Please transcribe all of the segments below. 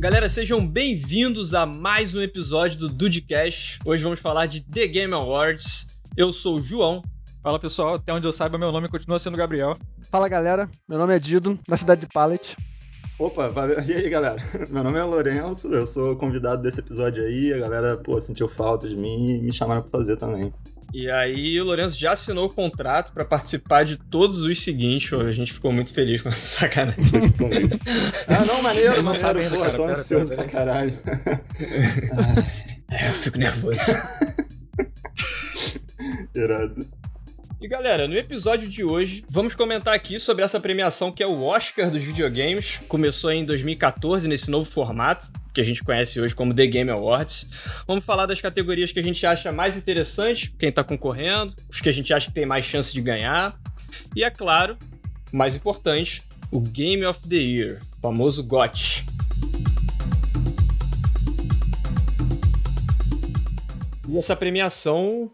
Galera, sejam bem-vindos a mais um episódio do Dudecast. Hoje vamos falar de The Game Awards. Eu sou o João. Fala pessoal, até onde eu saiba, meu nome continua sendo Gabriel. Fala galera, meu nome é Dido, da cidade de Pallet. Opa, valeu. E aí, galera? Meu nome é Lourenço, eu sou convidado desse episódio aí. A galera, pô, sentiu falta de mim e me chamaram pra fazer também. E aí, o Lourenço já assinou o contrato para participar de todos os seguintes. A gente ficou muito feliz com essa sacanagem. ah, não, maneiro, Ele não maneiro. sabe ainda, pô, cara, tô pera, ansioso pera, pra caralho. é, eu fico nervoso. Irado. E galera, no episódio de hoje, vamos comentar aqui sobre essa premiação que é o Oscar dos videogames. Começou em 2014 nesse novo formato, que a gente conhece hoje como The Game Awards. Vamos falar das categorias que a gente acha mais interessantes, quem tá concorrendo, os que a gente acha que tem mais chance de ganhar. E é claro, mais importante, o Game of the Year, o famoso GOT. E essa premiação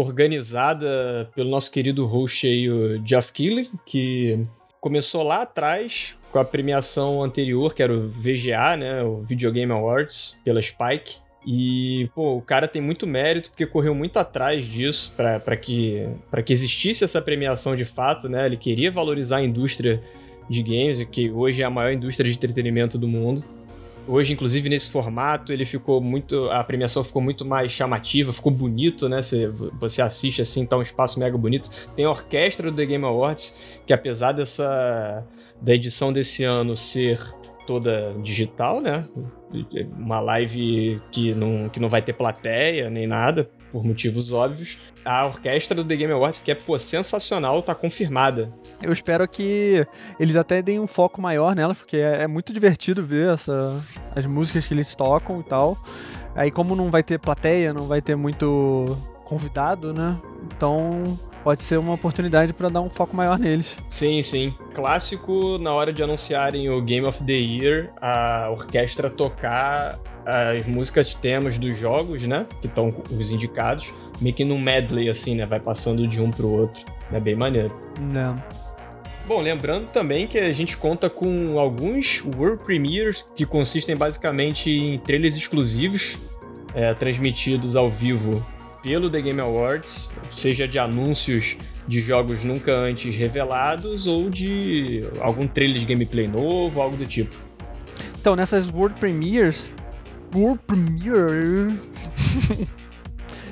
organizada pelo nosso querido host aí, o Keighley, que começou lá atrás com a premiação anterior, que era o VGA, né, o Video Game Awards, pela Spike. E, pô, o cara tem muito mérito porque correu muito atrás disso para que, que existisse essa premiação de fato, né? Ele queria valorizar a indústria de games, que hoje é a maior indústria de entretenimento do mundo. Hoje, inclusive, nesse formato, ele ficou muito. A premiação ficou muito mais chamativa, ficou bonito, né? Você, você assiste assim, tá um espaço mega bonito. Tem a orquestra do The Game Awards, que apesar dessa. da edição desse ano ser toda digital, né? Uma live que não, que não vai ter plateia nem nada, por motivos óbvios. A orquestra do The Game Awards, que é, pô, sensacional, tá confirmada. Eu espero que eles até deem um foco maior nela, porque é, é, muito divertido ver essa, as músicas que eles tocam e tal. Aí como não vai ter plateia, não vai ter muito convidado, né? Então pode ser uma oportunidade para dar um foco maior neles. Sim, sim. Clássico na hora de anunciarem o Game of the Year, a orquestra tocar as músicas temas dos jogos, né? Que estão os indicados, meio que num medley assim, né? Vai passando de um pro outro. É bem maneiro. Não. Bom, lembrando também que a gente conta com alguns World Premiers que consistem basicamente em trailers exclusivos é, transmitidos ao vivo pelo The Game Awards, seja de anúncios de jogos nunca antes revelados ou de algum trailer de gameplay novo, algo do tipo. Então, nessas World Premiers, World Premiere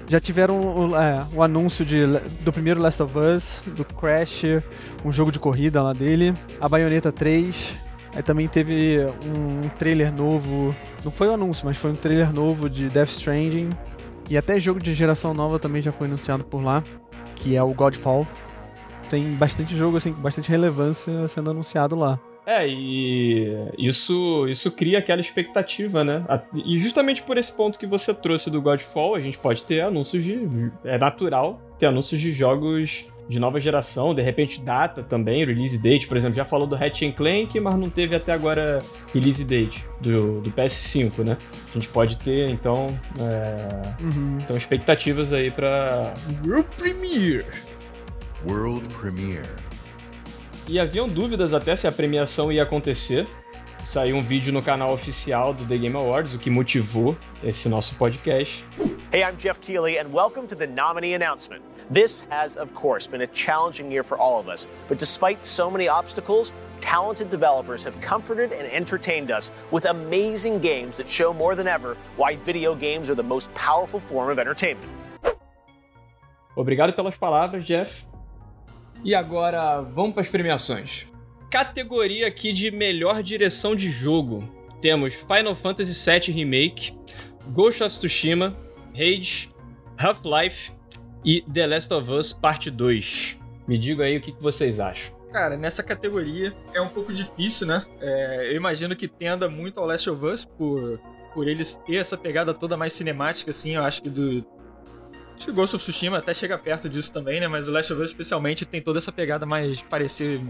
já tiveram o, é, o anúncio de, do primeiro Last of Us, do Crash, um jogo de corrida lá dele, a Bayonetta 3, aí também teve um, trailer novo, não foi o um anúncio, mas foi um trailer novo de Death Stranding, e até jogo de geração nova também já foi anunciado por lá, que é o Godfall. Tem bastante jogo assim, bastante relevância sendo anunciado lá. É, e isso, isso cria aquela expectativa, né? E justamente por esse ponto que você trouxe do Godfall, a gente pode ter anúncios de. É natural ter anúncios de jogos de nova geração, de repente data também, release date, por exemplo, já falou do Hatch Clank, mas não teve até agora release date do, do PS5, né? A gente pode ter, então, é... uhum. então expectativas aí para World Premiere. World Premiere. E haviam dúvidas até se a premiação ia acontecer. Saiu um vídeo no canal oficial do The Game Awards, o que motivou esse nosso podcast. Hey, I'm Jeff Keighley and welcome to the nominee announcement. This has, of course, been a challenging year for all of us, but despite so many obstacles, talented developers have comforted and entertained us with amazing games that show more than ever why video games are the most powerful form of entertainment. Obrigado pelas palavras, Jeff. E agora, vamos para as premiações. Categoria aqui de melhor direção de jogo. Temos Final Fantasy VII Remake, Ghost of Tsushima, Rage, Half-Life e The Last of Us Parte 2. Me diga aí o que vocês acham. Cara, nessa categoria é um pouco difícil, né? É, eu imagino que tenda muito ao Last of Us por, por eles ter essa pegada toda mais cinemática, assim. Eu acho que do, Acho que Ghost of Tsushima até chega perto disso também, né? Mas o Last of Us, especialmente, tem toda essa pegada mais parecer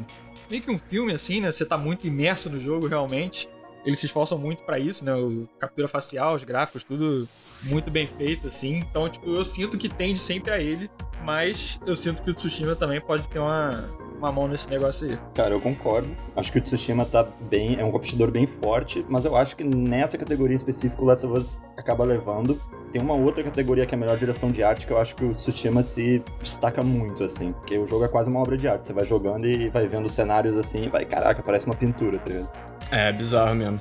meio que um filme, assim, né? Você tá muito imerso no jogo, realmente. Eles se esforçam muito para isso, né? O captura facial, os gráficos, tudo muito bem feito, assim. Então, tipo, eu sinto que tende sempre a ele, mas eu sinto que o Tsushima também pode ter uma, uma mão nesse negócio aí. Cara, eu concordo. Acho que o Tsushima tá bem, é um competidor bem forte, mas eu acho que nessa categoria específica o Last of Us acaba levando. Tem uma outra categoria que é a melhor direção de arte, que eu acho que o Tsushima se destaca muito, assim. Porque o jogo é quase uma obra de arte. Você vai jogando e vai vendo os cenários assim e vai, caraca, parece uma pintura, tá ligado? É, bizarro mesmo.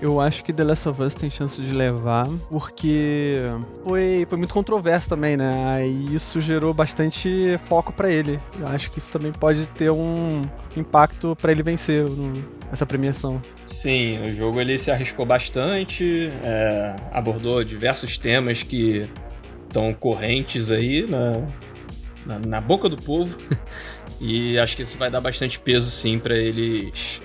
Eu acho que The Last of Us tem chance de levar, porque foi, foi muito controverso também, né? Aí isso gerou bastante foco pra ele. Eu acho que isso também pode ter um impacto pra ele vencer essa premiação. Sim, o jogo ele se arriscou bastante, é, abordou diversos temas que estão correntes aí na, na, na boca do povo. E acho que isso vai dar bastante peso sim pra eles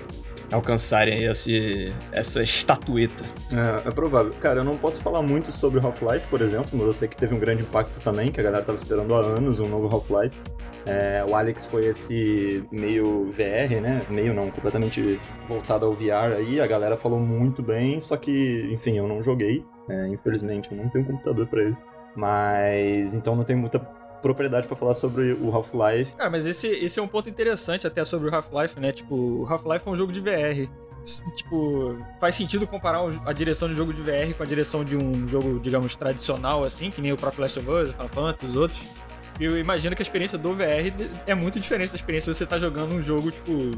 alcançarem esse, essa estatueta. É, é provável. Cara, eu não posso falar muito sobre Half-Life, por exemplo, mas eu sei que teve um grande impacto também, que a galera tava esperando há anos um novo Half-Life. É, o Alex foi esse meio VR, né? Meio não, completamente voltado ao VR aí. A galera falou muito bem, só que, enfim, eu não joguei. É, infelizmente, eu não tenho computador pra isso. Mas então não tenho muita propriedade pra falar sobre o Half-Life. Cara, mas esse, esse é um ponto interessante até sobre o Half-Life, né? Tipo, o Half-Life é um jogo de VR. Tipo, faz sentido comparar a direção de jogo de VR com a direção de um jogo, digamos, tradicional, assim, que nem o próprio Last of Us, Final Fantasy, os outros. Eu imagino que a experiência do VR é muito diferente da experiência de você estar jogando um jogo, tipo,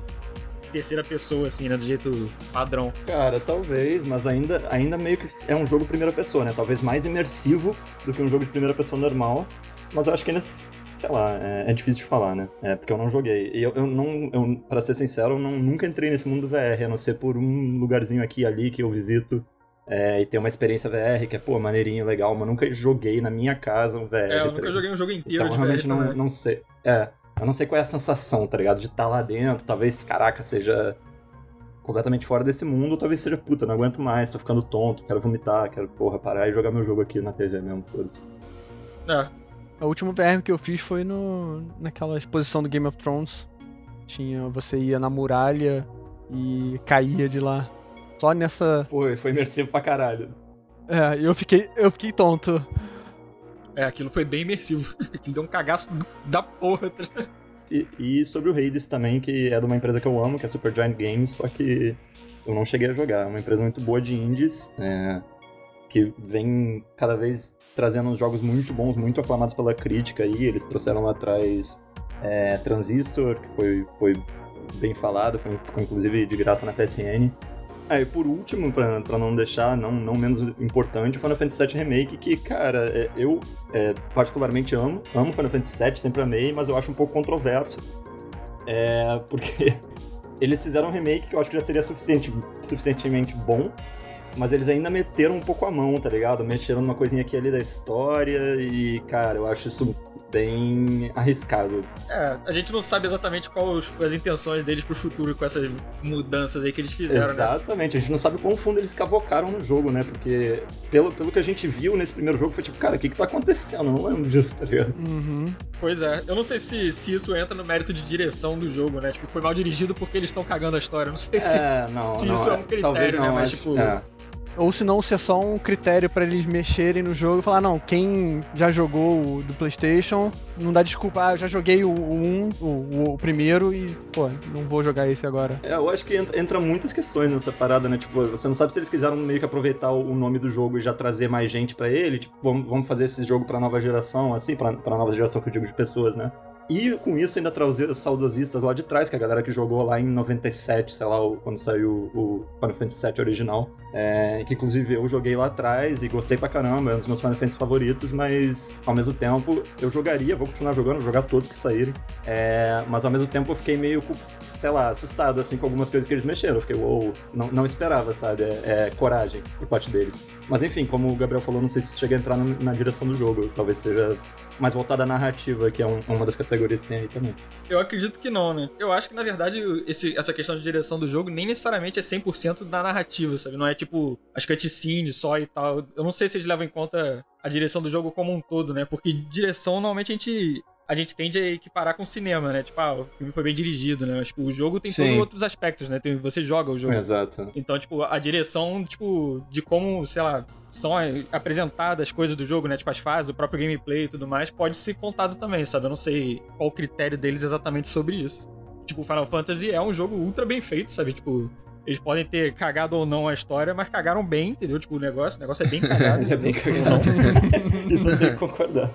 terceira pessoa, assim, né? Do jeito padrão. Cara, talvez, mas ainda, ainda meio que é um jogo primeira pessoa, né? Talvez mais imersivo do que um jogo de primeira pessoa normal. Mas eu acho que ainda, sei lá, é, é difícil de falar, né? É, porque eu não joguei. E eu, eu não, eu, pra ser sincero, eu não, nunca entrei nesse mundo VR, a não ser por um lugarzinho aqui e ali que eu visito. é, e ter uma experiência VR que é, pô, maneirinho, legal, mas nunca joguei na minha casa um VR. É, eu tá nunca ligado? joguei um jogo inteiro Então, de realmente VR não, não sei. É, eu não sei qual é a sensação, tá ligado? De estar lá dentro, talvez, caraca, seja completamente fora desse mundo, ou talvez seja, puta, não aguento mais, tô ficando tonto, quero vomitar, quero, porra, parar e jogar meu jogo aqui na TV mesmo, foda-se. É, O último VR que eu fiz foi no, naquela exposição do Game of Thrones. Tinha, você ia na muralha e caía de lá. Só nessa. Foi, foi imersivo pra caralho. É, eu fiquei, eu fiquei tonto. é, aquilo foi bem imersivo. Deu um cagaço do- da porra? E, e sobre o Hades também, que é de uma empresa que eu amo, que é a Supergiant Games, só que eu não cheguei a jogar. É uma empresa muito boa de indies, é, que vem cada vez trazendo uns jogos muito bons, muito aclamados pela crítica aí. Eles trouxeram lá atrás é, Transistor, que foi, foi bem falado, foi, ficou inclusive de graça na PSN. Ah, e por último, pra, pra não deixar, não, não menos importante, o Final Fantasy VII Remake, que, cara, é, eu é, particularmente amo, amo Final Fantasy VII, sempre amei, mas eu acho um pouco controverso. É, porque eles fizeram um remake que eu acho que já seria suficiente, suficientemente bom, mas eles ainda meteram um pouco a mão, tá ligado? Mexeram numa coisinha aqui ali da história e, cara, eu acho isso bem arriscado. É, a gente não sabe exatamente quais as intenções deles pro futuro com essas mudanças aí que eles fizeram, né? Exatamente, a gente não sabe quão fundo eles cavocaram no jogo, né? Porque pelo, pelo que a gente viu nesse primeiro jogo, foi tipo, cara, o que que tá acontecendo? Eu não lembro disso, tá ligado? Uhum. Pois é, eu não sei se, se isso entra no mérito de direção do jogo, né? Tipo, foi mal dirigido porque eles estão cagando a história. Não sei se. É, não, se não, isso é um critério, talvez né, não, mas, acho- tipo- é. Ou se não, se é só um critério pra eles mexerem no jogo e falar, não, quem já jogou o do Playstation, não dá desculpa, ah, já joguei o 1, o, o, o primeiro e, pô, não vou jogar esse agora. É, eu acho que entra, entra muitas questões nessa parada, né? Tipo, você não sabe se eles quiseram meio que aproveitar o nome do jogo e já trazer mais gente pra ele. Tipo, vamos, vamos fazer esse jogo pra nova geração, assim, pra, pra nova geração que eu digo de pessoas, né? E com isso ainda trazer os saudosistas lá de trás, que é a galera que jogou lá em 97, sei lá, quando saiu o Final Fantasy VII original. É, que inclusive eu joguei lá atrás e gostei pra caramba, é um dos meus Final Fantasy favoritos, mas ao mesmo tempo eu jogaria, vou continuar jogando, vou jogar todos que saírem. É, mas ao mesmo tempo eu fiquei meio, sei lá, assustado assim com algumas coisas que eles mexeram. Eu fiquei, uou, não, não esperava, sabe? É, é coragem por parte deles. Mas enfim, como o Gabriel falou, não sei se chega a entrar na, na direção do jogo. Talvez seja mais voltada à narrativa, que é um- uma das categorias que tem aí também. Eu acredito que não, né? Eu acho que, na verdade, esse- essa questão de direção do jogo nem necessariamente é 100% da narrativa, sabe? Não é tipo as cutscenes só e tal. Eu não sei se eles levam em conta a direção do jogo como um todo, né? Porque direção, normalmente, a gente. A gente tende a equiparar com cinema, né? Tipo, ah, o filme foi bem dirigido, né? Mas, tipo, o jogo tem Sim. todos outros aspectos, né? Tem- você joga o jogo. Exato. Então, tipo, a direção, tipo, de como, sei lá, são apresentadas as coisas do jogo, né? Tipo, as fases, o próprio gameplay e tudo mais, pode ser contado também, sabe? Eu não sei qual o critério deles exatamente sobre isso. tipo, Final Fantasy é um jogo ultra bem feito, sabe? Tipo, eles podem ter cagado ou não a história, mas cagaram bem, entendeu? Tipo, o negócio, o negócio é bem cagado. É bem cagado. Isso eu tenho que concordar.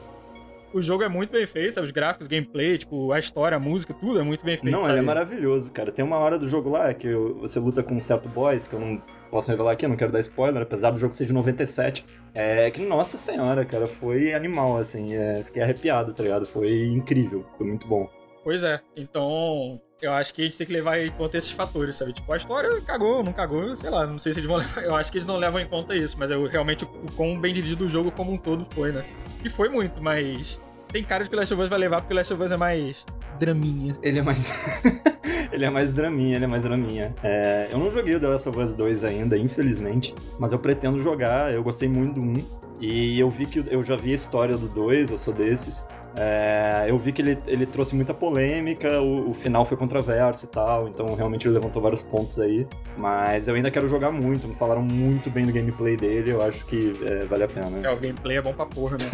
O jogo é muito bem feito, sabe? Os gráficos, gameplay, tipo, a história, a música, tudo é muito bem feito. Não, sabe? ele é maravilhoso, cara. Tem uma hora do jogo lá que você luta com um certo boss, que eu não posso revelar aqui, não quero dar spoiler, apesar do jogo ser de 97. É que, nossa senhora, cara, foi animal, assim. É, fiquei arrepiado, tá ligado? Foi incrível, foi muito bom. Pois é. Então, eu acho que a gente tem que levar em conta esses fatores, sabe? Tipo, a história cagou, não cagou, sei lá, não sei se eles vão levar. Eu acho que eles não levam em conta isso, mas eu realmente o quão bem dirigido o jogo como um todo foi, né? E foi muito, mas. Tem cara de que o Last of Us vai levar porque o Last of Us é mais draminha. Ele é mais. ele é mais draminha, ele é mais draminha. É, eu não joguei o The Last of Us 2 ainda, infelizmente, mas eu pretendo jogar, eu gostei muito do 1. E eu vi que eu já vi a história do 2, eu sou desses. É, eu vi que ele, ele trouxe muita polêmica, o, o, final foi controverso e tal, então realmente ele levantou vários pontos aí. Mas eu ainda quero jogar muito, me falaram muito bem do gameplay dele, eu acho que é, vale a pena. É, o gameplay é bom pra porra, né?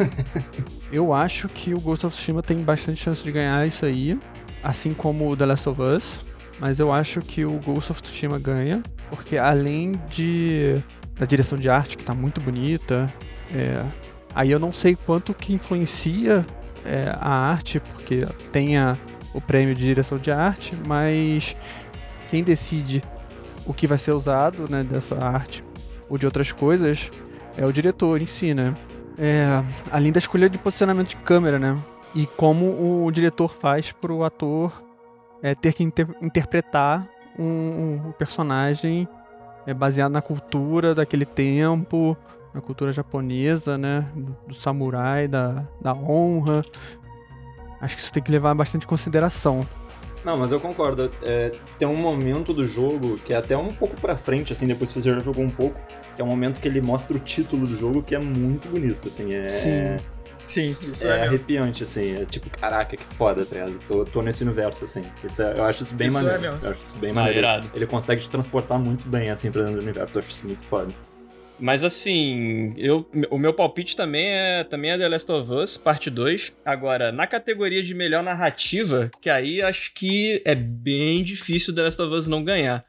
eu acho que o Ghost of Tsushima tem bastante chance de ganhar isso aí, assim como o The Last of Us. Mas eu acho que o Ghost of Tsushima ganha, porque além de da direção de arte que tá muito bonita, é, aí eu não sei quanto que influencia é, a arte, porque tenha o prêmio de direção de arte, mas quem decide o que vai ser usado né, dessa arte ou de outras coisas é o diretor em si, né? É, além da escolha de posicionamento de câmera, né? E como o diretor faz para o ator é, ter que inter interpretar um, um personagem é, baseado na cultura daquele tempo, na cultura japonesa, né? Do, samurai, da, da honra. Acho que isso tem que levar bastante em consideração. Não, mas eu concordo. É, tem um momento do jogo que é até um pouco pra frente, assim, depois que você já jogou um pouco, que é um momento que ele mostra o título do jogo, que é muito bonito, assim, é... Sim. Sim, isso é, é, arrepiante, assim. É tipo, caraca, que foda, tá ligado? Tô, tô nesse universo, assim. Isso é, eu acho isso bem Isso é maneiro. mesmo. eu acho isso bem Ah, maneiro. irado. Ele consegue te transportar muito bem, assim, pra dentro do universo. Eu acho isso muito foda. Mas assim, eu, o meu palpite também é, também é The Last of Us, parte 2. Agora, na categoria de melhor narrativa, que aí acho que é bem difícil The Last of Us não ganhar.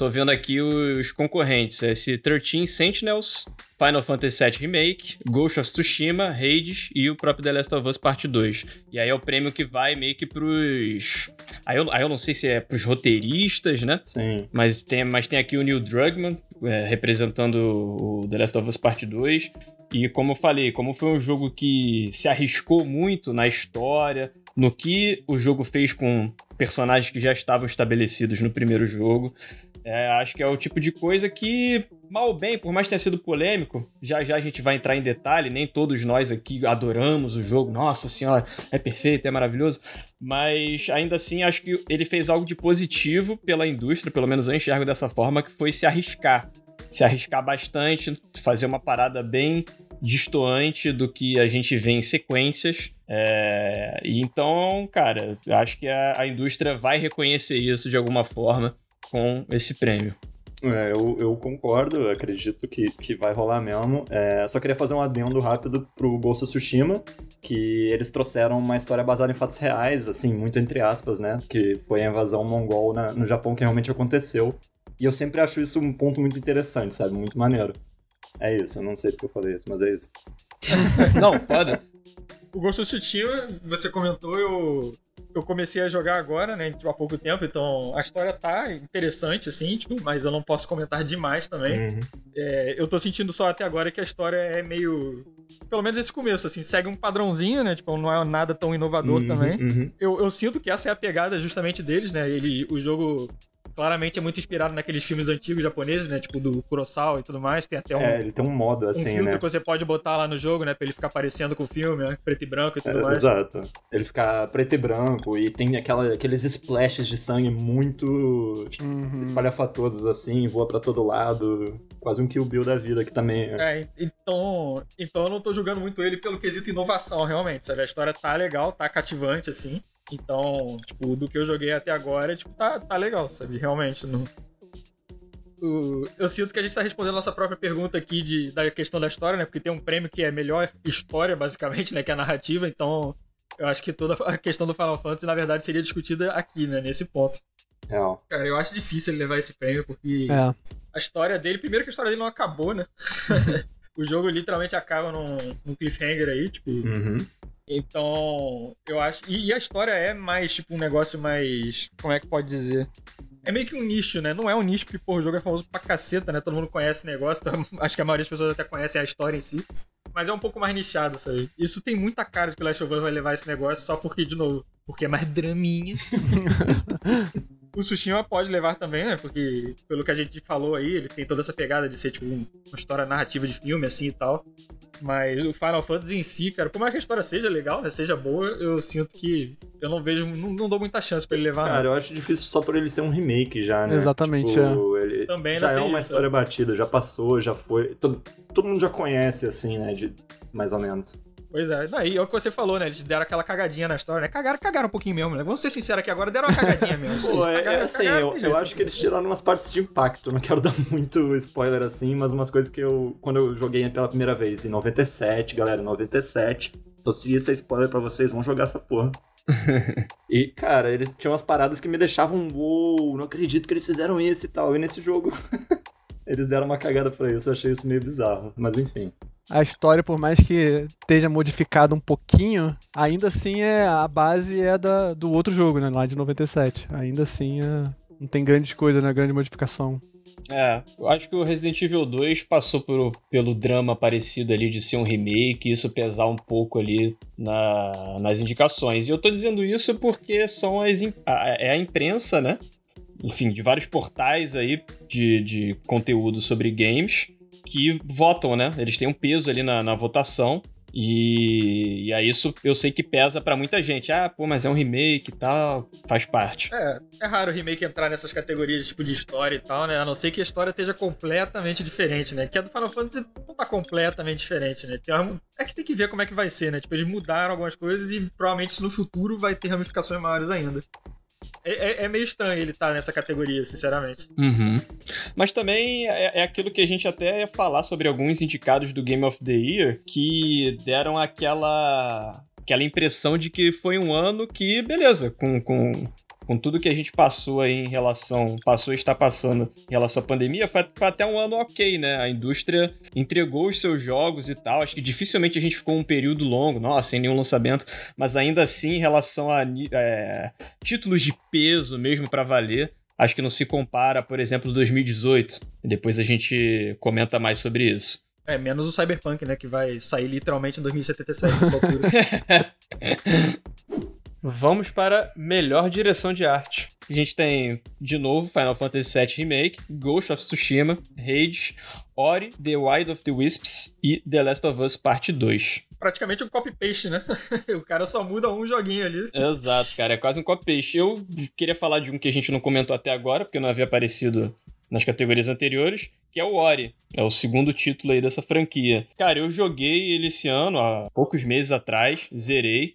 Tô vendo aqui os concorrentes, esse 13 Sentinels, Final Fantasy VII Remake, Ghost of Tsushima, Hades e o próprio The Last of Us Parte 2. E aí é o prêmio que vai meio que pros... Aí eu, aí eu não sei se é pros roteiristas, né? Sim. Mas tem, mas tem aqui o Neil Druckmann é, representando o The Last of Us Part 2. E como eu falei, como foi um jogo que se arriscou muito na história, no que o jogo fez com personagens que já estavam estabelecidos no primeiro jogo, é, acho que é o tipo de coisa que, mal bem, por mais que tenha sido polêmico, já já a gente vai entrar em detalhe, nem todos nós aqui adoramos o jogo, nossa senhora, é perfeito, é maravilhoso, mas ainda assim acho que ele fez algo de positivo pela indústria, pelo menos eu enxergo dessa forma, que foi se arriscar. Se arriscar bastante, fazer uma parada bem distoante do que a gente vê em sequências. É, então, cara, acho que a, a indústria vai reconhecer isso de alguma forma com esse prêmio. É, eu, eu concordo, eu acredito que, que vai rolar mesmo. É, só queria fazer um adendo rápido pro Ghost of Tsushima, que eles trouxeram uma história baseada em fatos reais, assim, muito entre aspas, né? Que foi a invasão mongol na- no Japão que realmente aconteceu. E eu sempre acho isso um ponto muito interessante, sabe? Muito maneiro. É isso, eu não sei porque eu falei isso, mas é isso. Não, foda. O Ghost of Tsushima, você comentou, eu, eu comecei a jogar agora, né, há pouco tempo, então a história tá interessante, assim, tipo, mas eu não posso comentar demais também. Uhum. É, eu tô sentindo só até agora que a história é meio... Pelo menos esse começo, assim, segue um padrãozinho, né, tipo, não é nada tão inovador Uhum, também. uhum. Eu, eu sinto que essa é a pegada justamente deles, né, ele, o jogo... Claramente é muito inspirado naqueles filmes antigos japoneses, né? Tipo do Kurosawa e tudo mais. Tem até um, É, ele tem um modo um assim, filtro né? que você pode botar lá no jogo, né? Pra ele ficar parecendo com o filme, né? Preto e branco e tudo É, mais. exato. Ele fica preto e branco e tem aquela, aqueles splashes de sangue muito Uhum. espalhafatosos assim, voa pra todo lado. Quase um Kill Bill da vida que também. é- É, então, então eu não tô julgando muito ele pelo quesito inovação, realmente, sabe? A história tá legal, tá cativante, assim. Então, tipo, do que eu joguei até agora, tipo, tá, tá legal, sabe? Realmente, não... O- Eu sinto que a gente tá respondendo a nossa própria pergunta aqui de, da questão da história, né? Porque tem um prêmio que é melhor história, basicamente, né? Que é a narrativa, então... Eu acho que toda a questão do Final Fantasy, na verdade, seria discutida aqui, né? Nesse ponto. Real. Cara, eu acho difícil ele levar esse prêmio, porque É. a história dele, primeiro que a história dele não acabou, né? o jogo literalmente acaba num, num cliffhanger aí, tipo. Uhum. Então, eu acho. E, e a história é mais, tipo, um negócio mais. Como é que pode dizer? É meio que um nicho, né? Não é um nicho, porque, pô, o jogo é famoso pra caceta, né? Todo mundo conhece o negócio, então, acho que a maioria das pessoas até conhecem a história em si. Mas é um pouco mais nichado isso aí. Isso tem muita cara de que o Last of Us vai levar esse negócio só porque, de novo, porque é mais draminha. o Tsushima pode levar também, né? Porque, pelo que a gente falou aí, ele tem toda essa pegada de ser, tipo, um- uma história narrativa de filme, assim e tal. Mas o Final Fantasy em si, cara, por mais que a história seja legal, né? Seja boa, eu sinto que eu não vejo, não, não dou muita chance pra ele levar. Cara, não. eu acho difícil só por ele ser um remake já, né? Exatamente, Tipo, ele Também já é uma isso, história batida, já passou, já foi. Todo, todo mundo já conhece, assim, né? De, mais ou menos. Pois é. E é o que você falou, né? Eles deram aquela cagadinha na história, né? Cagaram, cagaram um pouquinho mesmo, né? Vamos ser sinceros aqui agora, deram uma cagadinha mesmo. Pô, é, cagaram, é assim, cagaram, eu, eu acho que eles tiraram umas partes de impacto. Não quero dar muito spoiler assim, mas umas coisas que eu. Quando eu joguei pela primeira vez, em 97, galera, 97. Então, se isso é spoiler pra vocês, vão jogar essa porra. e, cara, eles tinham umas paradas que me deixavam, uou, não acredito que eles fizeram isso e tal. E nesse jogo, eles deram uma cagada pra isso. Eu achei isso meio bizarro. Mas enfim. A história, por mais que esteja modificada um pouquinho, ainda assim é a base é da, do outro jogo, né? Lá de 97. Ainda assim é, não tem grande coisa, né? Grande modificação. É, eu acho que o Resident Evil 2 passou por- pelo drama parecido ali de ser um remake, e isso pesar um pouco ali na- nas indicações. E eu tô dizendo isso porque são as, a- é a imprensa, né? Enfim, de vários portais aí de, de conteúdo sobre games que votam, né? Eles têm um peso ali na, na votação. E, e aí isso eu sei que pesa pra muita gente. Ah, pô, mas é um remake e tal, faz parte. É, é raro o remake entrar nessas categorias tipo de história e tal, né? A não ser que a história esteja completamente diferente, né? Que a do Final Fantasy não tá completamente diferente, né? Uma- É que tem que ver como é que vai ser, né? Tipo, eles mudaram algumas coisas e provavelmente isso no futuro vai ter ramificações maiores ainda. É, é- é meio estranho ele estar nessa categoria, sinceramente. Uhum. Mas também é, é aquilo que a gente até ia falar sobre alguns indicados do Game of the Year que deram aquela, aquela impressão de que foi um ano que, beleza, com, com, com tudo que a gente passou aí em relação, passou e está passando em relação à pandemia, foi, até um ano ok, né? A indústria entregou os seus jogos e tal. Acho que dificilmente a gente ficou um período longo, nossa, sem nenhum lançamento, mas ainda assim, em relação a é, títulos de peso mesmo pra valer, acho que não se compara, por exemplo, 2018. Depois a gente comenta mais sobre isso. É, menos o Cyberpunk, né? Que vai sair literalmente em 2077 nessa altura. Vamos para melhor direção de arte. A gente tem, de novo, Final Fantasy VII Remake, Ghost of Tsushima, Hades, Ori, The Wild of the Wisps e The Last of Us Parte 2. Praticamente um copy-paste, né? o cara só muda um joguinho ali. Exato, cara, é quase um copy-paste. Eu queria falar de um que a gente não comentou até agora, porque não havia aparecido nas categorias anteriores, que é o Ori. É o segundo título aí dessa franquia. Cara, eu joguei ele esse ano, há poucos meses atrás, zerei.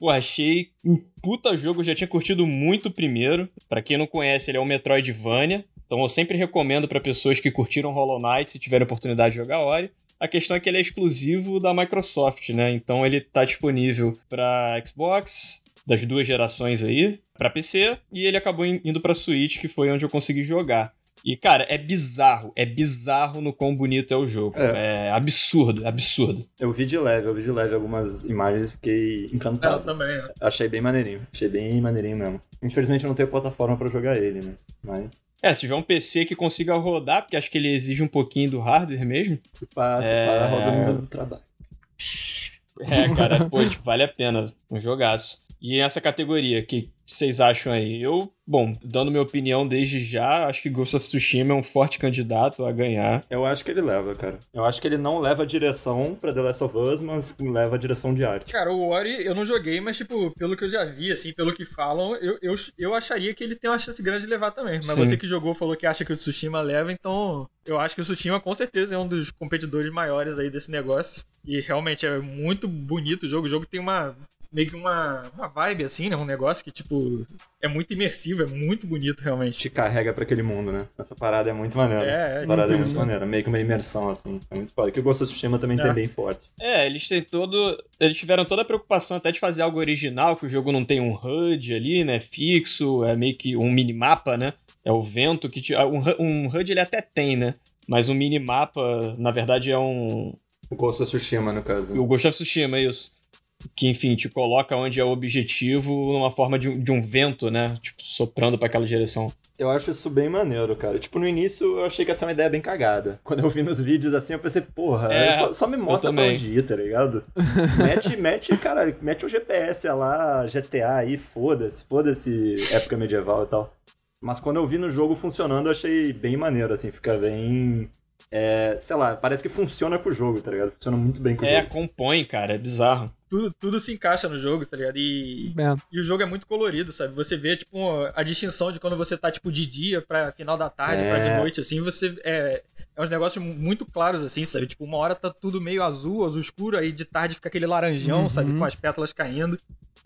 Pô, achei um puta jogo, eu já tinha curtido muito o primeiro. Pra quem não conhece, ele é um Metroidvania. Então eu sempre recomendo pra pessoas que curtiram Hollow Knight, se tiverem oportunidade de jogar Ori. A questão é que ele é exclusivo da Microsoft, né? Então ele tá disponível pra Xbox, das duas gerações aí, pra PC, e ele acabou in- indo pra Switch, que foi onde eu consegui jogar. E, cara, é bizarro, é bizarro no quão bonito é o jogo. É, absurdo, absurdo. Eu vi de leve, eu vi de leve algumas imagens e fiquei encantado. também, né? Achei bem maneirinho. Achei bem maneirinho mesmo. Infelizmente eu não tenho plataforma pra jogar ele, né? Mas É, se tiver um PC que consiga rodar, porque acho que ele exige um pouquinho do hardware mesmo. se pá, se É. pá, roda no meu trabalho. É, cara, pô, tipo, vale a pena. Um jogaço. E essa categoria, que vocês acham aí? Eu, bom, dando minha opinião desde já, acho que Ghost of Tsushima é um forte candidato a ganhar. Eu acho que ele leva, cara. Eu acho que ele não leva a direção pra The Last of Us, mas leva a direção de arte. Cara, o Ori eu não joguei, mas, tipo, pelo que eu já vi, assim, pelo que falam, eu, eu, eu acharia que ele tem uma chance grande de levar também. Mas Sim. você que jogou falou que acha que o Tsushima leva, então eu acho que o Tsushima com certeza é um dos competidores maiores aí desse negócio. E realmente é muito bonito o jogo. O jogo tem uma. Meio que uma, uma vibe, assim, né? Um negócio que, tipo, é muito imersivo, é muito bonito, realmente. Te carrega pra aquele mundo, né? Essa parada é muito maneira. É, é, parada é muito maneira. Meio que uma imersão, assim. É muito foda. Que o Ghost of Tsushima também É. tem bem forte. É, eles têm todo. Eles tiveram toda a preocupação até de fazer algo original, que o jogo não tem um HUD ali, né? Fixo, é meio que um minimapa, né? É o vento que. Te... Um, um HUD ele até tem, né? Mas um minimapa, na verdade, é um. O Ghost of Tsushima, no caso. O Ghost of Tsushima, isso. Que, enfim, te coloca onde é o objetivo numa forma de um, de um vento, né? Tipo, soprando pra aquela direção. Eu acho isso bem maneiro, cara. Tipo, no início eu achei que essa é uma ideia bem cagada. Quando eu vi nos vídeos assim, eu pensei, porra, É, só, só me mostra pra onde ir, tá ligado? mete, mete, cara, mete o GPS lá, GTA aí, foda-se, foda-se época medieval e tal. Mas quando eu vi no jogo funcionando, eu achei bem maneiro, assim, fica bem. É, sei lá, parece que funciona com o jogo, tá ligado? Funciona muito bem com o É, jogo. compõe, cara, é bizarro. Tudo, tudo se encaixa no jogo, tá ligado? E, É. e o jogo é muito colorido, sabe? Você vê, tipo, a distinção de quando você tá, tipo, de dia pra final da tarde, É. pra de noite, assim, você... É, é uns negócios muito claros, assim, sabe? Tipo, uma hora tá tudo meio azul, azul escuro, aí de tarde fica aquele laranjão, Uhum. sabe? Com as pétalas caindo.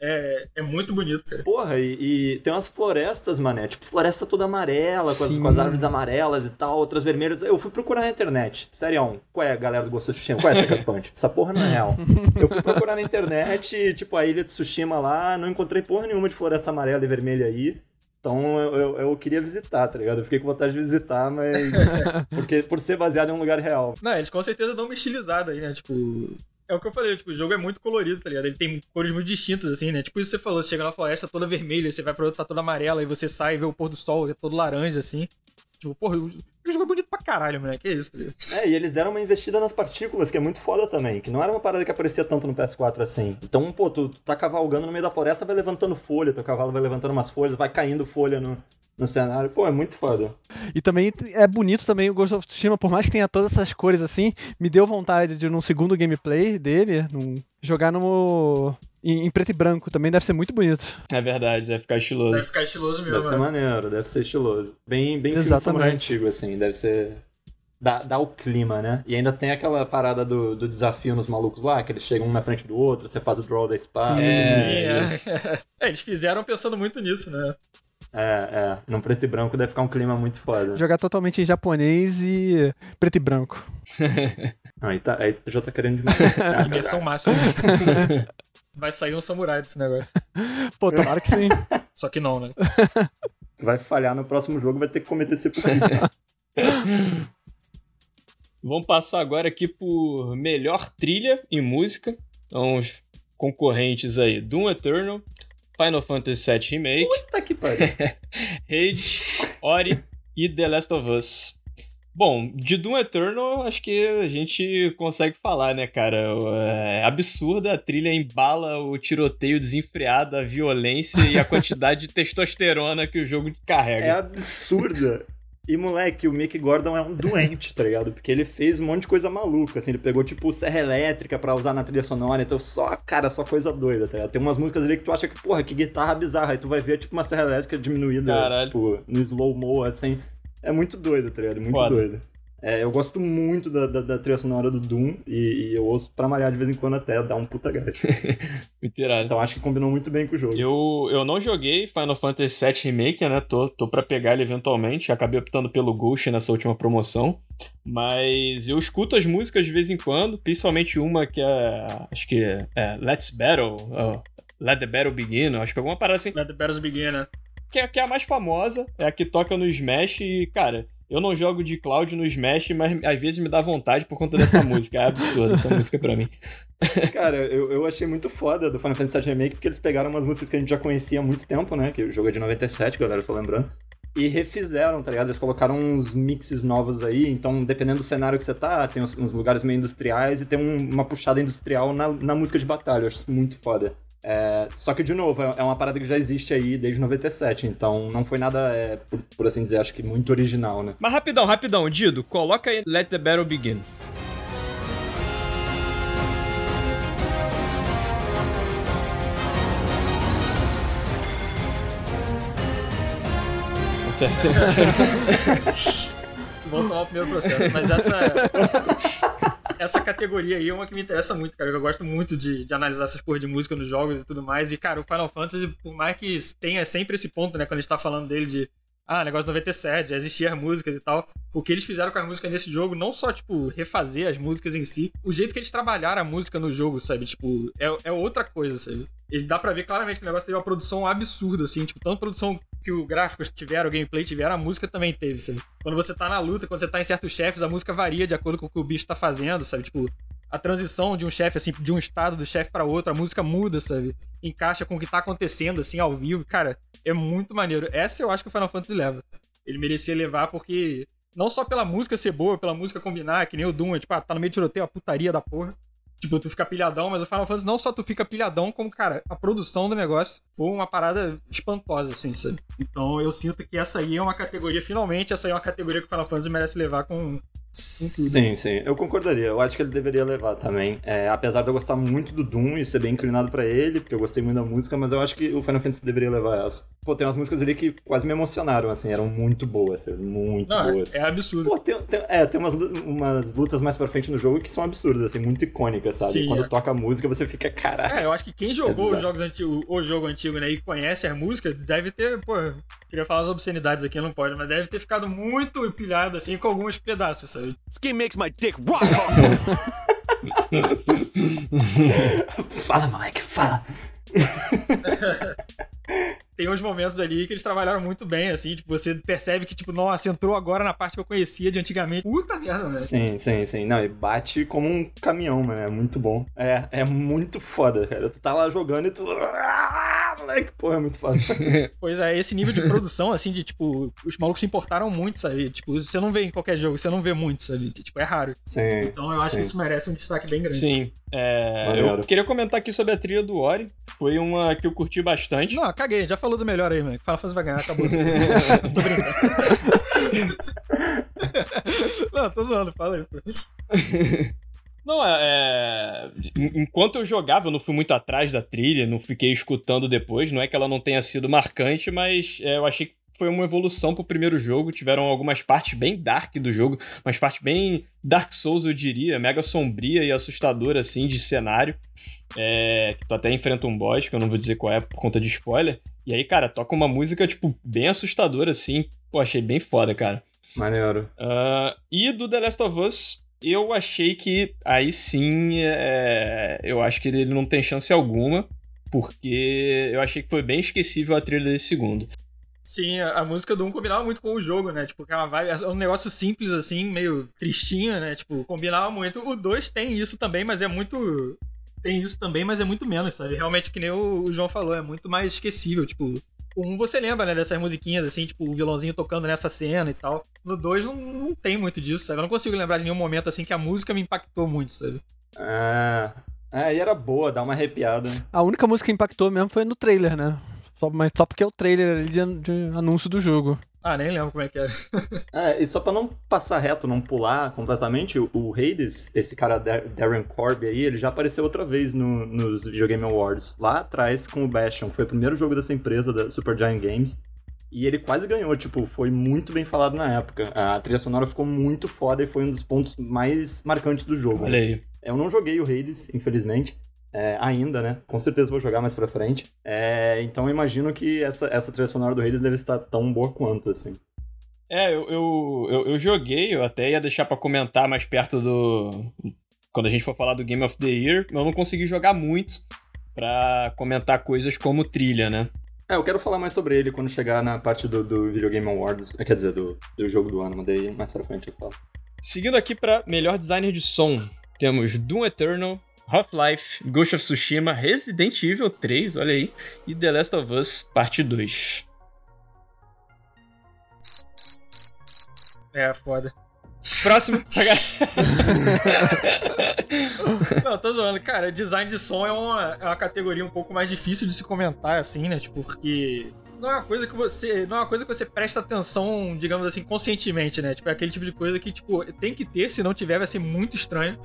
É, é muito bonito, cara. Porra, e, e tem umas florestas, mané. Tipo, floresta toda amarela, com as, com as árvores amarelas e tal, outras vermelhas. Eu fui procurar na internet. Sério, qual é a galera do Ghost of Tsushima? Qual é essa Punch? Essa porra não é real. Eu fui procurar na internet, tipo, a ilha de Tsushima lá, não encontrei porra nenhuma de floresta amarela e vermelha aí. Então eu, eu, eu queria visitar, tá ligado? Eu fiquei com vontade de visitar, mas. Porque por ser baseado em um lugar real. Não, eles com certeza dão uma estilizada aí, né? Tipo. É o que eu falei, tipo, o jogo é muito colorido, tá ligado? Ele tem cores muito distintas, assim, né? Tipo isso que você falou, você chega na floresta toda vermelha, você vai pra outra tá toda amarela, e você sai e vê o pôr do sol, é todo laranja, assim. Tipo, porra, o o jogo é bonito pra caralho, moleque. Que isso, tá ligado? É, e eles deram uma investida nas partículas, que é muito foda também. Que não era uma parada que aparecia tanto no PS4 assim. Então, pô, tu, tu tá cavalgando no meio da floresta, vai levantando folha, teu cavalo vai levantando umas folhas, vai caindo folha no, no cenário. Pô, é muito foda. E também é bonito também o Ghost of Tsushima, por mais que tenha todas essas cores assim, me deu vontade de num segundo gameplay dele, num- jogar no em, em preto e branco, também deve ser muito bonito. É verdade, vai ficar estiloso. ficar estiloso mesmo, Deve ser né? maneiro, deve ser estiloso. Bem, bem Exatamente. antigo, assim, deve ser. Dá, dá o clima, né? E ainda tem aquela parada do, do desafio nos malucos lá, que eles chegam um na frente do outro, você faz o draw da espada. É, Sim, é, é. é, eles fizeram pensando muito nisso, né? é, é. Num preto e branco deve ficar um clima muito foda. Jogar totalmente em japonês e preto e branco. Aí, tá, aí tu já tá querendo demais. Ah, Imersão máxima. Vai sair um samurai desse negócio. Pô, tomara que sim. Só que não, né? Vai falhar no próximo jogo, vai ter que cometer sepulcro. Vamos passar agora aqui por melhor trilha e música. Então, os concorrentes aí: Doom Eternal, Final Fantasy VII Remake, Puta que pariu. Rage, Ori e The Last of Us. Bom, de Doom Eternal, acho que a gente consegue falar, né, cara? É absurda, a trilha embala o tiroteio desenfreado, a violência e a quantidade de testosterona que o jogo carrega. É absurda. E, moleque, o Mick Gordon é um doente, tá ligado? Porque ele fez um monte de coisa maluca, assim, ele pegou, tipo, serra elétrica pra usar na trilha sonora, então só, cara, só coisa doida, tá ligado? Tem umas músicas ali que tu acha que, porra, que guitarra bizarra, aí tu vai ver, tipo, uma serra elétrica diminuída, Caralho. tipo, no slow-mo, assim. É muito doido, tá ligado? Muito Foda. doido. É, eu gosto muito da, da, da trilha sonora do Doom e, e eu ouço pra malhar de vez em quando até, dá um puta gás. Muito irado. Então acho que combinou muito bem com o jogo. Eu, eu não joguei Final Fantasy VII Remake, né? Tô, tô pra pegar ele eventualmente. Acabei optando pelo Ghost nessa última promoção. Mas eu escuto as músicas de vez em quando, principalmente uma que é. Acho que é Let's Battle. uh, Let the Battle Begin. Acho que alguma parada assim. Let the Battles Begin, né? Que é, que é a mais famosa, é a que toca no Smash. E, cara, eu não jogo de cloud no Smash, mas às vezes me dá vontade por conta dessa música. É absurda essa música pra mim. Cara, eu, eu achei muito foda do Final Fantasy VII Remake porque eles pegaram umas músicas que a gente já conhecia há muito tempo, né? Que o jogo é de 97, galera, tô lembrando. E refizeram, tá ligado? Eles colocaram uns mixes novos aí, então dependendo do cenário que você tá, tem uns, uns lugares meio industriais e tem um- uma puxada industrial na, na música de batalha, eu acho isso muito foda. É, só que, de novo, é é uma parada que já existe aí desde 97, então não foi nada, é, por, por assim dizer, acho que muito original, né? Mas rapidão, rapidão, Dido, coloca aí Let the Battle Begin. Vamos tomar o primeiro processo. Mas essa. essa categoria aí é uma que me interessa muito, cara. Eu gosto muito de, de analisar essas porra de música nos jogos e tudo mais. E, cara, o Final Fantasy, por mais que tenha sempre esse ponto, né, quando a gente tá falando dele de ah, negócio 97, já existiam as músicas e tal. O que eles fizeram com as músicas nesse jogo, não só, tipo, refazer as músicas em si, o jeito que eles trabalharam a música no jogo, sabe? Tipo, é, é outra coisa, sabe? Ele dá pra ver claramente que o negócio teve uma produção absurda, assim, tipo, tanto produção que o gráficos tiveram, o gameplay tiveram, a música também teve, sabe? Quando você tá na luta, quando você tá em certos chefes, a música varia de acordo com o que o bicho tá fazendo, sabe? Tipo, a transição de um chefe, assim, de um estado do chefe para outro, a música muda, sabe? Encaixa com o que tá acontecendo, assim, ao vivo. Cara, é muito maneiro. Essa eu acho que o Final Fantasy leva. Ele merecia levar porque. Não só pela música ser boa, pela música combinar, que nem o Doom, é, tipo, ah, tá no meio de tiroteio, a putaria da porra. Tipo, tu fica pilhadão, mas o Final Fantasy não só tu fica pilhadão, como, cara, a produção do negócio foi uma parada espantosa, assim, sabe? Então eu sinto que essa aí é uma categoria, finalmente, essa aí é uma categoria que o Final Fantasy merece levar com, Sim, sim, eu concordaria. Eu acho que ele deveria levar também. É, apesar de eu gostar muito do Doom e ser bem inclinado para ele, porque eu gostei muito da música, mas eu acho que o Final Fantasy deveria levar essa. Pô, tem umas músicas ali que quase me emocionaram, assim, eram muito boas, muito Não, boas. É, é absurdo. Pô, tem, tem, é, tem umas, umas lutas mais pra frente no jogo que são absurdas, assim, muito icônicas, sabe? Sim, Quando é. toca a música, você fica, caraca. É, eu acho que quem jogou É os jogos antigos, o jogo antigo, né, e conhece as músicas, deve ter, pô, queria falar as obscenidades aqui, não pode, mas deve ter ficado muito pilhado, assim, com alguns pedaços, sabe? This game makes my dick rock hard. Fala, moleque, fala. Tem uns momentos ali que eles trabalharam muito bem, assim, tipo, você percebe que, tipo, nossa, entrou agora na parte que eu conhecia de antigamente. Puta merda, velho. Sim, sim, sim. Não, e bate como um caminhão, mano. É muito bom. É, é muito foda, cara. Tu tá lá jogando e tu. Ah, moleque, porra, é muito foda. Pois é, esse nível de produção, assim, de, tipo, os malucos se importaram muito, sabe? Tipo, você não vê em qualquer jogo, você não vê muito, sabe? Tipo, é raro. Sim. Então eu acho sim. que isso merece um destaque bem grande. Sim. É, eu queria comentar aqui sobre a trilha do Ori. Foi uma que eu curti bastante. Não, caguei, já falou do melhor aí, mano. Final Fantasy vai ganhar, acabou. tô brincando. não, tô zoando, fala aí. Não, é, é, Enquanto eu jogava, eu não fui muito atrás da trilha, não fiquei escutando depois. Não é que ela não tenha sido marcante, mas é, eu achei que foi uma evolução pro primeiro jogo. Tiveram algumas partes bem dark do jogo, umas partes bem Dark Souls, eu diria, mega sombria e assustadora, assim, de cenário. É, que tu até enfrenta um boss, que eu não vou dizer qual é por conta de spoiler. E aí, cara, toca uma música, tipo, bem assustadora, assim. Pô, achei bem foda, cara. Maneiro. Ah, e do The Last of Us, eu achei que aí sim, é, eu acho que ele não tem chance alguma, porque eu achei que foi bem esquecível a trilha desse segundo. Sim, a, a música do 1 combinava muito com o jogo, né? Tipo, que é uma vibe, é um negócio simples, assim, meio tristinho, né? Tipo, combinava muito. O 2 tem isso também, mas é muito. Tem isso também, mas é muito menos, sabe? Realmente, que nem o, o João falou, é muito mais esquecível. Tipo, 1 você lembra, né? Dessas musiquinhas, assim, tipo, o violãozinho tocando nessa cena e tal. No 2 não, não tem muito disso, sabe? Eu não consigo lembrar de nenhum momento, assim, que a música me impactou muito, sabe? É. É, e era boa, dá uma arrepiada. A única música que impactou mesmo foi no trailer, né? Só, mas só porque é o trailer ali de, de anúncio do jogo. Ah, nem lembro como é que era. É, e só pra não passar reto, não pular completamente, o, o Hades, esse cara Dar- Darren Corby aí, ele já apareceu outra vez no- nos Video Game Awards, lá atrás com o Bastion. Foi o primeiro jogo dessa empresa, da Supergiant Games. E ele quase ganhou, tipo, foi muito bem falado na época. A trilha sonora ficou muito foda e foi um dos pontos mais marcantes do jogo. Olha aí. Eu não joguei o Hades, infelizmente. É, ainda, né? Com certeza vou jogar mais pra frente. É, então eu imagino que essa, essa trilha sonora do Hades deve estar tão boa quanto, assim. É, eu, eu, eu, eu joguei, eu até ia deixar pra comentar mais perto do. Quando a gente for falar do Game of the Year, eu não consegui jogar muito pra comentar coisas como trilha, né? É, eu quero falar mais sobre ele quando chegar na parte do, do Video Game Awards, é, quer dizer, do, do jogo do ano, mas daí mais pra frente eu falo. Seguindo aqui pra melhor designer de som, temos Doom Eternal, Half-Life, Ghost of Tsushima, Resident Evil 3, olha aí, e The Last of Us Parte 2. É, foda. Próximo. Não, tô zoando. Cara, design de som é uma, é uma categoria um pouco mais difícil de se comentar, assim, né? Tipo, porque não é uma coisa que você. Não é uma coisa que você presta atenção, digamos assim, conscientemente, né? Tipo, é aquele tipo de coisa que, tipo, tem que ter, se não tiver, vai ser muito estranho.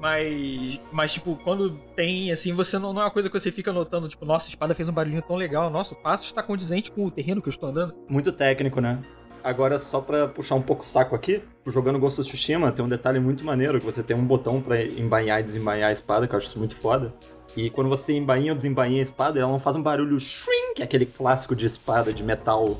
Mas, mas tipo, quando tem, assim, você não, não é uma coisa que você fica notando, tipo, nossa, a espada fez um barulhinho tão legal, nossa, o passo está condizente com o terreno que eu estou andando. Muito técnico, né? Agora, só pra puxar um pouco o saco aqui, jogando Ghost of Tsushima, tem um detalhe muito maneiro, que você tem um botão pra embainhar e desembainhar a espada, que eu acho isso muito foda. E quando você embainha ou desembainha a espada, ela não faz um barulho shrink, aquele clássico de espada de metal.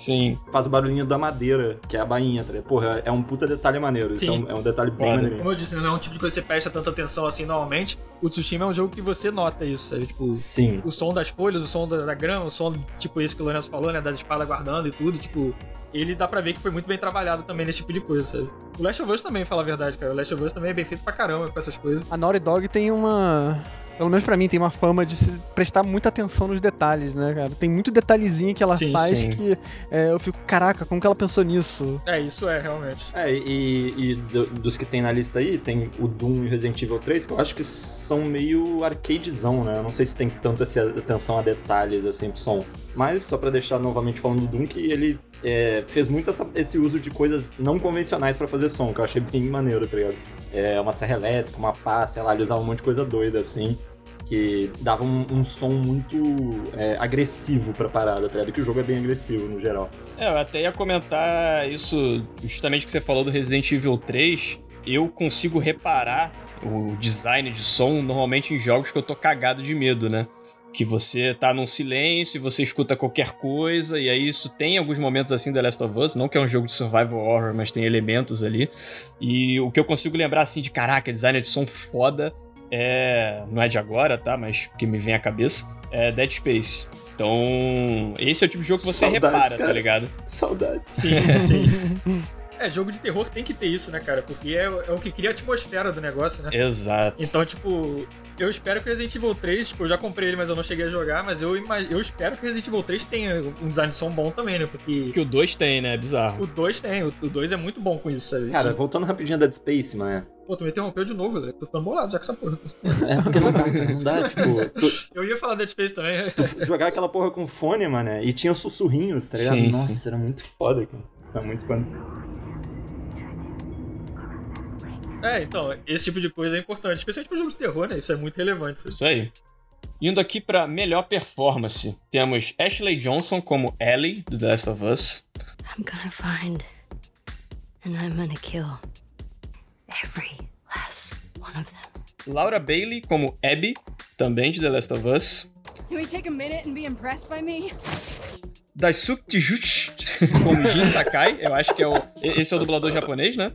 Sim. Faz o barulhinho da madeira, que é a bainha, tá ligado? Porra, é um puta detalhe maneiro. Isso é Sim. um, é um detalhe bem maneiro. Como eu disse, não é um tipo de coisa que você presta tanta atenção assim normalmente. O Tsushima é um jogo que você nota isso, sabe? Tipo, Sim. o som das folhas, o som da, da grama, o som, tipo, esse que o Lourenço falou, né? Das espadas guardando e tudo, tipo. Ele dá pra ver que foi muito bem trabalhado também nesse tipo de coisa, sabe? O Last of Us também, fala a verdade, cara. O Last of Us também é bem feito pra caramba com essas coisas. A Naughty Dog tem uma. Pelo menos pra mim, tem uma fama de se prestar muita atenção nos detalhes, né, cara? Tem muito detalhezinho que ela Sim, faz sim. que é, eu fico, caraca, como que ela pensou nisso? É, isso é, realmente. É, e, e do- dos que tem na lista aí, tem o Doom e o Resident Evil 3, que eu acho que são meio arcadezão, né? Eu não sei se tem tanto essa atenção a detalhes, assim, pro som. Mas, só pra deixar novamente falando do Doom, que ele é, fez muito essa- esse uso de coisas não convencionais pra fazer som, que eu achei bem maneiro, tá ligado? É, uma serra elétrica, uma pá, sei lá, ele usava um monte de coisa doida, assim, que dava um, um som muito é, agressivo pra parada, tá ligado? Que o jogo é bem agressivo, no geral. É, eu até ia comentar isso, justamente que você falou do Resident Evil 3. Eu consigo reparar o design de som normalmente em jogos que eu tô cagado de medo, né? Que você tá num silêncio e você escuta qualquer coisa, e aí isso tem alguns momentos assim The Last of Us, não que é um jogo de survival horror, mas tem elementos ali. E o que eu consigo lembrar assim de caraca, design de som foda é. Não é de agora, tá? Mas que me vem à cabeça. É Dead Space. Então, esse é o tipo de jogo que você Saudades, repara, tá cara. ligado? Saudades. Sim, sim. É, jogo de terror tem que ter isso, né, cara? Porque é, é o que cria a atmosfera do negócio, né? Exato. Então, tipo, eu espero que o Resident Evil 3, tipo, eu já comprei ele, mas eu não cheguei a jogar, mas eu, eu espero que o Resident Evil 3 tenha um design de som bom também, né? Porque Que o 2 tem, né? Bizarro. o 2 tem, o 2 é muito bom com isso, sabe? Cara, voltando rapidinho a Dead Space, mano. Pô, tu me interrompeu de novo, velho. Tô ficando bolado já com essa porra. É porque não dá, não dá, tipo, tu, Eu ia falar Dead Space também. tu jogar aquela porra com fone, mano, e tinha sussurrinhos, tá ligado? Sim, Nossa, sim. era muito foda, cara. Era muito foda. É, então, esse tipo de coisa é importante, especialmente pra jogos de terror, né? Isso é muito relevante. sabe? Isso aí. Indo aqui pra melhor performance, temos Ashley Johnson como Ellie, do The Last of Us. I'm gonna find and I'm gonna kill every last one of them. Laura Bailey como Abby, também de The Last of Us. Can we take a minute and be impressed by me? Daisuke Tijutsu como Jin Sakai, eu acho que é o... Esse é o dublador japonês, né?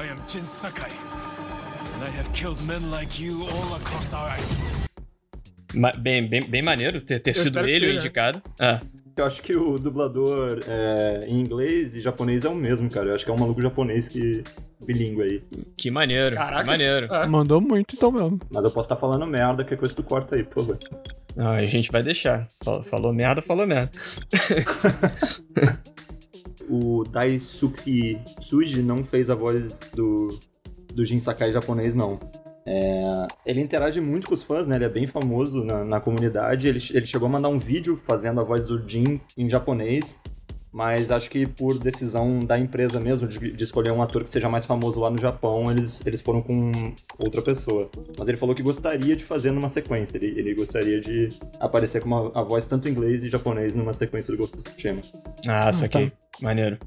I am Jin Sakai, and I have killed men like you all across our island. Ma- Bem, bem, bem maneiro ter, ter sido ele seja. indicado. Ah, Eu acho que o dublador é, em inglês e japonês é o mesmo, cara. Eu acho que é um maluco japonês que bilíngue aí. que maneiro, Caraca. que maneiro. Ah, Mandou muito então mesmo. Mas eu posso estar falando merda, que coisa tu corta aí, por favor. Ah, a gente vai deixar. Falou, falou merda, falou merda. O Daisuke Tsuji não fez a voz do, do Jin Sakai japonês, não. É, ele interage muito com os fãs, né? Ele é bem famoso na, na comunidade. Ele, ele chegou a mandar um vídeo fazendo a voz do Jin em japonês. Mas acho que por decisão da empresa mesmo, de, de escolher um ator que seja mais famoso lá no Japão, eles, eles foram com outra pessoa. Mas ele falou que gostaria de fazer numa sequência. Ele, ele gostaria de aparecer com uma, a voz tanto em inglês e japonês numa sequência do Ghost of Tsushima. Ah, saquei. Maneiro.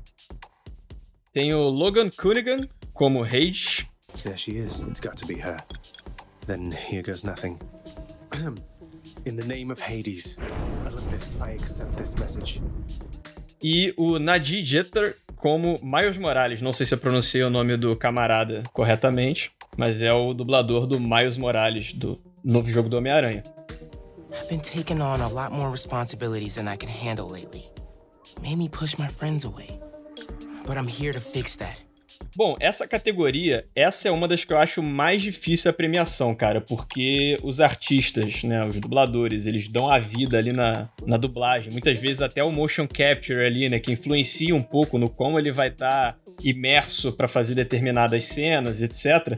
Tem o Logan Cunningham como Rage. There she is. It's got to be her. Then here goes nothing. In the name of Hades, Olympus, I accept this message. E o Nadir Jeter como Miles Morales. Não sei se eu pronunciei o nome do camarada corretamente, mas é o dublador do Miles Morales, do novo jogo do Homem-Aranha. I've been taking on a lot more responsibilities than I can handle lately. Made me push my friends away. But I'm here to fix that. Bom, essa categoria, essa é uma das que eu acho mais difícil a premiação, cara, porque os artistas, né, os dubladores, eles dão a vida ali na, na dublagem, muitas vezes até o motion capture ali, né, que influencia um pouco no como ele vai estar imerso para fazer determinadas cenas, etc.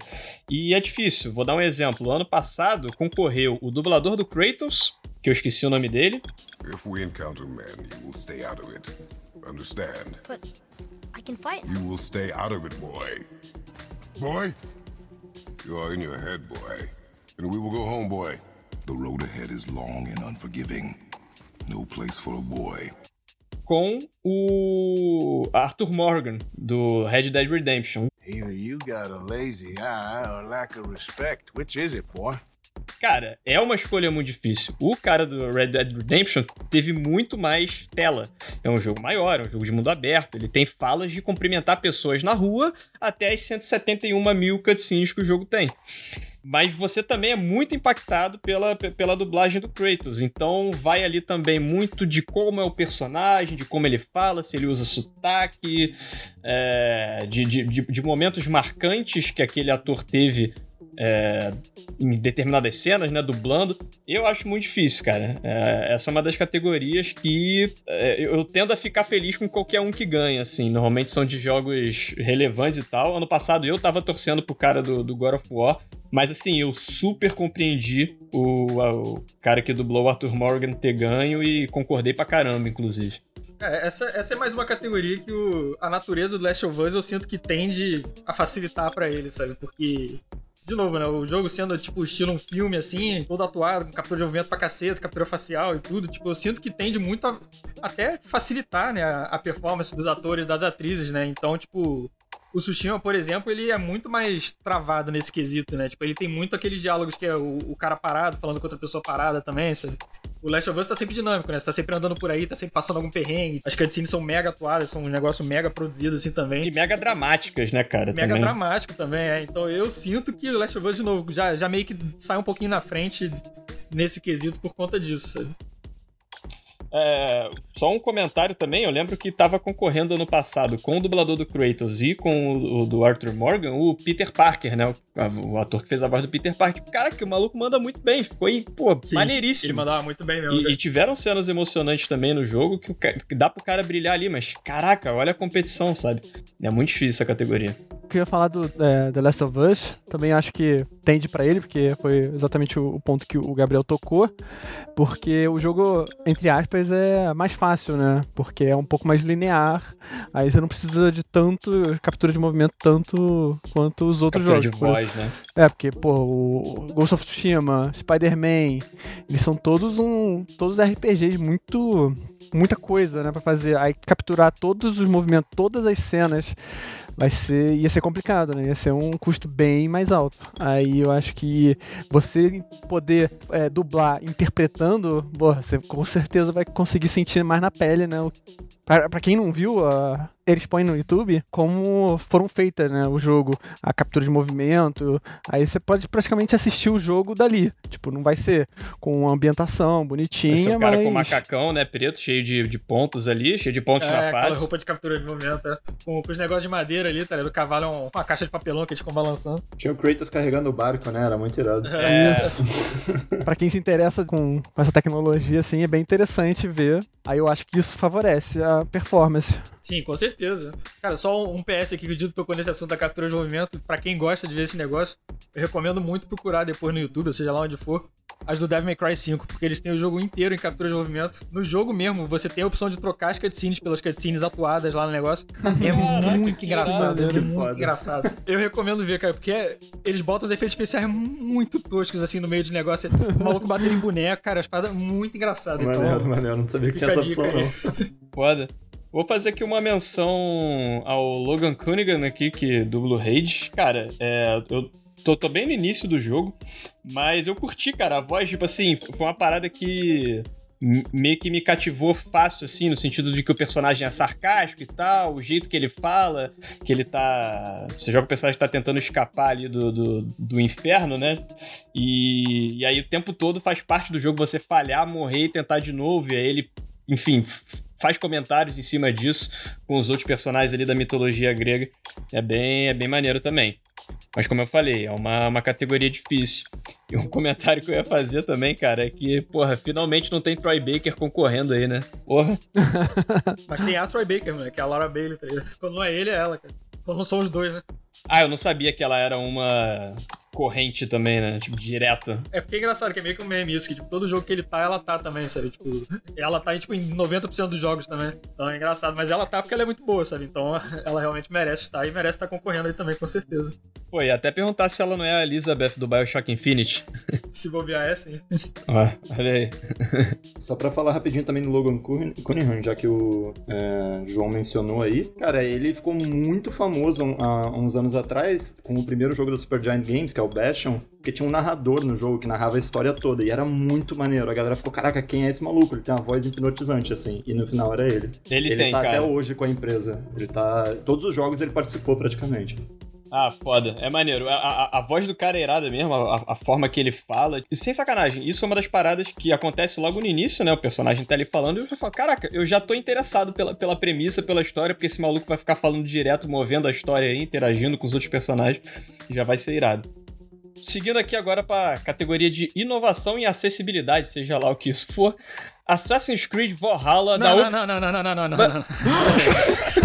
E é difícil. Vou dar um exemplo. Ano passado concorreu o dublador do Kratos, que eu esqueci o nome dele, If we encounter men, you will stay out of it. Understand? But I can fight. You will stay out of it, boy. Boy? You are in your head, boy. And we will go home, boy. The road ahead is long and unforgiving. No place for a boy. com o Arthur Morgan, do Red Dead Redemption. Either you got a lazy eye or lack of respect. Which is it, boy? Cara, é uma escolha muito difícil. O cara do Red Dead Redemption teve muito mais tela. É um jogo maior, é um jogo de mundo aberto. Ele tem falas de cumprimentar pessoas na rua até as 171 mil cutscenes que o jogo tem. Mas você também é muito impactado pela, pela dublagem do Kratos. Então vai ali também muito de como é o personagem, de como ele fala, se ele usa sotaque, é, de, de, de momentos marcantes que aquele ator teve é, em determinadas cenas, né, dublando, eu acho muito difícil, cara. É, essa é uma das categorias que é, eu tendo a ficar feliz com qualquer um que ganha, assim. Normalmente são de jogos relevantes e tal. Ano passado eu tava torcendo pro cara do, do God of War, mas assim, eu super compreendi o, o cara que dublou o Arthur Morgan ter ganho e concordei pra caramba, inclusive. É, essa, essa é mais uma categoria que o, a natureza do Last of Us eu sinto que tende a facilitar para ele, sabe? Porque de novo, né? O jogo sendo, tipo, estilo um filme, assim, todo atuado, com captura de movimento pra caceta, captura facial e tudo. Tipo, eu sinto que tende muito a até facilitar, né, a, performance dos atores, das atrizes, né? Então, tipo, o Tsushima, por exemplo, ele é muito mais travado nesse quesito, né? Tipo, ele tem muito aqueles diálogos que é o, o cara parado falando com outra pessoa parada também, sabe? O Last of Us tá sempre dinâmico, né? Você tá sempre andando por aí, tá sempre passando algum perrengue. As cutscenes são mega atuadas, são um negócio mega produzido assim também. E mega dramáticas, né, cara? Mega também. dramático também, é. Então eu sinto que o Last of Us, de novo, já, já meio que sai um pouquinho na frente nesse quesito por conta disso, sabe? É, só um comentário também, eu lembro que estava concorrendo ano passado com o dublador do Kratos e com o, o do Arthur Morgan, o Peter Parker, né? O, o, ator que fez a voz do Peter Parker. Cara, que o maluco manda muito bem, ficou aí, pô, Sim, maneiríssimo. Ele mandava muito bem mesmo. E, e, tiveram cenas emocionantes também no jogo que, que dá pro cara brilhar ali, mas caraca, olha a competição, sabe? É muito difícil essa categoria eu ia falar do é, The Last of Us, também acho que tende para ele, porque foi exatamente o, o, ponto que o Gabriel tocou, porque o jogo, entre aspas, é mais fácil, né? Porque é um pouco mais linear, aí você não precisa de tanto captura de movimento tanto quanto os outros captura jogos. de voz, né? É, porque, pô, o Ghost of Tsushima, Spider-Man, eles são todos um todos RPGs muito muita coisa, né, para fazer. Aí capturar todos os movimentos, todas as cenas vai ser ia ser complicado, né? Ia ser um custo bem mais alto. Aí eu acho que você poder é, dublar interpretando, porra, você com certeza vai conseguir sentir mais na pele, né? Para quem não viu, a, eles põem no YouTube como foram feitas, né? O jogo, a captura de movimento. Aí você pode praticamente assistir o jogo dali. Tipo, não vai ser com ambientação bonitinha, Esse é cara mas... com macacão, né? Preto, cheio de, de pontos ali, cheio de pontos é, na face. roupa de captura de movimento, é. com, com os negócios de madeira ali, tá ligado? O cavalo é um, uma caixa de papelão que eles ficam balançando. Tinha o Kratos carregando o barco, né? Era muito irado. É. pra quem se interessa com, com essa tecnologia, assim, é bem interessante ver. Aí eu acho que isso favorece a performance. Sim, com certeza. Cara, só um PS aqui que o Dito tocou nesse assunto da captura de movimento. Pra quem gosta de ver esse negócio, eu recomendo muito procurar depois no YouTube, ou seja lá onde for, as do Devil May Cry 5, porque eles têm o jogo inteiro em captura de movimento. No jogo mesmo, você tem a opção de trocar as cutscenes pelas cutscenes atuadas lá no negócio. É Caraca, muito engraçado, é muito foda. engraçado. Eu recomendo ver, cara, porque eles botam os efeitos especiais muito toscos, assim, no meio de negócio. O maluco batendo em boneco, cara, as paradas muito engraçadas. Maneiro, então, maneiro, não sabia que tinha essa opção, não. Foda. Vou fazer aqui uma menção ao Logan Cunningham aqui, que dubla o Rage. Cara, é, eu tô, tô, bem no início do jogo, mas eu curti, cara, a voz, tipo assim, foi uma parada que meio que me cativou fácil, assim, no sentido de que o personagem é sarcástico e tal, o jeito que ele fala, que ele tá. Você joga o personagem tá tentando escapar ali do, do, do inferno, né? E, e aí o tempo todo faz parte do jogo você falhar, morrer e tentar de novo, e aí ele, enfim, faz comentários em cima disso com os outros personagens ali da mitologia grega. É bem, é bem maneiro também. Mas como eu falei, é uma, uma categoria difícil. E um comentário que eu ia fazer também, cara, é que, porra, finalmente não tem Troy Baker concorrendo aí, né? Porra. Mas tem a Troy Baker, né? Que é a Laura Bailey, tá Quando não é ele, é ela, cara. Quando não são os dois, né? Ah, eu não sabia que ela era uma corrente também, né? Tipo, direto. É porque é engraçado que é meio que um meme isso, que tipo, todo jogo que ele tá, ela tá também, sabe? Tipo, ela tá tipo, em 90% dos jogos também. Então é engraçado, mas ela tá porque ela é muito boa, sabe? Então ela realmente merece estar e merece estar concorrendo aí também, com certeza. Pô, e até perguntar se ela não é a Elizabeth do Bioshock Infinite. Se bobear é sim. Ó, olha aí. Só pra falar rapidinho também do Logan Cunningham, já que o é, João mencionou aí. Cara, ele ficou muito famoso há uns anos atrás com o primeiro jogo da Supergiant Games, que é o Bastion, porque tinha um narrador no jogo que narrava a história toda, e era muito maneiro. A galera ficou, caraca, quem é esse maluco? Ele tem uma voz hipnotizante, assim, e no final era ele. Ele tem, tá cara. até hoje com a empresa. Ele tá... Todos os jogos ele participou praticamente. Ah, foda. É maneiro. A, a, a voz do cara é irada mesmo, a, a forma que ele fala. E sem sacanagem, isso é uma das paradas que acontece logo no início, né? O personagem tá ali falando e eu já falo, caraca, eu já tô interessado pela, pela premissa, pela história, porque esse maluco vai ficar falando direto, movendo a história aí, interagindo com os outros personagens. Já vai ser irado. Seguindo aqui agora pra categoria de inovação e acessibilidade, seja lá o que isso for. Assassin's Creed Valhalla da Não, Ubi- não, não, não, não, não, não, não, não. Não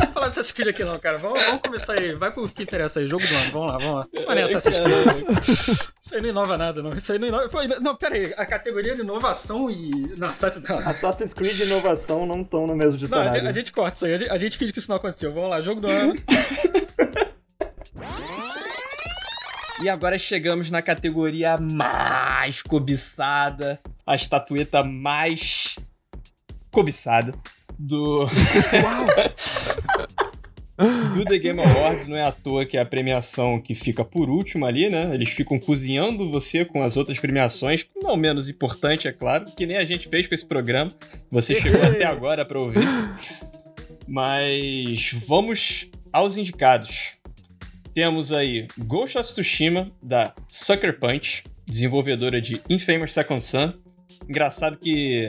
vou falar dessas Creed aqui não, cara. Vamos, vamos começar aí. Vai pro que interessa aí. Jogo do ano. Vamos lá, vamos lá. Mas nem Assassin's Creed. Isso aí não inova nada, não. Isso aí não inova... Não, pera aí. A categoria de inovação e... Não, Assassin's- não. Assassin's Creed e inovação não estão no mesmo Não, a, dicionário. gente, a gente corta isso aí. A gente, a gente finge que isso não aconteceu. Vamos lá, jogo do ano. E agora chegamos na categoria mais cobiçada, a estatueta mais cobiçada do. do The Game Awards. Não é à toa que é a premiação que fica por último ali, né? Eles ficam cozinhando você com as outras premiações, não menos importante, é claro, que nem a gente fez com esse programa. Você chegou até agora pra ouvir. Mas vamos aos indicados. Temos aí Ghost of Tsushima, da Sucker Punch, desenvolvedora de Infamous Second Son. Engraçado que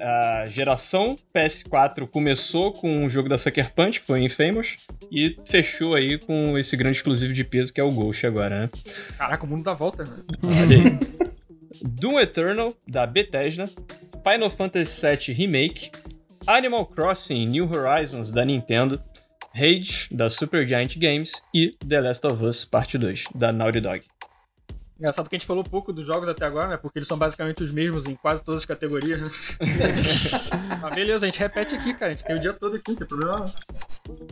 a geração PS4 começou com um jogo da Sucker Punch, que foi o Infamous, e fechou aí com esse grande exclusivo de peso que é o Ghost agora, né? Caraca, o mundo dá volta, né? Olha aí. Doom Eternal, da Bethesda. Final Fantasy VII Remake. Animal Crossing New Horizons, da Nintendo. Rage, da Supergiant Games. E The Last of Us Parte 2, da Naughty Dog. Engraçado que a gente falou pouco dos jogos até agora, né? Porque eles são basicamente os mesmos em quase todas as categorias, né? Mas beleza, a gente repete aqui, cara. A gente tem o dia todo aqui, não tem problema não.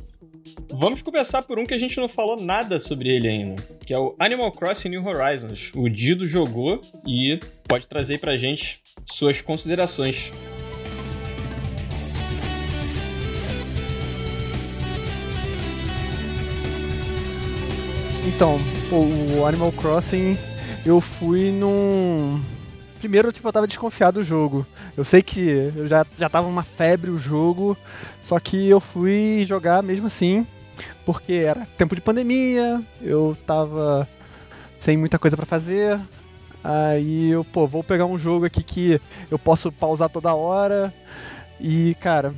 Vamos começar por um que a gente não falou nada sobre ele ainda, que é o Animal Crossing New Horizons. O Dido jogou e pode trazer pra gente suas considerações. Então, o Animal Crossing, eu fui num. Primeiro, tipo, eu tava desconfiado do jogo. Eu sei que eu já, já tava uma febre o jogo, só que eu fui jogar mesmo assim, porque era tempo de pandemia, eu tava sem muita coisa pra fazer. Aí eu, pô, vou pegar um jogo aqui que eu posso pausar toda hora. E, cara,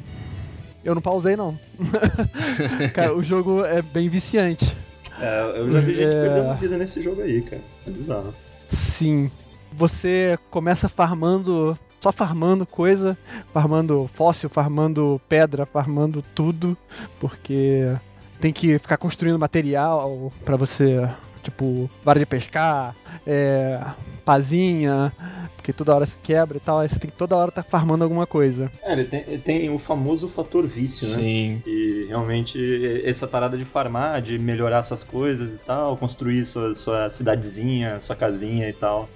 eu não pausei não. cara, o jogo é bem viciante. É, eu já vi gente É. perdendo vida nesse jogo aí, cara. É bizarro. Sim. Você começa farmando, só farmando coisa, farmando fóssil, farmando pedra, farmando tudo, porque tem que ficar construindo material pra você, tipo, vara de pescar, é, pazinha, porque toda hora se quebra e tal, aí você tem que toda hora estar farmando alguma coisa. É, ele tem, ele tem o famoso fator vício, né? Sim. E realmente essa parada de farmar, de melhorar suas coisas e tal, construir sua, sua cidadezinha, sua casinha e tal,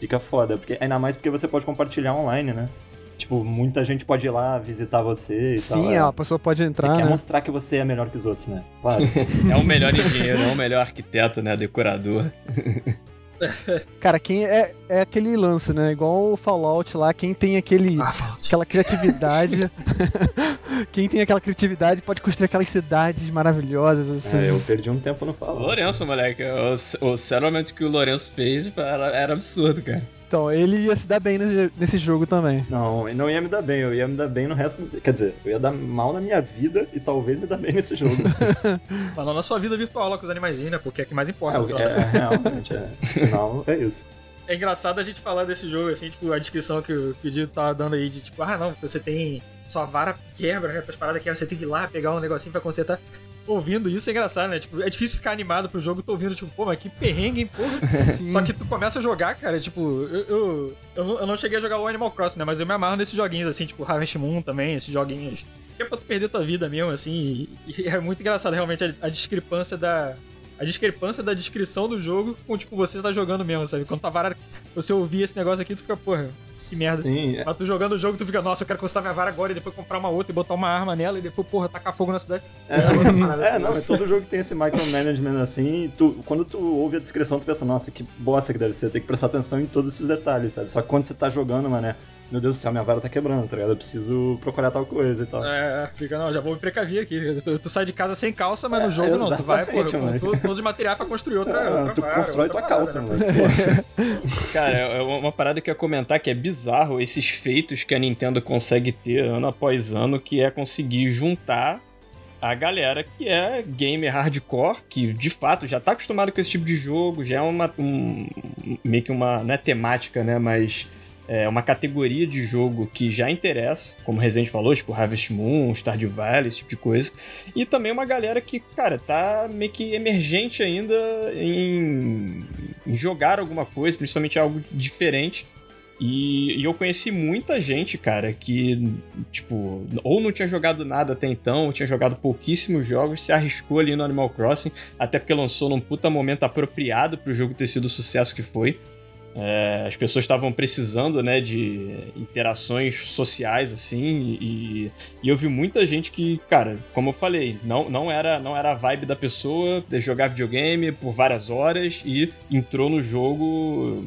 fica foda. Porque, ainda mais porque você pode compartilhar online, né? Tipo, muita gente pode ir lá visitar você e tal. Sim, é. a pessoa pode Você entrar, quer né? mostrar que você é melhor que os outros, né? Claro. É o melhor engenheiro, é o melhor arquiteto, né? Decorador. Cara, quem é, é aquele lance, né? Igual o Fallout lá, quem tem aquele aquela criatividade, quem tem aquela criatividade pode construir aquelas cidades maravilhosas assim. É, eu perdi um tempo no Fallout. Lourenço, moleque. O, o settlement que o Lourenço fez era, era absurdo, cara. Então, ele ia se dar bem nesse, nesse jogo também. Não, não ia me dar bem, eu ia me dar bem no resto. Quer dizer, eu ia dar mal na minha vida e talvez me dar bem nesse jogo. Mas não na sua vida virtual lá com os animaizinhos, né? Porque é o que mais importa. é, é, é, realmente, é. Não, é isso. É engraçado a gente falar desse jogo, assim, tipo, a descrição que o, que o Dito tava dando aí de tipo, ah não, você tem. Sua vara quebra, né? Tuas paradas quebram, você tem que ir lá pegar um negocinho pra consertar. Ouvindo isso é engraçado, né? Tipo, é difícil ficar animado pro jogo, tô ouvindo, tipo, pô, mas que perrengue, hein, porra. Só que tu começa a jogar, cara, tipo, eu, eu, eu, não, eu não cheguei a jogar o Animal Crossing, né? Mas eu me amarro nesses joguinhos, assim, tipo, Harvest Moon também, esses joguinhos. Que é pra tu perder tua vida mesmo, assim. E, e é muito engraçado, realmente, a, a discrepância da a discrepância da descrição do jogo com, tipo, você tá jogando mesmo, sabe? Quando tá vara, você ouvir esse negócio aqui, tu fica, porra, que merda. Sim. Mas tu jogando o jogo, tu fica, nossa, eu quero consertar minha vara agora e depois comprar uma outra e botar uma arma nela e depois, porra, tacar fogo na cidade. É, é não, é todo jogo que tem esse micromanagement assim, tu, quando tu ouve a descrição, tu pensa, nossa, que bosta que deve ser, tem que prestar atenção em todos esses detalhes, sabe? Só que quando você tá jogando, mané, meu Deus do céu, minha vara tá quebrando, tá ligado? Eu preciso procurar tal coisa e tal. É, fica, não, já vou me precaver aqui. Tu, tu sai de casa sem calça, mas no jogo é, não, tu vai, pô, todo, todos os materiais pra construir outra. É, outra tu vara, constrói outra tua parada, calça, né? mano. Cara, é uma parada que eu ia comentar que é bizarro esses feitos que a Nintendo consegue ter ano após ano, que é conseguir juntar a galera que é gamer hardcore, que de fato já tá acostumado com esse tipo de jogo, já é uma. Um, meio que uma. Não é temática, né? Mas é uma categoria de jogo que já interessa, como o Resident falou, tipo Harvest Moon, Stardew Valley, esse tipo de coisa. E também uma galera que, cara, tá meio que emergente ainda em, em jogar alguma coisa, principalmente algo diferente. E, e, eu conheci muita gente, cara, que, tipo, ou não tinha jogado nada até então, ou tinha jogado pouquíssimos jogos, se arriscou ali no Animal Crossing, até porque lançou num puta momento apropriado pro jogo ter sido o sucesso que foi. É, as pessoas estavam precisando, né, de interações sociais, assim, e, e, eu vi muita gente que, cara, como eu falei, não, não, era, não era a vibe da pessoa de jogar videogame por várias horas e entrou no jogo.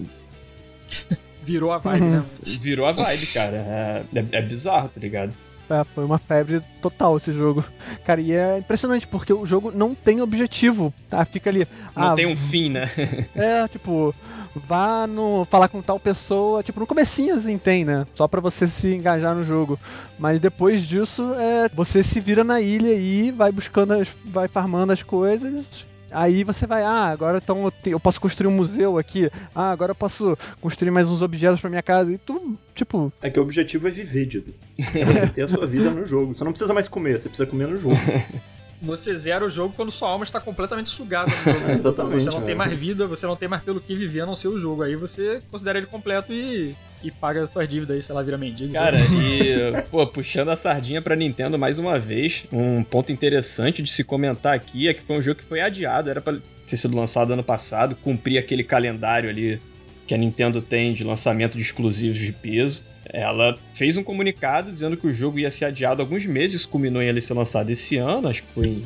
Virou a vibe, né? Virou a vibe, cara. É, é, é bizarro, tá ligado? É, foi uma febre total esse jogo. Cara, e é impressionante, porque o jogo não tem objetivo, tá? Fica ali. Não ah, tem um fim, né? é, tipo, vá no falar com tal pessoa, tipo, no comecinho assim tem, né? Só para você se engajar no jogo. Mas depois disso, é, você se vira na ilha e vai buscando, as, vai farmando as coisas. Aí você vai, ah, agora então eu, te, eu posso construir um museu aqui. Ah, agora eu posso construir mais uns objetos para minha casa. E tu, tipo. É que o objetivo é viver, Dido. É você ter a sua vida no jogo. Você não precisa mais comer, você precisa comer no jogo. Você zera o jogo quando sua alma está completamente sugada no jogo. Exatamente. Você não tem velho. mais vida, você não tem mais pelo que viver a não ser o jogo. Aí você considera ele completo e, e paga as suas dívidas aí, sei lá, vira mendigo. Cara, e, pô, puxando a sardinha pra Nintendo mais uma vez, um ponto interessante de se comentar aqui é que foi um jogo que foi adiado, era pra ter sido lançado ano passado, cumprir aquele calendário ali que a Nintendo tem de lançamento de exclusivos de peso. Ela fez um comunicado dizendo que o jogo ia ser adiado alguns meses, culminou em ele ser lançado esse ano, acho que foi em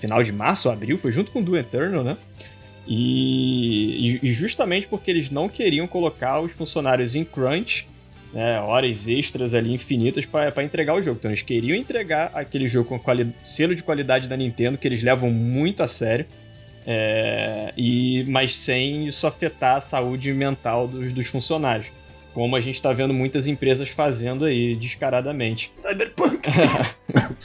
final de março ou abril, foi junto com o Do Eternal, né? E, e, justamente porque eles não queriam colocar os funcionários em crunch, né, horas extras ali infinitas para entregar o jogo. Então eles queriam entregar aquele jogo com quali selo de qualidade da Nintendo, que eles levam muito a sério, é, e mas sem isso afetar a saúde mental dos, dos funcionários. Como a gente está vendo muitas empresas fazendo aí descaradamente. Cyberpunk!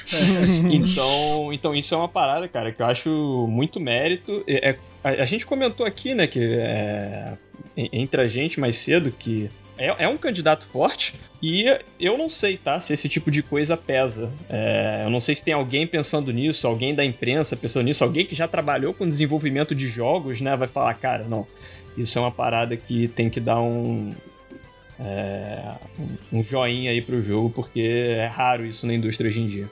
então, então isso é uma parada, cara, que eu acho muito mérito. É, é, a, a, gente comentou aqui, né, que é, entre a gente mais cedo que é, é, um candidato forte e eu não sei, tá? Se esse tipo de coisa pesa. É, eu não sei se tem alguém pensando nisso, alguém da imprensa pensando nisso, alguém que já trabalhou com desenvolvimento de jogos, né? Vai falar, cara, não. Isso é uma parada que tem que dar um, é, um joinha aí pro jogo, porque é raro isso na indústria hoje em dia.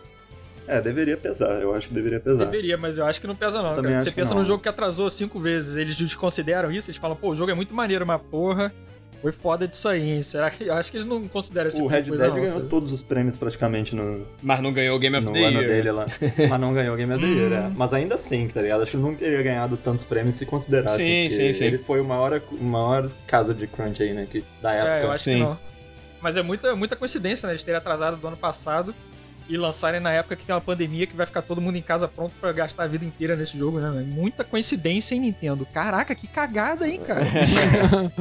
É, deveria pesar, eu acho que deveria pesar. Deveria, mas eu acho que não pesa não, Também cara. Você que pensa não. num jogo que atrasou cinco vezes, eles desconsideram isso, eles falam, pô, o jogo é muito maneiro, mas porra, foi foda disso aí, hein? Será que... Eu acho que eles não consideram esse O tipo Red de coisa Dead não, ganhou sabe? todos os prêmios praticamente no, Mas não ganhou o Game of no the ano Year. dele lá. Mas não ganhou o Game of the Year, é. Mas ainda assim, tá ligado? Acho que ele não teria ganhado tantos prêmios se considerasse. Sim, sim, sim. Ele foi o maior, o maior caso de crunch aí, né? Que, da época. É, eu acho que Sim. não. Mas é muita, muita coincidência, né? Eles terem atrasado do ano passado e lançarem na época que tem uma pandemia que vai ficar todo mundo em casa pronto pra gastar a vida inteira nesse jogo, né? Muita coincidência em Nintendo. Caraca, que cagada, hein, cara?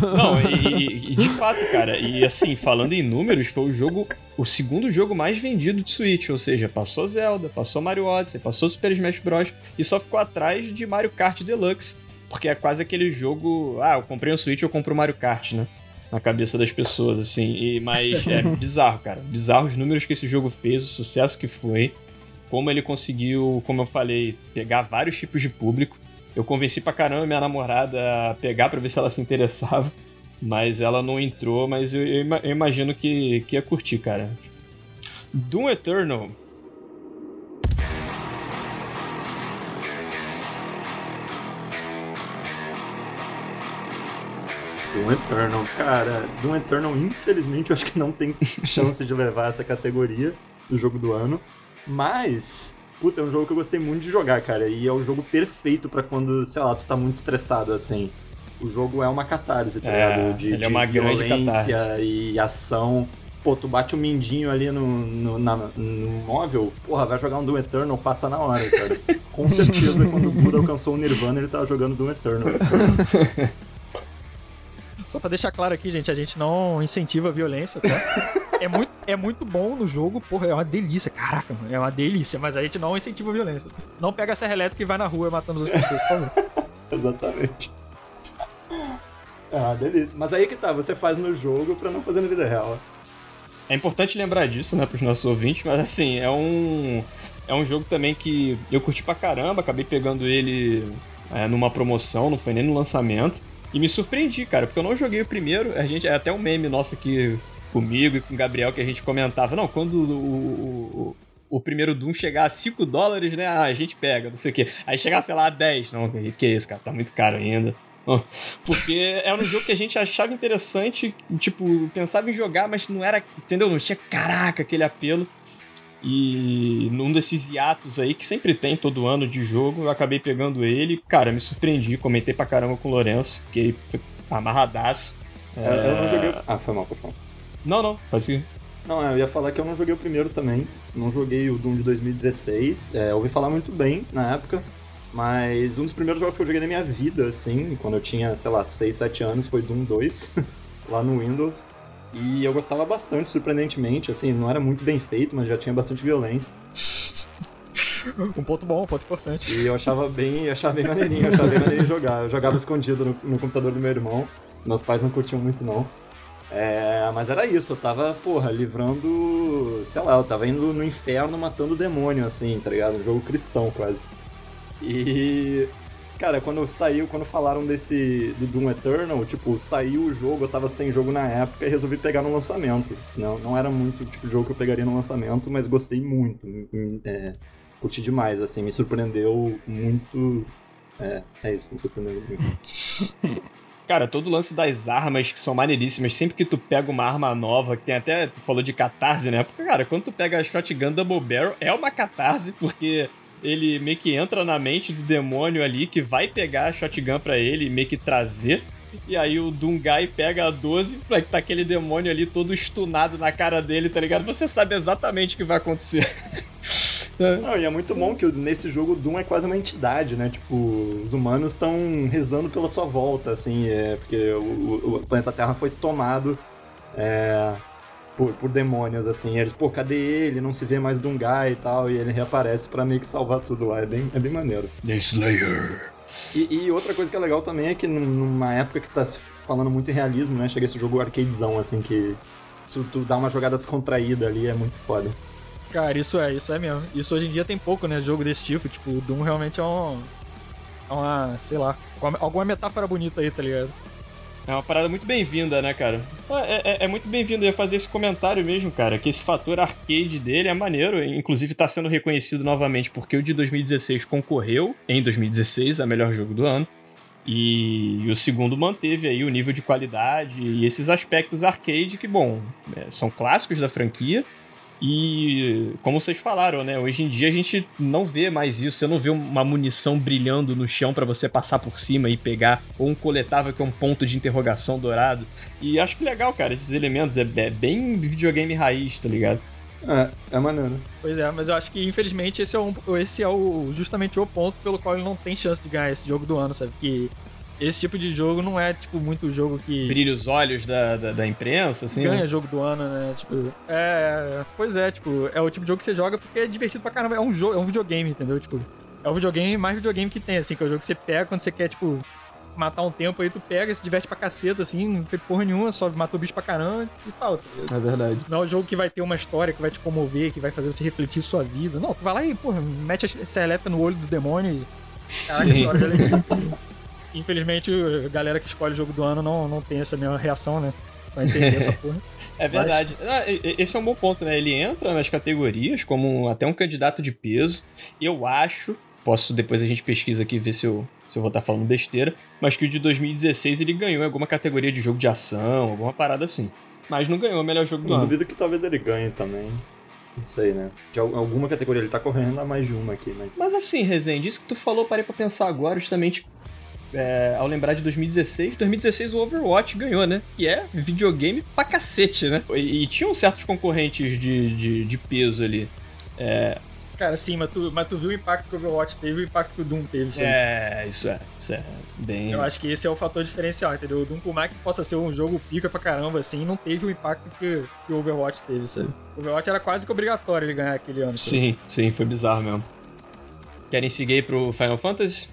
Não, e, e de fato, cara, e assim, falando em números, foi o jogo, o segundo jogo mais vendido de Switch, ou seja, passou Zelda, passou Mario Odyssey, passou Super Smash Bros. e só ficou atrás de Mario Kart Deluxe, porque é quase aquele jogo, ah, eu comprei um Switch, eu compro o Mario Kart, né? Na cabeça das pessoas, assim, e, mas é bizarro, cara, bizarro os números que esse jogo fez, o sucesso que foi. como ele conseguiu, como eu falei, pegar vários tipos de público. Eu convenci pra caramba minha namorada a pegar pra ver se ela se interessava. Mas ela não entrou, mas eu, eu, eu imagino que, que ia curtir, cara. Doom Eternal. Doom Eternal, cara, Doom Eternal, infelizmente, eu acho que não tem chance de levar essa categoria do jogo do ano. Mas, puta, é um jogo que eu gostei muito de jogar, cara. E é o jogo perfeito para quando, sei lá, tu tá muito estressado, assim. O jogo é uma catarse, tá É, ligado? De, ele é uma grande violência catarse. e ação. Pô, tu bate o mindinho ali no, no, na- no móvel, porra, vai jogar um Doom Eternal, passa na hora, cara. Com certeza, quando o Buda alcançou o Nirvana, ele tava jogando Doom Eternal. Só pra deixar claro aqui, gente, a gente não incentiva a violência, tá? é, muito, é muito bom no jogo, porra, é uma delícia. Caraca, mano, é uma delícia, mas a gente não incentiva a violência. Não pega a serra elétrica e vai na rua matando os outros, por favor. Exatamente. Ah, delícia. Mas aí que tá, você faz no jogo pra não fazer na vida real. É importante lembrar disso, né, pros nossos ouvintes, mas assim, é um. É um jogo também que eu curti pra caramba, acabei pegando ele é, numa promoção, não foi nem no lançamento. E me surpreendi, cara, porque eu não joguei o primeiro. A gente é até um meme nosso aqui comigo e com o Gabriel que a gente comentava. Não, quando o, o, o- primeiro Doom chegar a 5 dólares, né? Ah, a gente pega, não sei o quê. Aí chegar, sei lá, a 10. Não, que, isso, cara, tá muito caro ainda. Ó, Porque era um jogo que a gente achava interessante, tipo, pensava em jogar, mas não era, entendeu? Não tinha, caraca, aquele apelo. E num desses hiatos aí, que sempre tem todo ano de jogo, eu acabei pegando ele. Cara, me surpreendi, comentei pra caramba com o Lourenço, que ele foi amarradaço. Eu, eu não É, joguei. Ah, foi mal, pode falar. Não, não, pode seguir. Não, eu ia falar que eu não joguei o primeiro também. Não joguei o Doom de 2016. É, ouvi falar muito bem na época. Mas um dos primeiros jogos que eu joguei na minha vida, assim, quando eu tinha, sei lá, 6, 7 anos, foi Doom 2, lá no Windows. E eu gostava bastante, surpreendentemente, assim, não era muito bem feito, mas já tinha bastante violência. Um ponto bom, um ponto importante. E eu achava bem, eu achava bem maneirinho, eu achava bem maneirinho jogar. Eu jogava escondido no, no computador do meu irmão. Meus pais não curtiam muito, não. É, mas era isso, eu tava, porra, livrando. Sei lá, eu tava indo no inferno matando demônio, assim, tá ligado? Um jogo cristão quase. E. Cara, quando saiu, quando falaram desse. do Doom Eternal, tipo, saiu o jogo, eu tava sem jogo na época e resolvi pegar no lançamento. Não, não era muito tipo de jogo que eu pegaria no lançamento, mas gostei muito. É, curti demais, assim, me surpreendeu muito. É, é isso, me surpreendeu muito. Cara, todo o lance das armas que são maneiríssimas, sempre que tu pega uma arma nova, que tem até, tu falou de catarse, né? Porque, cara, quando tu pega a Shotgun Double Barrel, é uma catarse, porque ele meio que entra na mente do demônio ali, que vai pegar a Shotgun pra ele e meio que trazer. E aí o Dungai pega a 12 pra tá aquele demônio ali todo stunado na cara dele, tá ligado? Você sabe exatamente o que vai acontecer. Não, e é muito bom que nesse jogo o Doom é quase uma entidade, né? Tipo, os humanos estão rezando pela sua volta, assim, é, porque o, o- o planeta Terra foi tomado é, por, por demônios, assim. Eles, pô, cadê ele? Não se vê mais Dungai e tal, e ele reaparece pra meio que salvar tudo lá. É bem, é bem maneiro. The Slayer. E, e outra coisa que é legal também é que num- numa época que tá se falando muito em realismo, né? Chega esse jogo arcadezão, assim, que tu, tu dá uma jogada descontraída ali, é muito foda. Cara, isso é, isso é mesmo. Isso hoje em dia tem pouco, né? Jogo desse tipo. Tipo, o Doom realmente é um. É uma, sei lá, alguma metáfora bonita aí, tá ligado? É uma parada muito bem-vinda, né, cara? É, é- é muito bem-vindo. Eu ia fazer esse comentário mesmo, cara, que esse fator arcade dele é maneiro. Inclusive, tá sendo reconhecido novamente porque o de 2016 concorreu, em 2016, a melhor jogo do ano. E, e o segundo manteve aí o nível de qualidade e esses aspectos arcade que, bom, é, são clássicos da franquia. E como vocês falaram, né? Hoje em dia a gente não vê mais isso. Você não vê uma munição brilhando no chão pra você passar por cima e pegar, ou um coletável que é um ponto de interrogação dourado. E acho que legal, cara, esses elementos. É, é bem videogame raiz, tá ligado? É, é maneiro. Pois é, mas eu acho que infelizmente esse é, um, esse é o, justamente o ponto pelo qual ele não tem chance de ganhar esse jogo do ano, sabe? Que esse tipo de jogo não é, tipo, muito jogo que. Brilha os olhos da, da, da imprensa, assim. ganha né? jogo do ano, né? Tipo, é. Pois é, tipo, é o tipo de jogo que você joga porque é divertido pra caramba. É um jogo, é um videogame, entendeu? Tipo, é o videogame mais videogame que tem, assim, que é o jogo que você pega quando você quer, tipo, matar um tempo aí, tu pega, se diverte pra caceta, assim, não tem porra nenhuma, só matou bicho pra caramba e tal. tá? É verdade. Não é um jogo que vai ter uma história que vai te comover, que vai fazer você refletir sua vida. Não, tu vai lá e, porra, mete a serelepe no olho do demônio e. Caraca, Sim. Infelizmente, a galera que escolhe o jogo do ano não, não tem essa mesma reação, né? Pra entender essa porra. É verdade. Ah, e- e- esse é um bom ponto, né? Ele entra nas categorias como até um candidato de peso. Eu acho, posso depois a gente pesquisa aqui e ver se eu, se eu vou estar falando besteira, mas que o de 2016 ele ganhou em alguma categoria de jogo de ação, alguma parada assim. Mas não ganhou o melhor jogo do Eu ano. duvido que talvez ele ganhe também. Não sei, né? De al- alguma categoria ele tá correndo a mais de uma aqui, mas. Mas assim, Rezende, isso que tu falou, parei pra pensar agora, justamente é, ao lembrar de 2016. 2016 o Overwatch ganhou, né? Que é videogame pra cacete, né? E, e tinham certos concorrentes de, de, de peso ali. É, Cara, sim, mas tu, mas tu viu o impacto que o Overwatch teve e o impacto que o Doom teve, sim. é, isso é. Isso é bem. Eu acho que esse é o fator diferencial, entendeu? O Doom, por mais que possa ser um jogo pica pra caramba, assim, não teve o impacto que, que o Overwatch teve, sabe? O Overwatch era quase que obrigatório ele ganhar aquele ano. sabe? Sim, sim, foi bizarro mesmo. Querem seguir pro Final Fantasy?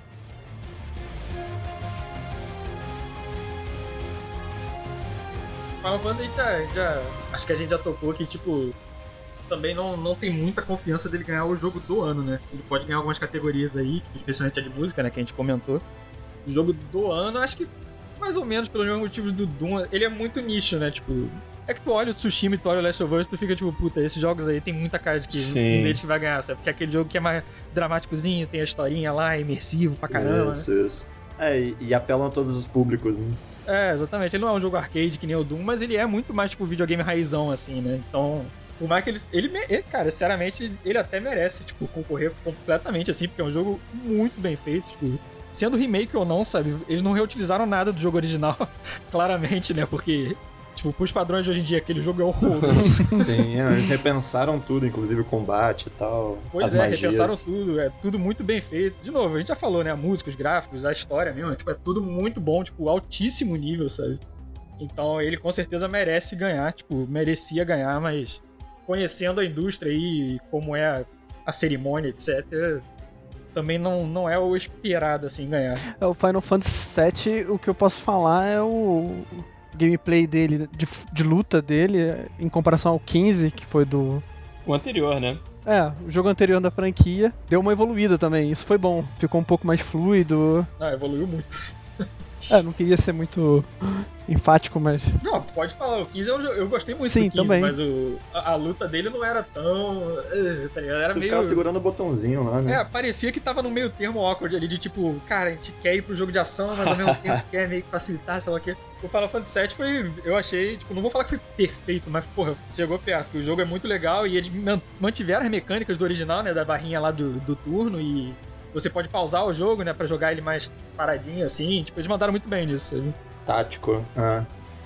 Final Fantasy a gente já, já- Acho que a gente já tocou que, tipo. Também não, não tem muita confiança dele ganhar o jogo do ano, né? Ele pode ganhar algumas categorias aí, especialmente a de música, né? Que a gente comentou. O jogo do ano, acho que mais ou menos pelos mesmos motivos do Doom, ele é muito nicho, né? Tipo. É que tu olha o Tsushima e tu olha o Last of Us, tu fica tipo, puta, esses jogos aí tem muita cara de que Sim. um deles que vai ganhar, sabe? Porque é aquele jogo que é mais dramáticozinho, tem a historinha lá, é imersivo pra caramba. né? Isso, isso. É, e, e apelam a todos os públicos, né? É, exatamente. Ele não é um jogo arcade que nem o Doom, mas ele é muito mais, tipo, videogame raizão, assim, né? Então, mais que ele... Ele, cara, sinceramente, ele até merece, tipo, concorrer completamente, assim, porque é um jogo muito bem feito, tipo... Sendo remake ou não, sabe? Eles não reutilizaram nada do jogo original, claramente, né? Porque, tipo, pros padrões de hoje em dia, aquele jogo é horroroso. Sim, eles repensaram tudo, inclusive o combate e tal. Pois as é, magias. repensaram tudo, é tudo muito bem feito. De novo, a gente já falou, né? A música, os gráficos, a história mesmo, é, tipo, é tudo muito bom, tipo, altíssimo nível, sabe? Então ele com certeza merece ganhar, tipo, merecia ganhar, mas conhecendo a indústria aí, como é a, a cerimônia, etc., também não, não é o esperado, assim, ganhar. É, o Final Fantasy VII, o que eu posso falar é o gameplay dele, de, de luta dele, em comparação ao 15, que foi do. O anterior, né? É, o jogo anterior da franquia, deu uma evoluída também, isso foi bom. Ficou um pouco mais fluido. Não, evoluiu muito. É, não queria ser muito enfático, mas. Não, pode falar, o 15 eu, eu gostei muito Sim, do 15, também. mas o, a, a luta dele não era tão. eh, Tá ligado? Era Tu meio. ficava segurando o botãozinho lá, né? É, parecia que tava no meio termo awkward ali, de tipo, cara, a gente quer ir pro jogo de ação, mas ao mesmo tempo quer meio que facilitar, sei lá o quê. O Final Fantasy VII foi, eu achei, tipo, não vou falar que foi perfeito, mas, porra, chegou perto, porque o jogo é muito legal e eles man- mantiveram as mecânicas do original, né, da barrinha lá do, do turno e você pode pausar o jogo, né, pra jogar ele mais paradinho, assim, tipo, eles mandaram muito bem nisso, sabe? Tático. Ah.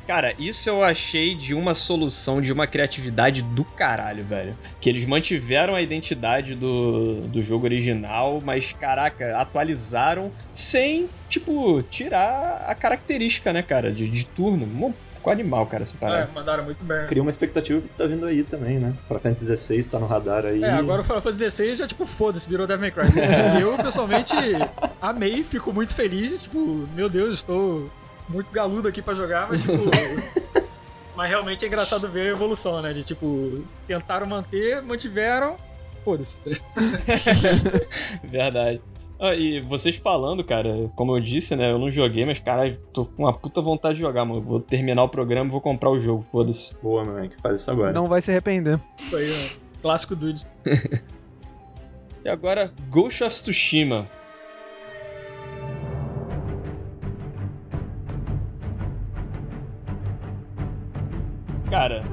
Cara, isso eu achei de uma solução, de uma criatividade do caralho, velho. Que eles mantiveram a identidade do, do jogo original, mas, caraca, atualizaram sem, tipo, tirar a característica, né, cara, de, de turno. Ficou animal, cara, essa É, parada. mandaram muito bem. Cria uma expectativa que tá vindo aí também, né? Pra Fantasy XVI tá no radar aí. É, agora o Final Fantasy XVI já, tipo, foda-se, virou Devil May Cry. eu, pessoalmente, amei, fico muito feliz. Tipo, meu Deus, estou muito galudo aqui pra jogar, mas, tipo... mas realmente é engraçado ver a evolução, né? De, tipo, tentaram manter, mantiveram, foda-se. Verdade. Ah, e vocês falando, cara, como eu disse, né? Eu não joguei, mas, caralho, tô com uma puta vontade de jogar, mano. Vou terminar o programa e vou comprar o jogo, foda-se. Boa, meu que faz isso agora. Não vai se arrepender. Isso aí, né? Clássico Dude. E agora, Ghost of Tsushima. Cara,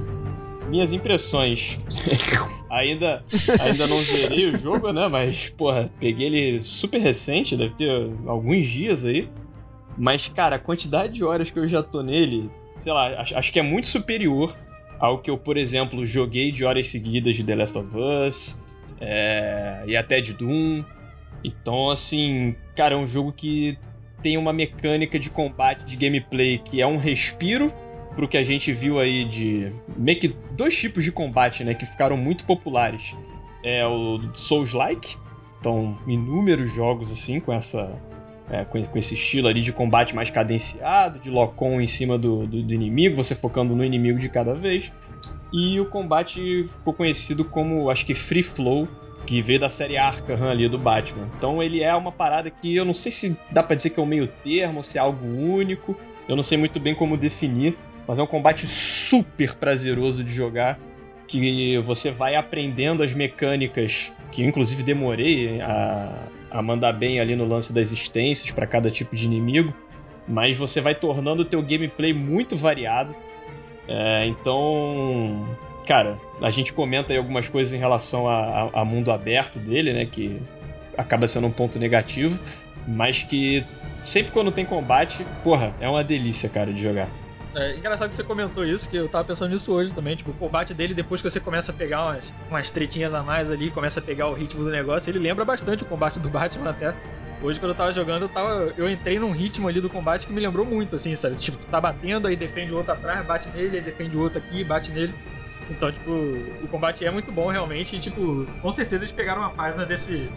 minhas impressões. ainda, ainda não zerei o jogo, né? Mas, porra, peguei ele super recente, deve ter alguns dias aí. Mas, cara, a quantidade de horas que eu já tô nele, sei lá, acho, acho que é muito superior ao que eu, por exemplo, joguei de horas seguidas de The Last of Us é, e até de Doom. Então, assim, cara, é um jogo que tem uma mecânica de combate, de gameplay que é um respiro pro que a gente viu aí de meio que dois tipos de combate, né, que ficaram muito populares. É o Souls-like, então inúmeros jogos assim com essa é, com, com, esse estilo ali de combate mais cadenciado, de lock-on em cima do, do, do, inimigo, você focando no inimigo de cada vez. E o combate ficou conhecido como, acho que Free Flow, que veio da série Arkham ali do Batman. Então ele é uma parada que eu não sei se dá pra dizer que é um meio termo, se é algo único, eu não sei muito bem como definir, mas é um combate super prazeroso de jogar, que você vai aprendendo as mecânicas, que inclusive demorei a, a mandar bem ali no lance das existências para cada tipo de inimigo, mas você vai tornando o teu gameplay muito variado. É, então, cara, a gente comenta aí algumas coisas em relação a, a, a, mundo aberto dele, né, que acaba sendo um ponto negativo, mas que sempre quando tem combate, porra, é uma delícia, cara, de jogar. É engraçado que você comentou isso, que eu tava pensando nisso hoje também. Tipo, o combate dele, depois que você começa a pegar umas, umas tretinhas a mais ali, começa a pegar o ritmo do negócio, ele lembra bastante o combate do Batman até. Hoje, quando eu tava jogando, eu, tava, eu entrei num ritmo ali do combate que me lembrou muito, assim, sabe? Tipo, tu tá batendo, aí defende o outro atrás, bate nele, aí defende o outro aqui, bate nele. Então, tipo, o combate é muito bom realmente e, tipo, com certeza eles pegaram uma página desse,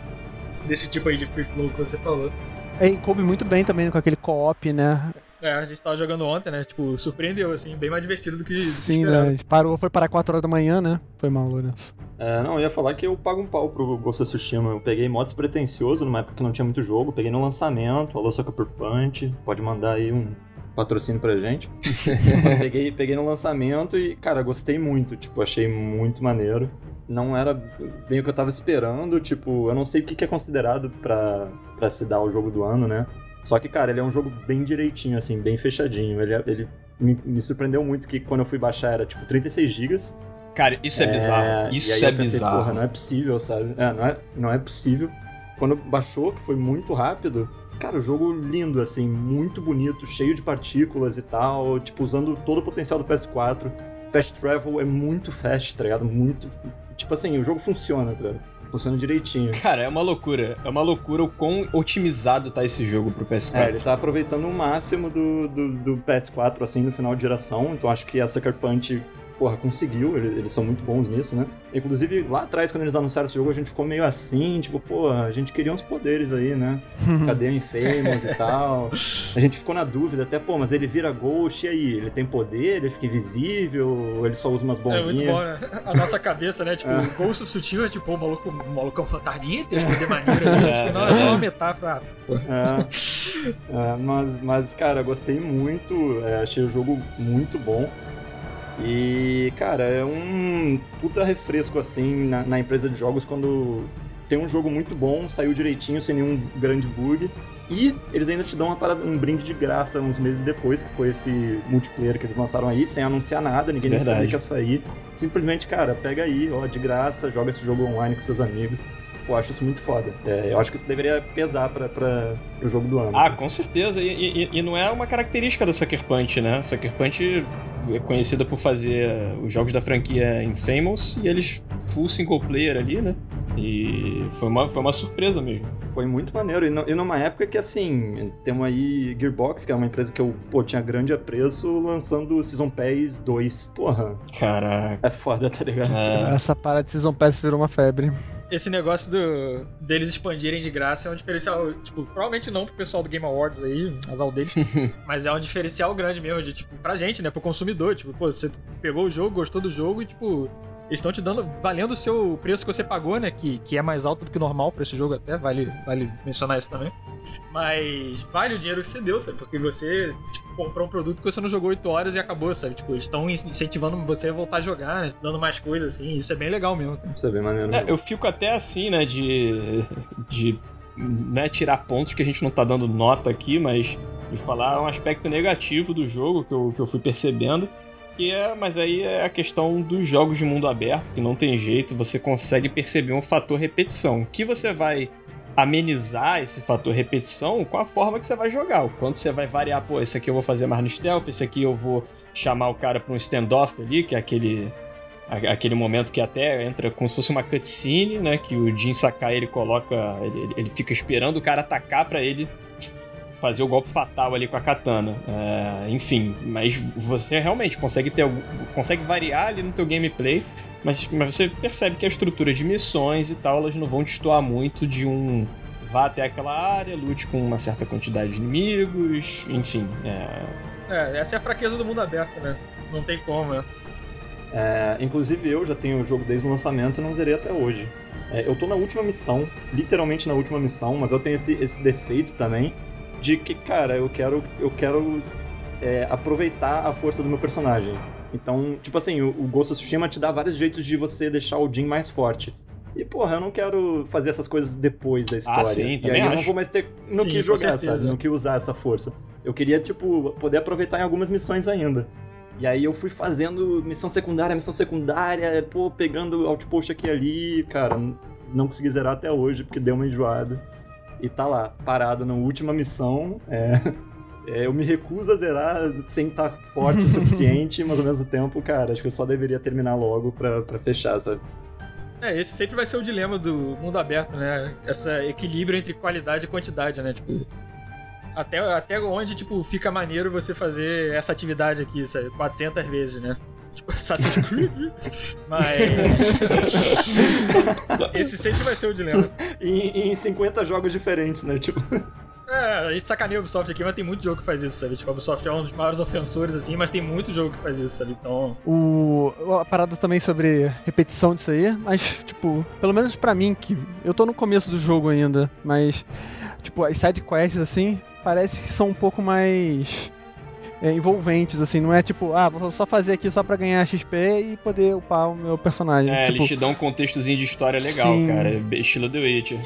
desse tipo aí de free flow que você falou. É, e coube muito bem também com aquele co-op, né? É, a gente tava jogando ontem, né? Tipo, surpreendeu, assim, bem mais divertido do que. Sim, né? A gente parou, foi para 4 horas da manhã, né? Foi mal, né? É, não, eu ia falar que eu pago um pau pro Ghost of Tsushima. Eu peguei modo despretensioso numa época que não tinha muito jogo, peguei no lançamento, alô Sucker Punch, pode mandar aí um patrocínio pra gente. Mas peguei, peguei no lançamento e, cara, gostei muito, tipo, achei muito maneiro. Não era bem o que eu tava esperando, tipo, eu não sei o que é considerado pra, pra se dar o jogo do ano, né? Só que, cara, ele é um jogo bem direitinho, assim, bem fechadinho. Ele, é, ele me, me surpreendeu muito que quando eu fui baixar era tipo 36 GB. Cara, isso é, é bizarro. Isso é pensei, bizarro. Porra, não é possível, sabe? É, não é, não é possível. Quando baixou, que foi muito rápido, cara, o jogo lindo, assim, muito bonito, cheio de partículas e tal, tipo, usando todo o potencial do PS4. Fast Travel é muito fast, tá ligado? Muito. Tipo assim, o jogo funciona, tá ligado? Funciona direitinho. Cara, é uma loucura. É uma loucura o quão otimizado tá esse jogo pro PS4. É, ele tá aproveitando o máximo do, do, do PS4, assim, no final de geração. Então acho que a Sucker Punch porra, conseguiu, eles, são muito bons nisso, né? Inclusive, lá atrás, quando eles anunciaram esse jogo, a gente ficou meio assim, tipo, pô, a gente queria uns poderes aí, né? Cadê a Infamous e tal? A gente ficou na dúvida até, pô, mas ele vira Ghost, e aí? Ele tem poder, ele fica invisível, ou ele só usa umas bombinhas? É muito bom, né? A nossa cabeça, né? Tipo, é. o Ghost sutil é tipo, o maluco, o malucão fantasminha, tem poder maneiro ali. É. Tipo, não, é só uma metáfora. É. é. mas, mas, cara, gostei muito, é, achei o jogo muito bom. E, cara, é um puta refresco assim na, na, empresa de jogos quando tem um jogo muito bom, saiu direitinho, sem nenhum grande bug. E eles ainda te dão parada, um brinde de graça uns meses depois, que foi esse multiplayer que eles lançaram aí, sem anunciar nada, ninguém nem sabia que ia sair. Simplesmente, cara, pega aí, ó, de graça, joga esse jogo online com seus amigos. Pô, acho isso muito foda. É, eu acho que isso deveria pesar pra, pra, pro jogo do ano. Ah, com certeza. E, e, e, não é uma característica da Sucker Punch, né? Sucker Punch é conhecida por fazer os jogos da franquia Infamous e eles full single player ali, né? E foi uma, foi uma surpresa mesmo. Foi muito maneiro. E, e numa época que, assim, temos aí Gearbox, que é uma empresa que eu, pô, tinha grande apreço, lançando Season Pass 2. Porra. Caraca. É foda, tá ligado? É. Essa parada de Season Pass virou uma febre esse negócio do, deles expandirem de graça é um diferencial, tipo, provavelmente não pro pessoal do Game Awards aí, azar deles, mas é um diferencial grande mesmo, de, tipo, pra gente, né, pro consumidor, tipo, pô, você pegou o jogo, gostou do jogo e, tipo, estão te dando, valendo o seu preço que você pagou, né? Que, que é mais alto do que o normal pra esse jogo até, vale, vale mencionar isso também. Mas vale o dinheiro que você deu, sabe? Porque você tipo, comprou um produto que você não jogou 8 horas e acabou, sabe? Tipo, eles estão incentivando você a voltar a jogar, né? Dando mais coisas, assim. Isso é bem legal mesmo. Isso é bem maneiro. É, eu fico até assim, né? De. de né, tirar pontos que a gente não tá dando nota aqui, mas de falar um aspecto negativo do jogo que eu, que eu fui percebendo é, mas aí é a questão dos jogos de mundo aberto, que não tem jeito, você consegue perceber um fator repetição. Que você vai amenizar esse fator repetição com a forma que você vai jogar. O quanto você vai variar, pô, esse aqui eu vou fazer mais no stealth, esse aqui eu vou chamar o cara para um standoff ali, que é aquele aquele momento que até entra como se fosse uma cutscene, né, que o Jin Sakai ele coloca, ele, ele fica esperando o cara atacar para ele fazer o golpe fatal ali com a katana. É, enfim, mas você realmente consegue ter consegue variar ali no teu gameplay, mas, mas você percebe que a estrutura de missões e tal, elas não vão destoar muito de um vá até aquela área, lute com uma certa quantidade de inimigos, enfim. É... É, essa é a fraqueza do mundo aberto, né? Não tem como, né? É, inclusive eu já tenho o jogo desde o lançamento e não zerei até hoje. É, eu tô na última missão, literalmente na última missão, mas eu tenho esse, esse defeito também de que, cara, eu quero, eu quero é, aproveitar a força do meu personagem. Então, tipo assim, o, o Ghost of Tsushima te dá vários jeitos de você deixar o Jin mais forte. E, porra, eu não quero fazer essas coisas depois da história. Ah, sim, e aí eu não acho. vou mais ter no Sim, que jogar, sabe? No que usar essa força. Eu queria, tipo, poder aproveitar em algumas missões ainda. E aí eu fui fazendo missão secundária, missão secundária, pô, pegando outpost aqui e ali, cara, não consegui zerar até hoje porque deu uma enjoada. E tá lá, parado na última missão. é, é, eu me recuso a zerar sem estar forte o suficiente, mas ao mesmo tempo, cara, acho que eu só deveria terminar logo pra, pra fechar, sabe? É, esse sempre vai ser o dilema do mundo aberto, né? Esse equilíbrio entre qualidade e quantidade, né? Tipo, até, até onde, tipo, fica maneiro você fazer essa atividade aqui, sabe? 400 vezes, né? Tipo, Assassin's Creed. Mas... esse sempre vai ser o dilema. em, em 50 jogos diferentes, né? Tipo, É, a gente sacaneia a Ubisoft aqui, mas tem muito jogo que faz isso, sabe? Tipo, a Ubisoft é um dos maiores ofensores, assim, mas tem muito jogo que faz isso, sabe? Então... O, a parada também sobre repetição disso aí, mas, tipo, pelo menos pra mim, que eu tô no começo do jogo ainda, mas, tipo, as side quests, assim, parece que são um pouco mais é, envolventes, assim, não é tipo, ah, vou só fazer aqui só pra ganhar XP e poder upar o meu personagem. É, tipo, eles te dão um contextozinho de história legal, Sim. cara. é Estilo The Witcher.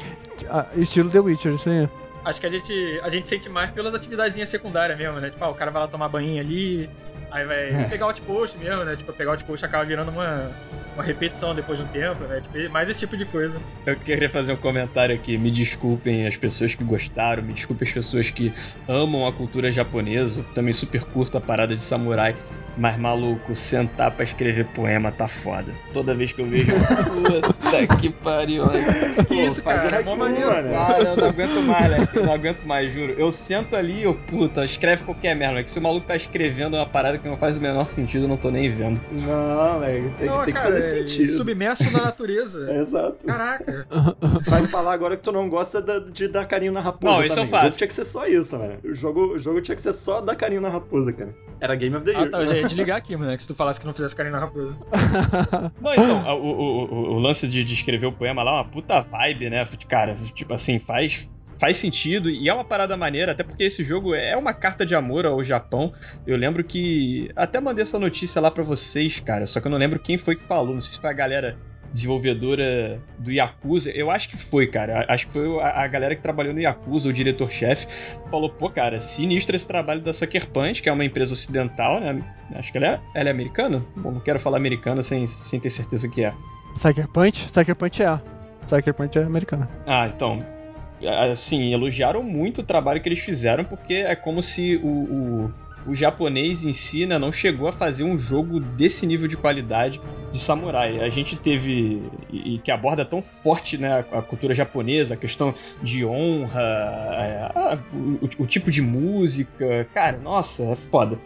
ah, estilo The Witcher, isso aí. Acho que a gente, a gente sente mais pelas atividadezinhas secundárias mesmo, né? Tipo, ah, o cara vai lá tomar banho ali, aí vai pegar o outpost mesmo, né? Tipo, pegar o outpost acaba virando uma, uma repetição depois de um tempo, né? Tipo, mais esse tipo de coisa. Eu queria fazer um comentário aqui. Me desculpem as pessoas que gostaram, me desculpem as pessoas que amam a cultura japonesa. Eu também super curto a parada de samurai. Mas, maluco, sentar pra escrever poema tá foda. Toda vez que eu vejo. Puta que pariu. olha. Que isso, faz cara? É mó maneiro. Ah, eu não aguento mais, né? Eu não aguento mais, juro. Eu sento ali e eu, puta, escreve qualquer merda. Que se o maluco tá escrevendo uma parada que não faz o menor sentido, eu não tô nem vendo. não, velho, tem, Não, tem que cara, fazer é sentido. submerso na natureza. Exato. Caraca. Vai falar agora que tu não gosta da- de dar carinho na raposa. Não, isso também. eu faço. O jogo tinha que ser só isso, mano. O jogo, o jogo tinha que ser só dar carinho na raposa, cara. Era Game of the Year. Ah, tá, já ia desligar aqui, moleque, se tu falasse que não fizesse carinho na raposa. Não, então, o, o, o, o lance de, de escrever o poema lá é uma puta vibe, né? Cara, tipo assim, faz. Faz sentido e é uma parada maneira, até porque esse jogo é uma carta de amor ao Japão. Eu lembro que. Até mandei essa notícia lá pra vocês, cara. Só que eu não lembro quem foi que falou. Não sei se foi a galera desenvolvedora do Yakuza. Eu acho que foi, cara. Acho que foi a, a galera que trabalhou no Yakuza, o diretor-chefe. Falou, pô, cara, sinistro esse trabalho da Sucker Punch, que é uma empresa ocidental, né? Acho que ela é, ela é americana. Bom, não quero falar americana sem, sem ter certeza que é. Sucker Punch? Sucker Punch é. Sucker Punch é americana. Ah, então. Assim, elogiaram muito o trabalho que eles fizeram, porque é como se o, o, o japonês em si né, não chegou a fazer um jogo desse nível de qualidade de samurai. A gente teve. E, e que aborda tão forte né, a, cultura japonesa, a questão de honra, é, a- o, o tipo de música. Cara, nossa, é foda.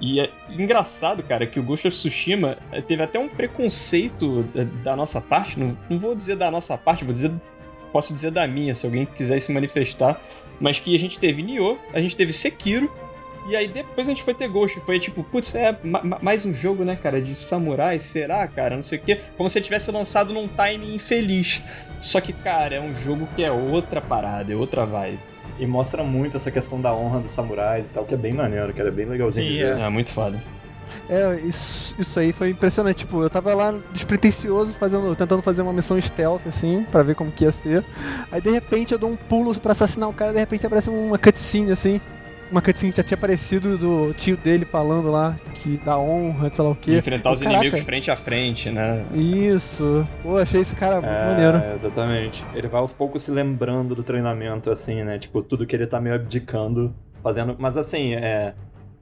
E é engraçado, cara, que o Ghost of Tsushima eh, teve até um preconceito da, da nossa parte. Não, não vou dizer da nossa parte, vou dizer. Posso dizer da minha, se alguém quiser se manifestar. Mas que a gente teve Nioh, a gente teve Sekiro. E aí depois a gente foi ter Ghost. Foi tipo, putz, é ma- ma- mais um jogo, né, cara, de samurai, será, cara? Não sei o quê. Como se tivesse lançado num time infeliz. Só que, cara, é um jogo que é outra parada, é outra vibe. E mostra muito essa questão da honra dos samurais e tal, que é bem maneiro, cara. É bem legalzinho Sim, de ver. É muito foda. É, isso, isso aí foi impressionante. Tipo, eu tava lá despretensioso, fazendo, tentando fazer uma missão stealth, assim, pra ver como que ia ser. Aí de repente eu dou um pulo pra assassinar o cara, de repente aparece uma cutscene, assim. Uma cutscene que já tinha aparecido do tio dele falando lá, que dá honra, sei lá o quê. Enfrentar os Caraca, inimigos frente a frente, né? Isso. Pô, achei esse cara muito maneiro. É, exatamente. Ele vai aos poucos se lembrando do treinamento, assim, né? Tipo, tudo que ele tá meio abdicando, fazendo. Mas assim, é.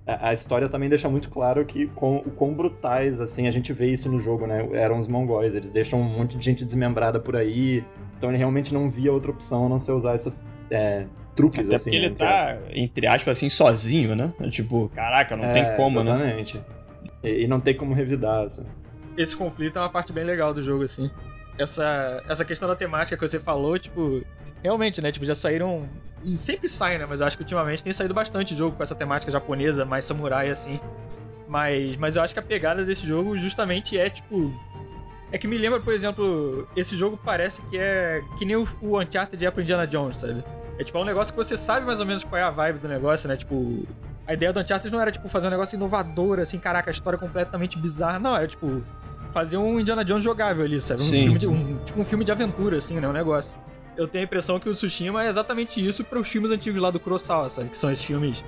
A a história também deixa muito claro que com, o quão brutais, assim, a gente vê isso no jogo, né? Eram os mongóis, eles deixam um monte de gente desmembrada por aí. Então ele realmente não via outra opção a não ser usar esses é, truques, Até assim. porque ele entre tá, entre aspas, assim, sozinho, né? Tipo, caraca, não tem É, como, né? exatamente. E, e não tem como revidar, assim. Esse conflito é uma parte bem legal do jogo, assim. Essa, essa questão da temática que você falou, tipo, realmente, né? Tipo, já saíram. E sempre sai, né? Mas eu acho que ultimamente tem saído bastante jogo com essa temática japonesa, mais samurai, assim. Mas, mas eu acho que a pegada desse jogo justamente é, tipo. É que me lembra, por exemplo, esse jogo parece que é que nem o, o Uncharted é pro Indiana Jones, sabe? É tipo, é um negócio que você sabe mais ou menos qual é a vibe do negócio, né? Tipo, a ideia do Uncharted não era, tipo, fazer um negócio inovador, assim, caraca, a história completamente bizarra. Não, era, tipo, fazer um Indiana Jones jogável ali, sabe? Um Sim. filme de, um, tipo um filme de aventura, assim, né? Um negócio. Eu tenho a impressão que o Tsushima é exatamente isso para os filmes antigos lá do Kurosawa, sabe? Que são esses filmes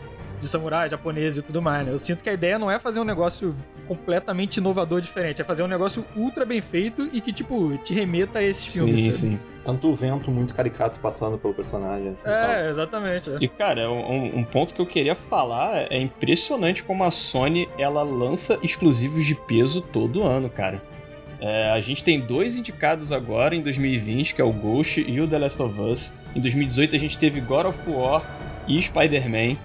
de samurai, japonês e tudo mais, né? Eu sinto que a ideia não é fazer um negócio completamente inovador, diferente. É fazer um negócio ultra bem feito e que, tipo, te remeta a esses filmes, Sim, sabe? sim. Tanto o vento muito caricato passando pelo personagem. Assim, É, tal. exatamente. é. E, cara, um, um ponto que eu queria falar é impressionante como a Sony ela lança exclusivos de peso todo ano, cara. É, a gente tem dois indicados agora em 2020, que é o Ghost e o The Last of Us. Em 2018 a gente teve God of War e Spider-Man.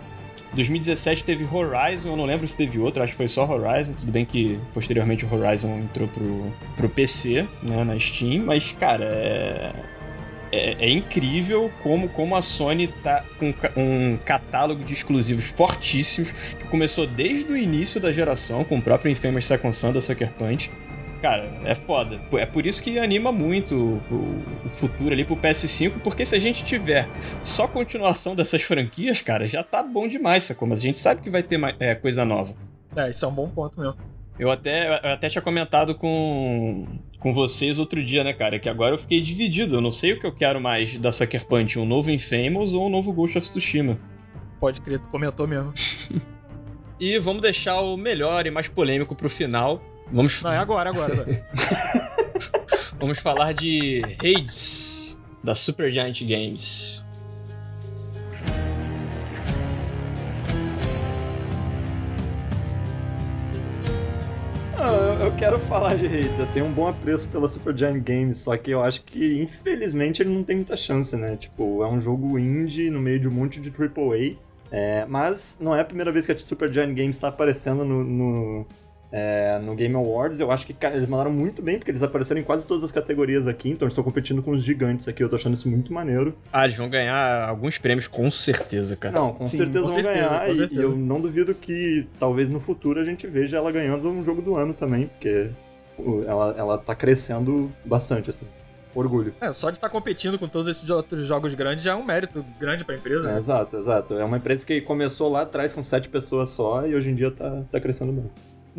Em 2017 teve Horizon, eu não lembro se teve outro, acho que foi só Horizon. Tudo bem que posteriormente o Horizon entrou pro, pro PC, né, na Steam, mas, cara, é, é, é incrível como, como a Sony tá com um catálogo de exclusivos fortíssimos, que começou desde o início da geração, com o próprio Infamous Second Son da Sucker Punch. Cara, é foda. É por isso que anima muito o, o futuro ali pro PS5, porque se a gente tiver só continuação dessas franquias, cara, já tá bom demais, sacou? Mas a gente sabe que vai ter mais, é, coisa nova. É, isso é um bom ponto mesmo. Eu até, eu até tinha comentado com, com vocês outro dia, né, cara? Que agora eu fiquei dividido. Eu não sei o que eu quero mais da Sucker Punch: um novo Infamous ou um novo Ghost of Tsushima. Pode crer, tu comentou mesmo. E vamos deixar o melhor e mais polêmico pro final. Vamos, Não, é agora, agora. agora. vamos falar de Hades, da Supergiant Games. Ah, eu- eu quero falar de Hades. Eu tenho um bom apreço pela Supergiant Games, só que eu acho que, infelizmente, ele não tem muita chance, né? Tipo, é um jogo indie no meio de um monte de AAA. É, mas não é a primeira vez que a Supergiant Games está aparecendo no, no, é, no Game Awards. Eu acho que cara, eles mandaram muito bem, porque eles apareceram em quase todas as categorias aqui, então eles estão competindo com os gigantes aqui. Eu tô achando isso muito maneiro. Ah, eles vão ganhar alguns prêmios com certeza, cara. Não, com Sim, certeza com vão certeza, ganhar. com e- certeza. E eu não duvido que talvez no futuro a gente veja ela ganhando um jogo do ano também, porque ela, ela tá crescendo bastante, assim. Orgulho. É, só de estar competindo com todos esses outros jogos grandes já é um mérito grande pra empresa. É, né? exato, exato. É uma empresa que começou lá atrás com sete pessoas só e hoje em dia tá, tá crescendo bem.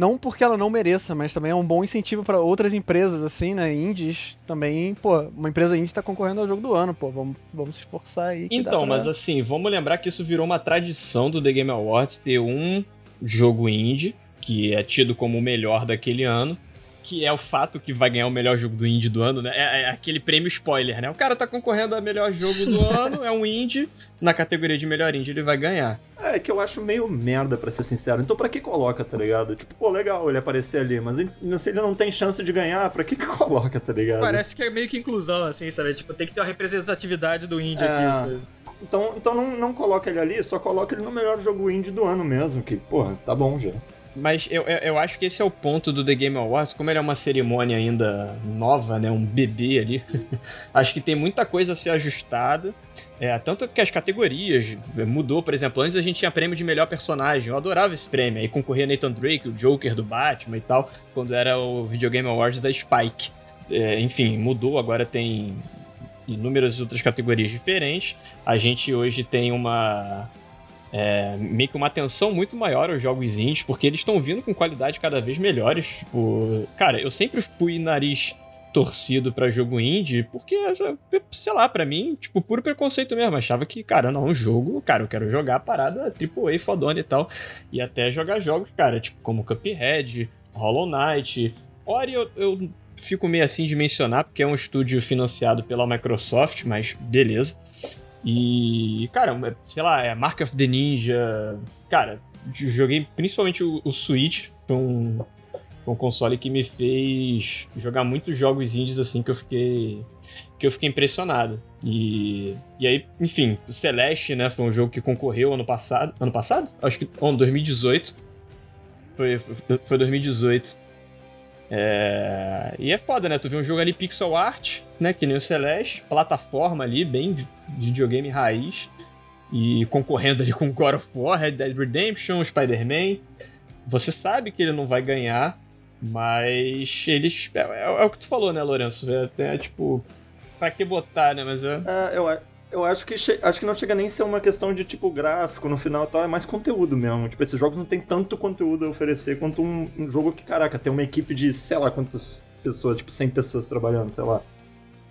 Não porque ela não mereça, mas também é um bom incentivo pra outras empresas, assim, né? Indies também, pô, uma empresa indie tá concorrendo ao jogo do ano, pô, vamos, vamos se esforçar aí. Então, pra- mas assim, vamos lembrar que isso virou uma tradição do The Game Awards ter um jogo indie, que é tido como o melhor daquele ano, que é o fato que vai ganhar o melhor jogo do indie do ano, né? É, é aquele prêmio spoiler, né? O cara tá concorrendo a melhor jogo do ano, é um indie, na categoria de melhor indie ele vai ganhar. É que eu acho meio merda, pra ser sincero. Então pra que coloca, tá ligado? Tipo, pô, legal ele aparecer ali, mas ele- se ele não tem chance de ganhar, pra que que coloca, tá ligado? Parece que é meio que inclusão, assim, sabe? Tipo, tem que ter uma representatividade do indie É. aqui, sabe? Então, então não, não coloca ele ali, só coloca ele no melhor jogo indie do ano mesmo, que, porra, tá bom já. Mas eu, eu, acho que esse é o ponto do The Game Awards, como ele é uma cerimônia ainda nova, né, um bebê ali, acho que tem muita coisa a ser ajustada. É, tanto que as categorias é, mudou, por exemplo, antes a gente tinha prêmio de melhor personagem, eu adorava esse prêmio, aí concorria Nathan Drake, o Joker do Batman e tal, quando era o Videogame Awards da Spike. É, enfim, mudou, agora tem inúmeras outras categorias diferentes. A gente hoje tem uma é, meio que uma atenção muito maior aos jogos indies, porque eles estão vindo com qualidade cada vez melhores. Tipo, cara, eu sempre fui nariz torcido pra jogo indie, porque, sei lá, pra mim, tipo, puro preconceito mesmo. Achava que, cara, não, um jogo, cara, eu quero jogar a parada AAA fodona e tal. E até jogar jogos, cara, tipo, como Cuphead, Hollow Knight. Ori eu, eu fico meio assim de mencionar, porque é um estúdio financiado pela Microsoft, mas beleza. E, cara, sei lá, é Mark of the Ninja. Cara, joguei principalmente o, o Switch, foi um, um console que me fez jogar muitos jogos indies assim que eu fiquei que eu fiquei impressionado. E, e aí, enfim, o Celeste, né, foi um jogo que concorreu ano passado. Ano passado? Acho que. Oh, 2018. Foi, foi 2018. É... E é foda, né? Tu vê um jogo ali pixel art, né? Que nem o Celeste, plataforma ali, bem de videogame raiz. E concorrendo ali com God of War, Red Dead Redemption, Spider-Man. Você sabe que ele não vai ganhar, mas eles. É, é, é o que tu falou, né, Lourenço? É até tipo. Pra que botar, né? Mas é. É, eu, eu acho que, acho que não chega nem a ser uma questão de tipo gráfico no final tal, é mais conteúdo mesmo. Tipo, esses jogos não tem tanto conteúdo a oferecer quanto um, um jogo que, caraca, tem uma equipe de sei lá quantas pessoas, tipo 100 pessoas trabalhando, sei lá.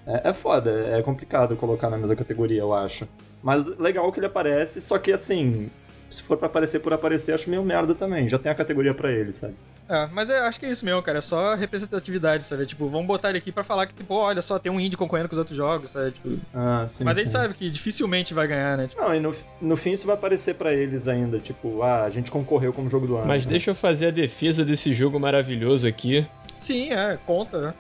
É, é foda, é complicado colocar na mesma categoria, eu acho. Mas legal que ele aparece, só que assim, se for para aparecer por aparecer, acho meio merda também. Já tem a categoria para ele, sabe? É, mas eu acho que é isso mesmo, cara. É só representatividade, sabe? Tipo, vamos botar ele aqui pra falar que, tipo, olha só, tem um indie concorrendo com os outros jogos, sabe? Tipo, ah, sim, mas sim. a gente sabe que dificilmente vai ganhar, né? Tipo... Não, e no, no fim isso vai aparecer para eles ainda. Tipo, ah, a gente concorreu como jogo do ano. Mas né? deixa eu fazer a defesa desse jogo maravilhoso aqui. Sim, é, conta, né?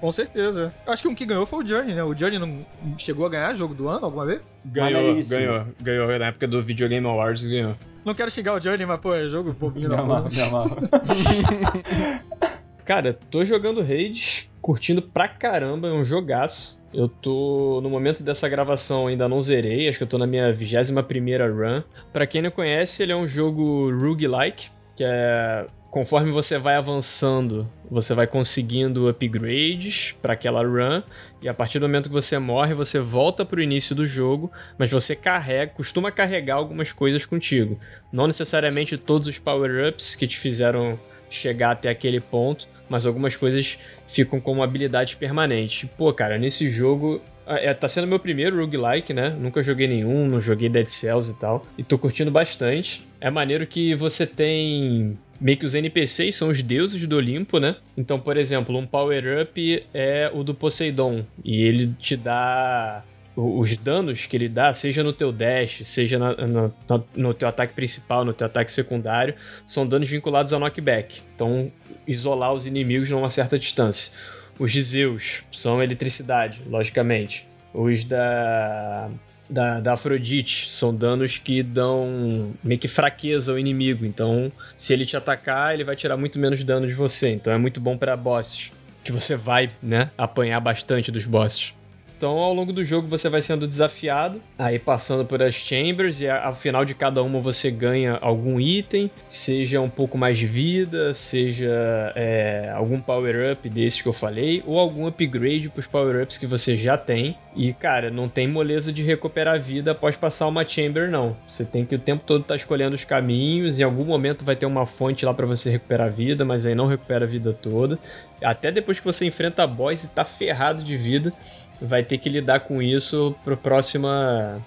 Com certeza. Eu acho que um que ganhou foi o Journey, né? O Journey não chegou a ganhar jogo do ano alguma vez? Ganhou, ganhou. Ganhou na época do Video Game Awards, ganhou. Não quero xingar o Journey, mas, pô, é jogo bobinho não. amarro, me amarro. Cara, tô jogando Raids, curtindo pra caramba, é um jogaço. Eu tô, no momento dessa gravação, ainda não zerei, acho que eu tô na minha 21ª run. Pra quem não conhece, ele é um jogo roguelike, que é conforme você vai avançando, você vai conseguindo upgrades para aquela run, e a partir do momento que você morre, você volta para o início do jogo, mas você carrega, costuma carregar algumas coisas contigo. Não necessariamente todos os power-ups que te fizeram chegar até aquele ponto, mas algumas coisas ficam como habilidades permanentes. Pô, cara, nesse jogo é, tá sendo meu primeiro roguelike, né? Nunca joguei nenhum, não joguei Dead Cells e tal. E tô curtindo bastante. É maneiro que você tem meio que os NPCs são os deuses do Olimpo, né? Então, por exemplo, um power-up é o do Poseidon. E ele te dá os danos que ele dá, seja no teu dash, seja na, na, no teu ataque principal, no teu ataque secundário, são danos vinculados ao knockback. Então, isolar os inimigos numa certa distância. Os de Zeus são eletricidade, logicamente. Os da da, da Afrodite. São danos que dão meio que fraqueza ao inimigo. Então, se ele te atacar, ele vai tirar muito menos dano de você. Então é muito bom para bosses. Que você vai, né, apanhar bastante dos bosses. Então, ao longo do jogo, você vai sendo desafiado, aí passando por as chambers, e ao final de cada uma você ganha algum item, seja um pouco mais de vida, seja é, algum power-up desses que eu falei, ou algum upgrade para os power-ups que você já tem. E, cara, não tem moleza de recuperar vida após passar uma chamber, não. Você tem que o tempo todo estar tá escolhendo os caminhos, em algum momento vai ter uma fonte lá para você recuperar a vida, mas aí não recupera a vida toda. Até depois que você enfrenta a boss e tá ferrado de vida, vai ter que lidar com isso pro próxima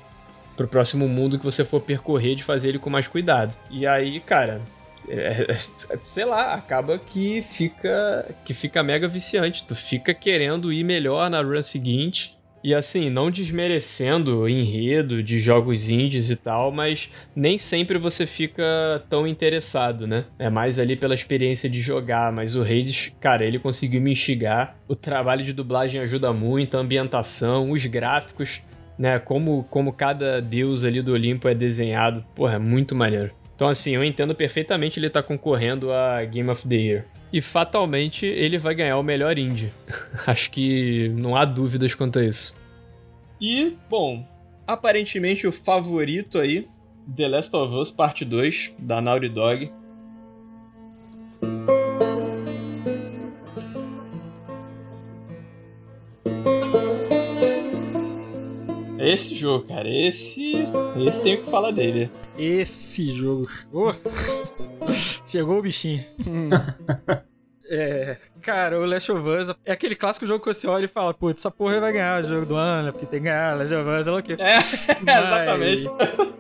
pro próximo mundo que você for percorrer de fazer ele com mais cuidado. E aí, cara, é, é, sei lá, acaba que fica que fica mega viciante. Tu fica querendo ir melhor na run seguinte e assim, não desmerecendo o enredo de jogos indies e tal, mas nem sempre você fica tão interessado, né? É mais ali pela experiência de jogar, mas o Hades, cara, ele conseguiu me instigar. O trabalho de dublagem ajuda muito, a ambientação, os gráficos, né? Como, como cada deus ali do Olimpo é desenhado, porra, é muito maneiro. Então, assim, eu entendo perfeitamente ele tá concorrendo a Game of the Year e fatalmente ele vai ganhar o melhor indie. Acho que não há dúvidas quanto a isso. E, bom, aparentemente o favorito aí, The Last of Us Parte 2, da Naughty Dog. Esse jogo, cara, esse. Esse tem o que falar dele. Esse jogo. Oh. Chegou o bichinho. é. Cara, o Last of Us é aquele clássico jogo que você olha e fala, putz, essa porra vai ganhar o jogo do ano, né? porque tem que ganhar Last of Us, ela o quê? É, mas... exatamente.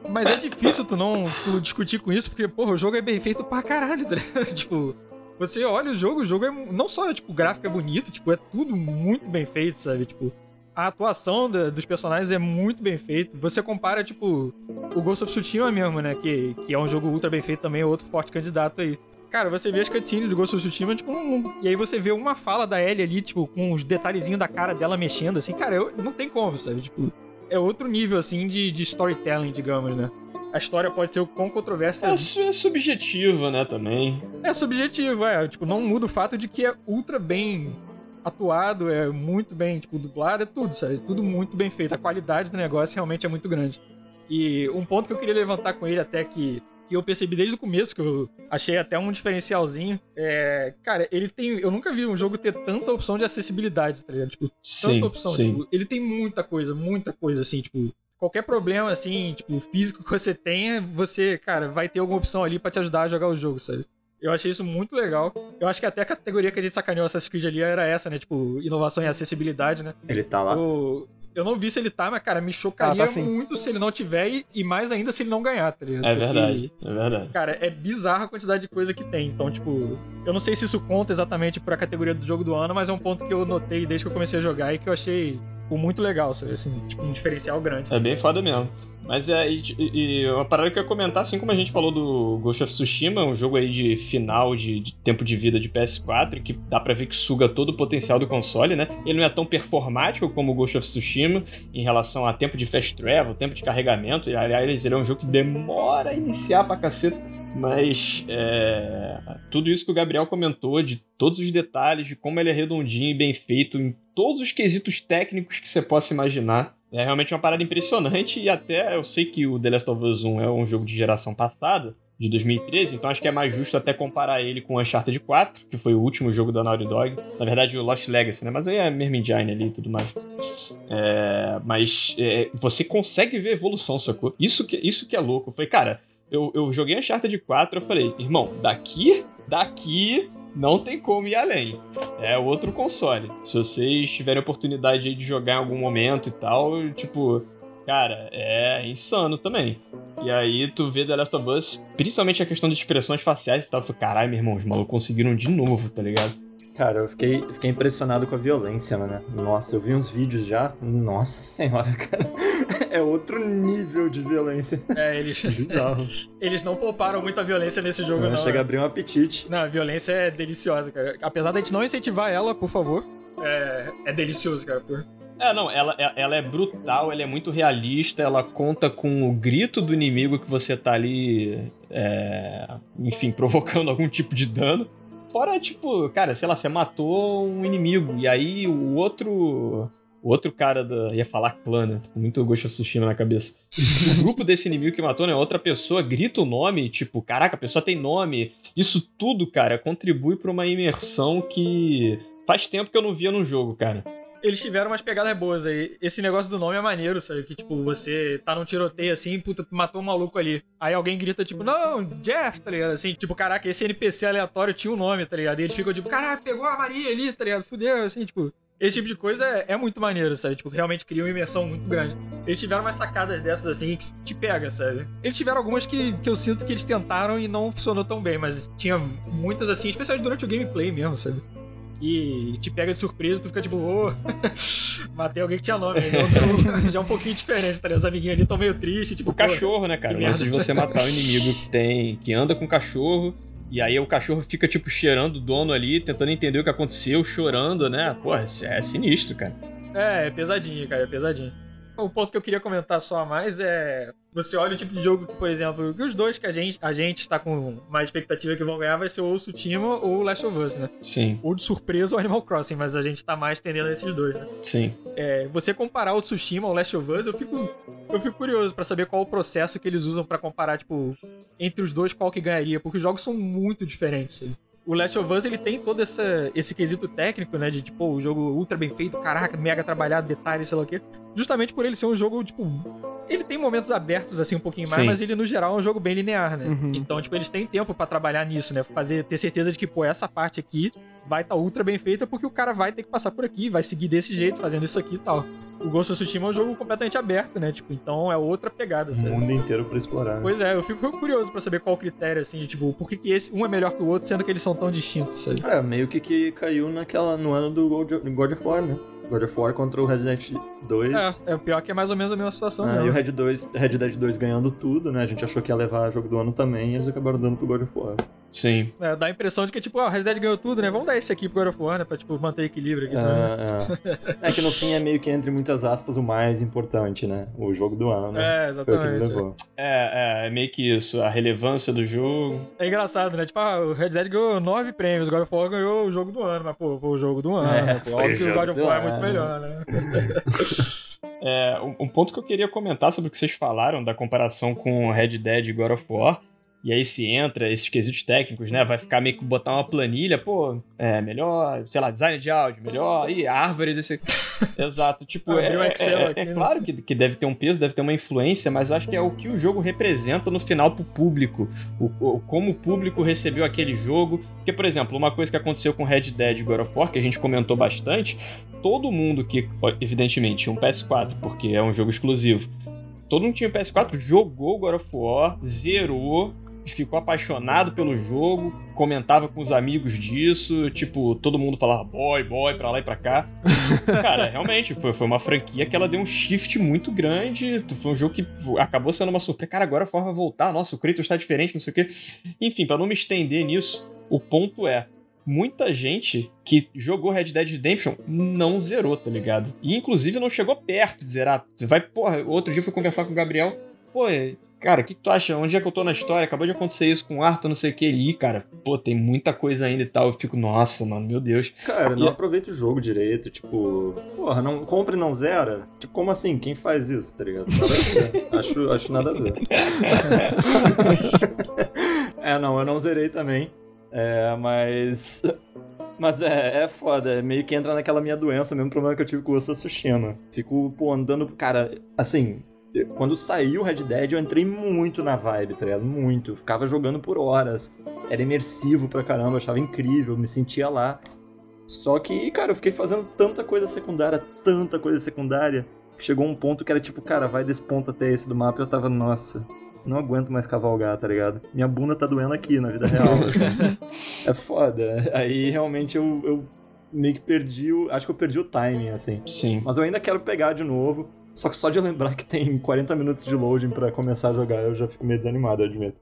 Mas é difícil tu não tu discutir com isso, porque, porra, o jogo é bem feito pra caralho, tá tipo, você olha o jogo, o jogo é. Não só, tipo, o gráfico é bonito, tipo, é tudo muito bem feito, sabe? Tipo, a atuação da, dos personagens é muito bem feita. Você compara, tipo, o Ghost of Tsushima mesmo, né? Que, que é um jogo ultra bem feito também, é outro forte candidato aí. Cara, você vê as cutscenes do Ghost of Tsushima, tipo, um, e aí você vê uma fala da Ellie ali, tipo, com os detalhezinhos da cara dela mexendo, assim, cara, eu, não tem como, sabe? Tipo, é outro nível, assim, de, de storytelling, digamos, né? a história pode ser o quão controversa é, é subjetiva, né, também. É subjetivo, é. Tipo, não muda o fato de que é ultra bem atuado, é muito bem, tipo, dublado, é tudo, sabe? Tudo muito bem feito. A qualidade do negócio realmente é muito grande. E um ponto que eu queria levantar com ele até que, que eu percebi desde o começo, que eu achei até um diferencialzinho, é... Cara, ele tem... Eu nunca vi um jogo ter tanta opção de acessibilidade, tá ligado? Tipo, sim, tanta opção. Sim. Tipo, ele tem muita coisa, muita coisa, assim, tipo... Qualquer problema, assim, tipo, físico que você tenha, você, cara, vai ter alguma opção ali para te ajudar a jogar o jogo, sabe? Eu achei isso muito legal. Eu acho que até a categoria que a gente sacaneou Assassin's Creed ali era essa, né? Tipo, inovação e acessibilidade, né? Ele tá lá. O... Eu não vi se ele tá, mas, cara, me chocaria Ah, tá muito se ele não tiver e, e mais ainda se ele não ganhar, tá ligado? É Porque, verdade, é verdade. Cara, é bizarra a quantidade de coisa que tem. Então, tipo, eu não sei se isso conta exatamente pra categoria do jogo do ano, mas é um ponto que eu notei desde que eu comecei a jogar e que eu achei tipo, muito legal, sabe? Assim, tipo, um diferencial grande. É bem foda mesmo. Mas é, e, e- uma parada que eu ia comentar, assim como a gente falou do Ghost of Tsushima, um jogo aí de final de, de tempo de vida de PS4, que dá pra ver que suga todo o potencial do console, né? Ele não é tão performático como o Ghost of Tsushima em relação a tempo de fast travel, tempo de carregamento. E, aliás, ele é um jogo que demora a iniciar pra caceta. Mas é, tudo isso que o Gabriel comentou, de todos os detalhes, de como ele é redondinho e bem feito em todos os quesitos técnicos que você possa imaginar. É realmente uma parada impressionante e até eu sei que o The Last of Us 1 é um jogo de geração passada, de 2013, então acho que é mais justo até comparar ele com Uncharted 4, que foi o último jogo da Naughty Dog. Na verdade, o Lost Legacy, né? Mas aí é a mesma engine ali e tudo mais. É, mas é, você consegue ver evolução, sacou? Isso que, isso que é louco. Foi, cara, eu, eu joguei Uncharted 4, eu falei, irmão, daqui, daqui não tem como ir além. É outro console. Se vocês tiverem oportunidade de jogar em algum momento e tal, tipo, cara, é insano também. E aí tu vê The Last of Us, principalmente a questão de expressões faciais e tal, eu falei, caralho, meu irmão, os malucos conseguiram de novo, tá ligado? Cara, eu fiquei, fiquei impressionado com a violência, mano. Nossa, eu vi uns vídeos já. Nossa senhora, cara. É outro nível de violência. É, eles. Bizarro. eles não pouparam muita violência nesse jogo, não. Chega a né? abrir um apetite. Não, a violência é deliciosa, cara. Apesar da gente não incentivar ela, por favor. É, é delicioso, cara. Por... É, não, ela, ela é brutal, ela é muito realista, ela conta com o grito do inimigo que você tá ali, é, enfim, provocando algum tipo de dano. Fora, tipo, cara, sei lá, você matou um inimigo e aí o outro. O outro cara da. ia falar clã, né? Com muito Ghost of Tsushima na cabeça. O grupo desse inimigo que matou, né? Outra pessoa grita o nome, tipo, caraca, a pessoa tem nome. Isso tudo, cara, contribui pra uma imersão que faz tempo que eu não via num jogo, cara. Eles tiveram umas pegadas boas aí. Esse negócio do nome é maneiro, sabe? Que, tipo, você tá num tiroteio assim, puta, matou um maluco ali. Aí alguém grita, tipo, não, Jeff, tá ligado? Assim, tipo, caraca, esse NPC aleatório tinha um nome, tá ligado? E eles ficam, tipo, caraca, pegou a Maria ali, tá ligado? Fudeu, assim, tipo. Esse tipo de coisa é, é muito maneiro, sabe? Tipo, realmente cria uma imersão muito grande. Eles tiveram umas sacadas dessas, assim, que te pega, sabe? Eles tiveram algumas que, que eu sinto que eles tentaram e não funcionou tão bem, mas tinha muitas, assim, especialmente durante o gameplay mesmo, sabe? E te pega de surpresa, tu fica tipo, ô, matei alguém que tinha nome. Já, é um- já é um pouquinho diferente, tá ligado? Os amiguinhos ali tão meio tristes, tipo, O cachorro, né, cara? O lance de você matar o inimigo que tem. que anda com o cachorro. E aí o cachorro fica, tipo, cheirando o dono ali, tentando entender o que aconteceu, chorando, né? Isso é sinistro, cara. É, é pesadinho, cara, é pesadinho. O ponto que eu queria comentar só a mais é. Você olha o tipo de jogo que, por exemplo, que os dois que a gente, a gente tá com mais expectativa que vão ganhar vai ser ou o Tsushima ou o Last of Us, né? Sim, Ou de surpresa o Animal Crossing, mas a gente tá mais tendendo a esses dois, né? sim. É, você comparar o Tsushima ao Last of Us, eu fico, eu fico curioso pra saber qual o processo que eles usam pra comparar, tipo, entre os dois qual que ganharia, porque os jogos são muito diferentes. sabe? O Last of Us, ele tem todo essa, esse quesito técnico, né, de, tipo, o jogo ultra bem feito, caraca, mega trabalhado, detalhes, sei lá o quê. Justamente por ele ser um jogo, tipo, ele tem momentos abertos, assim, um pouquinho mais, Sim. mas ele, no geral, é um jogo bem linear, né? Uhum. Então, tipo, eles têm tempo pra trabalhar nisso, né? Fazer, ter certeza de que, pô, essa parte aqui vai estar ultra bem feita porque o cara vai ter que passar por aqui, vai seguir desse jeito, fazendo isso aqui e tal. O Ghost of Tsushima é um jogo completamente aberto, né? Tipo, então é outra pegada, O sabe? mundo inteiro pra explorar. né? Pois é, eu fico curioso pra saber qual o critério, assim, de tipo, por que, que esse um é melhor que o outro, sendo que eles são tão distintos, sabe? É, meio que, que caiu naquela, no ano do God of War, né? God of War contra o Red Dead 2. É, é o pior que é mais ou menos a mesma situação, Ah, mesmo. e o Red, 2, Red Dead 2 ganhando tudo, né? A gente achou que ia levar jogo do ano também e eles acabaram dando pro God of War. Sim. É, dá a impressão de que, tipo, ah, o Red Dead ganhou tudo, né? Vamos dar esse aqui pro God of War, né? Pra, tipo, manter equilíbrio aqui. É, é. é que no fim é meio que, entre muitas aspas, o mais importante, né? O jogo do ano, né? É, Foi o que me exatamente. levou. É, é, é meio que isso, a relevância do jogo. É engraçado, né? Tipo, ah, o Red Dead ganhou nove prêmios, o God of War ganhou o jogo do ano, mas, pô, foi o jogo do ano, É, né? Pô, foi óbvio o que o God of War é muito melhor, né? É, um, um ponto que eu queria comentar sobre o que vocês falaram da comparação com Red Dead e God of War. E aí se entra esses quesitos técnicos, né? Vai ficar meio que botar uma planilha, pô, é melhor, sei lá, design de áudio, melhor, e árvore desse. Exato, tipo, é, é- Excel é- é né? claro que, que deve ter um peso, deve ter uma influência, mas eu acho que é o que o jogo representa no final pro público. O, o- como o público recebeu aquele jogo. Porque, por exemplo, uma coisa que aconteceu com Red Dead e God of War, que a gente comentou bastante, todo mundo que, evidentemente, tinha um PS4, porque é um jogo exclusivo. Todo mundo tinha um PS4, jogou God of War, zerou, ficou apaixonado pelo jogo, comentava com os amigos disso, tipo, todo mundo falava boy, boy, pra lá e pra cá. Cara, realmente, foi, foi uma franquia que ela deu um shift muito grande, foi um jogo que acabou sendo uma surpresa. Cara, agora a forma vai voltar, nossa, o Kratos tá diferente, não sei o quê. Enfim, pra não me estender nisso, o ponto é, muita gente que jogou Red Dead Redemption não zerou, tá ligado? E inclusive não chegou perto de zerar. Você vai, porra, outro dia eu fui conversar com o Gabriel, pô, cara, o que, que tu acha? Onde é que eu tô na história? Acabou de acontecer isso com o Arthur, não sei o que. Ele, "Ih, cara, pô, tem muita coisa ainda e tal. Eu fico, nossa, mano, meu Deus. Cara, E- não aproveita o jogo direito, tipo, porra, não compra e não zera? Tipo, como assim? Quem faz isso, tá ligado? Acho, acho nada a ver. é, não, eu não zerei também. É, mas. Mas é, é foda, é meio que entra naquela minha doença, mesmo problema que eu tive com o of Tsushima. Fico, pô, andando. Cara, assim, quando saiu o Red Dead, eu entrei muito na vibe, tá ligado? Muito. Ficava jogando por horas. Era imersivo pra caramba, achava incrível, me sentia lá. Só que, cara, eu fiquei fazendo tanta coisa secundária, tanta coisa secundária, que chegou um ponto que era tipo, cara, vai desse ponto até esse do mapa e eu tava, nossa, não aguento mais cavalgar, tá ligado? Minha bunda tá doendo aqui na vida real, assim. é foda. Aí realmente eu, eu meio que perdi o. Acho que eu perdi o timing, assim. Sim. Mas eu ainda quero pegar de novo. Só que só de lembrar que tem 40 minutos de loading pra começar a jogar, eu já fico meio desanimado, eu admito.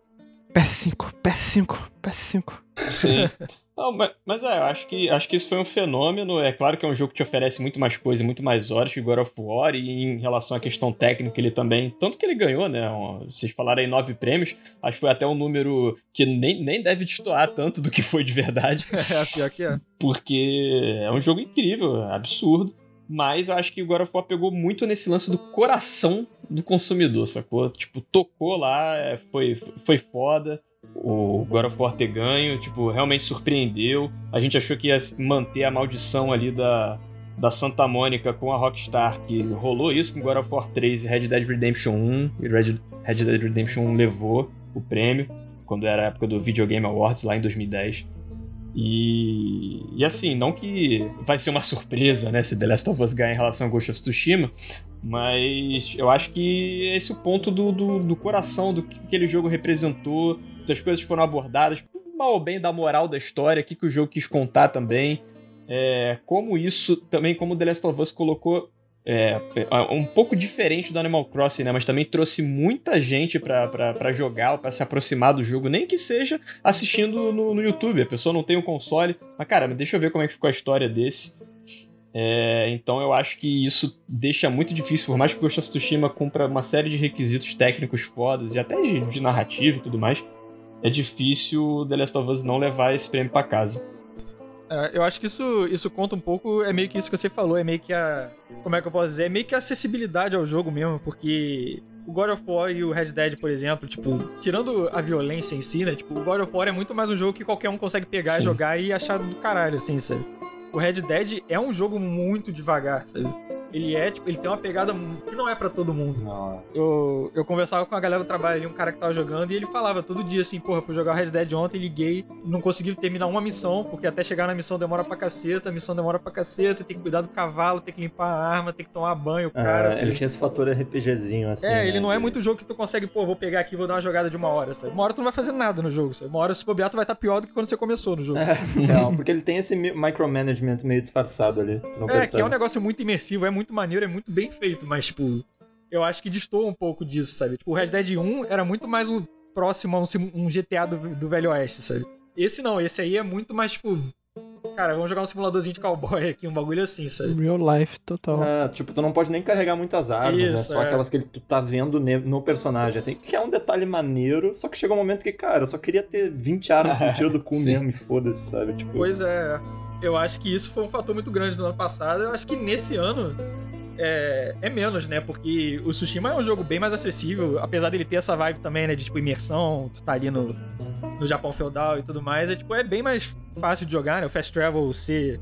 PS5, PS5, PS5. Sim. Não, mas, mas é, eu acho que, acho que isso foi um fenômeno. É claro que é um jogo que te oferece muito mais coisa, e muito mais horas que God of War, e em relação à questão técnica, ele também. Tanto que ele ganhou, né? um- Vocês falaram aí nove prêmios, acho que foi até um número que nem, nem deve destoar tanto do que foi de verdade. É, pior que é. Porque é um jogo incrível, absurdo. Mas eu acho que o God of War pegou muito nesse lance do coração do consumidor, sacou? Tipo, tocou lá, é, foi, foi foda. O God of War ter ganho, tipo, realmente surpreendeu. A gente achou que ia manter a maldição ali da, da Santa Mônica com a Rockstar, que rolou isso com God of War 3 e Red Dead Redemption 1. E Red, Red Dead Redemption 1 levou o prêmio, quando era a época do Video Game Awards, lá em 2010. E, e assim, não que vai ser uma surpresa, né, se The Last of Us ganhar em relação a Ghost of Tsushima, mas eu acho que esse é o ponto do, do, do coração do que aquele jogo representou, das coisas que foram abordadas, mal ou bem da moral da história, o que, que o jogo quis contar também, é, como isso também, como The Last of Us colocou é, é, um pouco diferente do Animal Crossing, né? Mas também trouxe muita gente pra jogar, pra se aproximar do jogo, nem que seja assistindo no, no YouTube. A pessoa não tem um console, mas cara, deixa eu ver como é que ficou a história desse. É, então eu acho que isso deixa muito difícil, por mais que o Ghost of Tsushima cumpra uma série de requisitos técnicos fodas e até de, de narrativa e tudo mais, é difícil The Last of Us não levar esse prêmio pra casa. É, eu acho que isso, isso conta um pouco, é meio que isso que você falou, é meio que a. Como é que eu posso dizer? É meio que a acessibilidade ao jogo mesmo, porque o God of War e o Red Dead, por exemplo, tipo, tirando a violência em si, né? Tipo, o God of War é muito mais um jogo que qualquer um consegue pegar, Sim. jogar e achar do caralho, assim, sabe? O Red Dead é um jogo muito devagar, sabe? Ele é, tipo, ele tem uma pegada que não é pra todo mundo. Não. Eu, eu conversava com a galera do trabalho ali, um cara que tava jogando, e ele falava todo dia assim, porra, fui jogar o Red Dead ontem, liguei, não consegui terminar uma missão, porque até chegar na missão demora pra caceta, a missão demora pra caceta, tem que cuidar do cavalo, tem que limpar a arma, tem que tomar banho, o cara. Ah, ele tinha esse fator RPGzinho, assim. É, né, ele não é muito jogo que tu consegue, pô, vou pegar aqui e vou dar uma jogada de uma hora, sabe? Uma hora tu não vai fazer nada no jogo, sabe? Uma hora se bobear tu vai estar pior do que quando você começou no jogo. Não, porque ele tem esse mi- micromanagement meio disfarçado ali. É, que é um negócio muito imersivo, é muito maneiro, é muito bem feito, mas, tipo, eu acho que destoa um pouco disso, sabe? Tipo, o Red Dead 1 era muito mais um próximo a um, um GTA do, do Velho Oeste, sabe? Esse não, esse aí é muito mais, tipo. Cara, vamos jogar um simuladorzinho de cowboy aqui, um bagulho assim, sabe? Real life total. É, tipo, tu não pode nem carregar muitas armas, né? Isso, Só é. aquelas que tu tá vendo no personagem, assim, que é um detalhe maneiro, só que chegou um momento que, cara, eu só queria ter 20 armas com tiro do cu mesmo e foda-se, sabe? Tipo, Pois é. Eu acho que isso foi um fator muito grande no ano passado. Eu acho que nesse ano é, é menos, né? Porque o Tsushima é um jogo bem mais acessível, apesar dele ter essa vibe também, né? De tipo imersão, tu tá ali no, no Japão feudal e tudo mais. É tipo, é bem mais fácil de jogar, né? O Fast Travel ser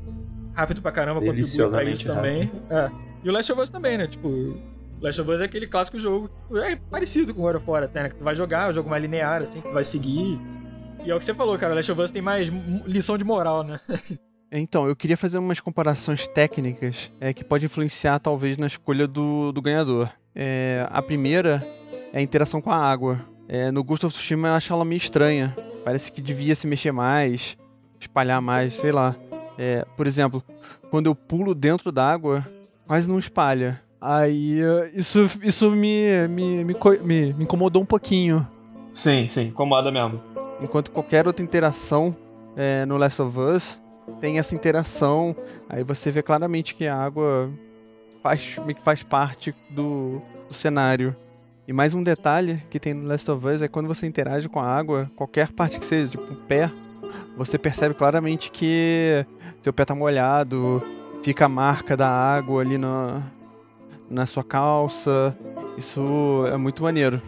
rápido pra caramba contribui pra isso também. É. E o Last of Us também, né? Tipo, Last of Us é aquele clássico jogo. que É parecido com o God of War até, né? Que tu vai jogar, é um jogo mais linear, assim, que tu vai seguir. E é o que você falou, cara. O Last of Us tem mais lição de moral, né? Então, eu queria fazer umas comparações técnicas é, que pode influenciar talvez na escolha do, do ganhador. É, a primeira é a interação com a água. É, no Ghost of Tsushima eu acho ela meio estranha. Parece que devia se mexer mais, espalhar mais, sei lá. É, por exemplo, quando eu pulo dentro da água, quase não espalha. Aí eh, isso, isso me, me, me, me, me incomodou um pouquinho. Sim, sim, incomoda mesmo. Enquanto qualquer outra interação é, no Last of Us tem essa interação, aí você vê claramente que a água faz, faz parte do, do cenário. E mais um detalhe que tem no Last of Us é quando você interage com a água, qualquer parte que seja, tipo o pé, você percebe claramente que teu pé tá molhado, fica a marca da água ali na, na sua calça. Isso é muito maneiro.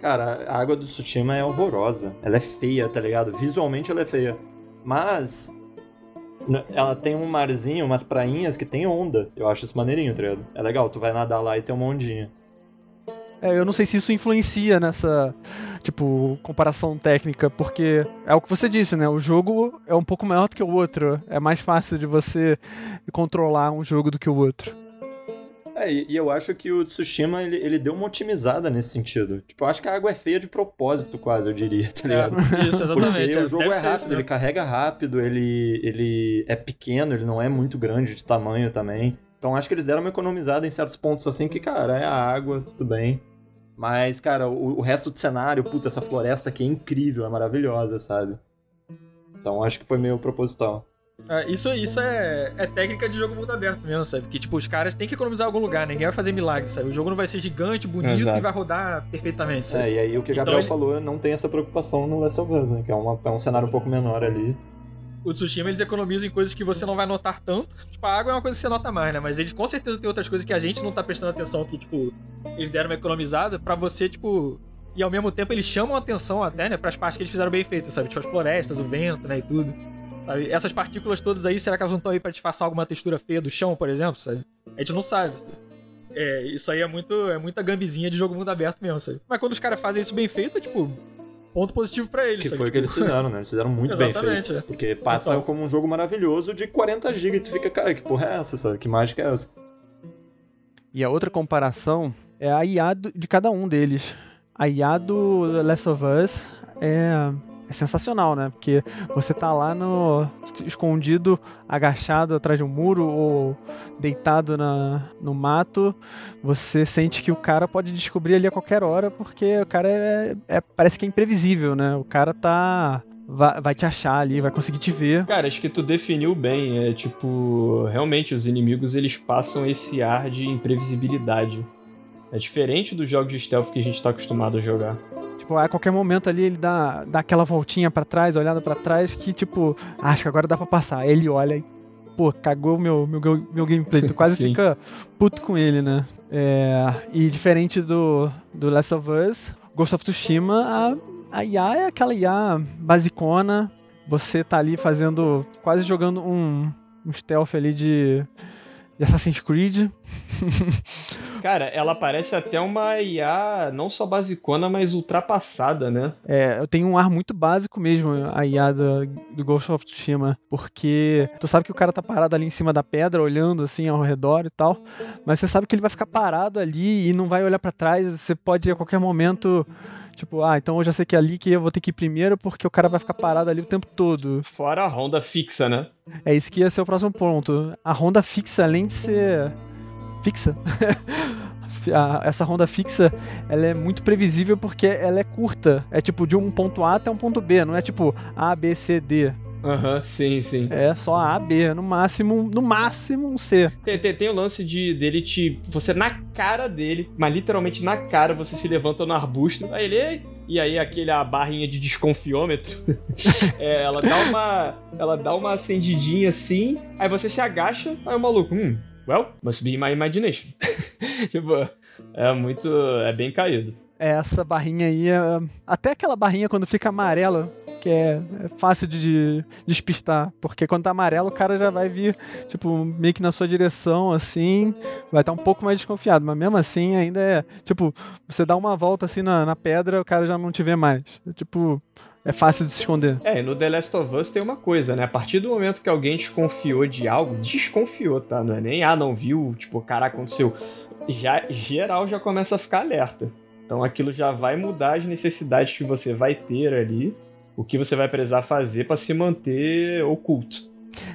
Cara, a água do Tsushima é horrorosa. Ela é feia, tá ligado? Visualmente ela é feia. Mas. Ela tem um marzinho, umas prainhas que tem onda. Eu acho isso maneirinho, tá ligado? É legal, tu vai nadar lá e tem uma ondinha. É, eu não sei se isso influencia nessa, tipo, comparação técnica, porque é o que você disse, né? O jogo é um pouco maior do que o outro. É mais fácil de você controlar um jogo do que o outro. É, e, eu acho que o Tsushima, ele, ele deu uma otimizada nesse sentido. Tipo, eu acho que a água é feia de propósito, quase, eu diria, tá ligado? Isso, exatamente. Porque é, o jogo é ser isso rápido, ele carrega rápido, ele, ele é pequeno, ele não é muito grande de tamanho também. Então acho que eles deram uma economizada em certos pontos assim, que, cara, é a água, tudo bem. Mas, cara, o, o resto do cenário, puta, essa floresta aqui é incrível, é maravilhosa, sabe? Então acho que foi meio proposital. É, isso isso é, é técnica de jogo mundo aberto mesmo, sabe? Porque, tipo, os caras têm que economizar em algum lugar, ninguém vai fazer milagre, sabe? O jogo não vai ser gigante, bonito Exato. e vai rodar perfeitamente, sabe? É, e aí o que o Então Gabriel ele- falou, não tem essa preocupação no Last of Us, né? Que é, uma- é um cenário um pouco menor ali. O Tsushima, eles economizam em coisas que você não vai notar tanto. Tipo, a água é uma coisa que você nota mais, né? Mas eles com certeza tem outras coisas que a gente não tá prestando atenção, que, tipo, eles deram uma economizada pra você, tipo... E ao mesmo tempo eles chamam atenção até, né? Pras partes que eles fizeram bem feitas, sabe? Tipo, as florestas, o vento, né? E tudo. Sabe? Essas partículas todas aí, será que elas não estão aí pra disfarçar alguma textura feia do chão, por exemplo, sabe? A gente não sabe. É, isso aí é muito é muita gambizinha de jogo mundo aberto mesmo, sabe? Mas quando os caras fazem isso bem feito, é tipo... Ponto positivo pra eles, Que sabe? foi o que Tipo, eles fizeram, né? Eles fizeram muito bem Exatamente, feito. é. Porque passa Então. como um jogo maravilhoso de 40 GB e tu fica, cara, que porra é essa, sabe? Que mágica é essa? E a outra comparação é a IA de cada um deles. A IA do Last of Us é, é sensacional, né? Porque você tá lá no escondido, agachado atrás de um muro ou deitado na, no mato, você sente que o cara pode descobrir ali a qualquer hora, porque o cara é, é- parece que é imprevisível, né? O cara tá vai, vai te achar ali, vai conseguir te ver. Cara, acho que tu definiu bem. É tipo, realmente os inimigos eles passam esse ar de imprevisibilidade. É diferente dos jogos de stealth que a gente tá acostumado a jogar. A qualquer momento ali ele dá, dá aquela voltinha pra trás, olhada pra trás, que tipo, acho que agora dá pra passar. Aí ele olha e, pô, cagou meu, meu, meu gameplay. Tu quase fica puto com ele, né? É, e diferente do, do Last of Us, Ghost of Tsushima, a, a IA é aquela IA basicona. Você tá ali fazendo, quase jogando um, um stealth ali de, de Assassin's Creed. Cara, ela parece até uma IA não só basicona, mas ultrapassada, né? É, eu tenho um ar muito básico mesmo, a IA do, do Ghost of Tsushima, porque tu sabe que o cara tá parado ali em cima da pedra, olhando assim ao redor e tal, mas você sabe que ele vai ficar parado ali e não vai olhar pra trás, você pode a qualquer momento, tipo, ah, então eu já sei que é ali que eu vou ter que ir primeiro, porque o cara vai ficar parado ali o tempo todo. Fora a Honda fixa, né? É isso que ia ser o próximo ponto. A Honda fixa, além de ser fixa, essa ronda fixa, ela é muito previsível porque ela é curta. É tipo de um ponto A até um ponto B, não é tipo A, B, C, D. Aham, sim, sim. É só A, B, no máximo, no máximo um C. Tem, tem, tem o lance de dele te. Você na cara dele, mas literalmente na cara, você se levanta no arbusto, aí ele. E aí aquele a barrinha de desconfiômetro. é, ela dá uma. Ela dá uma acendidinha assim. Aí você se agacha, aí o maluco. Hum, well, must be my imagination. tipo, é muito. É bem caído. Essa barrinha aí, é- até aquela barrinha quando fica amarela, que é, é fácil de, de despistar, porque quando tá amarelo o cara já vai vir, tipo, meio que na sua direção, assim, vai estar um pouco mais desconfiado, mas mesmo assim ainda é, tipo, você dá uma volta assim na, na pedra, o cara já não te vê mais. É, tipo, é fácil de se esconder. É, e no The Last of Us tem uma coisa, né? A partir do momento que alguém desconfiou de algo, desconfiou, tá? Não é nem, ah, não viu, tipo, caraca, aconteceu. Já, geral já começa a ficar alerta. Então aquilo já vai mudar as necessidades que você vai ter ali, o que você vai precisar fazer pra se manter oculto.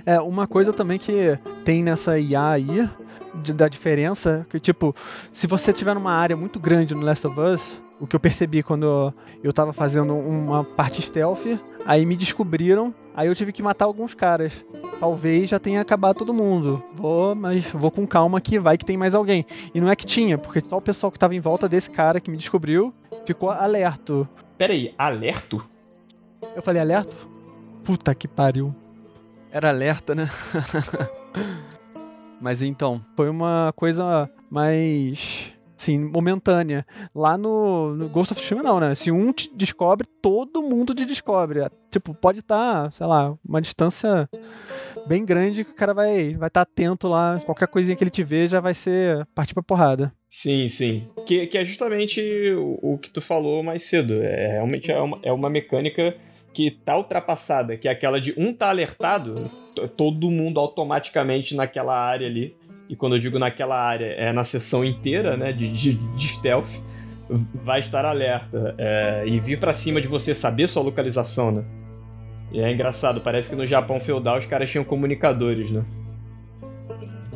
É, uma coisa também que tem nessa IA aí, de- da diferença, que tipo, se você tiver numa área muito grande no Last of Us, o que eu percebi quando eu tava fazendo uma parte stealth, aí me descobriram, aí eu tive que matar alguns caras. Talvez já tenha acabado todo mundo. Vou, mas vou com calma que vai que tem mais alguém. E não é que tinha, porque só o pessoal que tava em volta desse cara que me descobriu ficou alerto. Pera aí, alerto? Eu falei alerto? Puta que pariu. Era alerta, né? Mas então, foi uma coisa mais. Assim, momentânea. Lá no, no Ghost of Tsushima não, né? Se um te descobre, todo mundo te descobre. Tipo, pode estar, sei lá, uma distância bem grande que o cara vai vai estar atento lá. Qualquer coisinha que ele te vê já vai ser partir pra porrada. Sim, sim. Que, que é justamente o, o que tu falou mais cedo. É realmente é uma, é uma mecânica que tá ultrapassada, que é aquela de um tá alertado, todo mundo automaticamente naquela área ali. E quando eu digo naquela área, é na sessão inteira, né, de, de, de stealth, vai estar alerta. É, e vir pra cima de você saber sua localização, né? E é engraçado, parece que no Japão feudal os caras tinham comunicadores, né?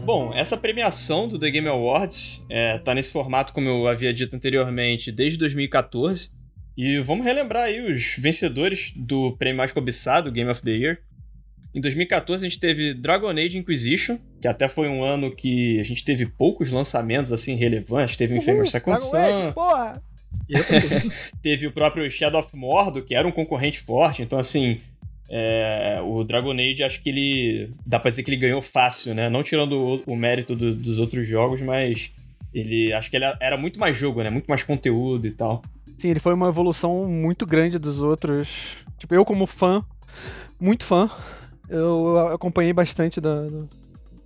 Bom, essa premiação do The Game Awards é, tá nesse formato, como eu havia dito anteriormente, desde 2014. E vamos relembrar aí os vencedores do prêmio mais cobiçado, Game of the Year. Em 2014 a gente teve Dragon Age Inquisition, que até foi um ano que a gente teve poucos lançamentos assim relevantes. Teve o Infamous Second Dragon Age, Son, porra! teve o próprio Shadow of Mordor, que era um concorrente forte. Então, assim, é, o Dragon Age, acho que ele. Dá pra dizer que ele ganhou fácil, né? Não tirando o, o mérito do- dos outros jogos, mas ele. Acho que ele era muito mais jogo, né? Muito mais conteúdo e tal. Sim, ele foi uma evolução muito grande dos outros. Tipo, eu como fã, muito fã, eu acompanhei bastante da,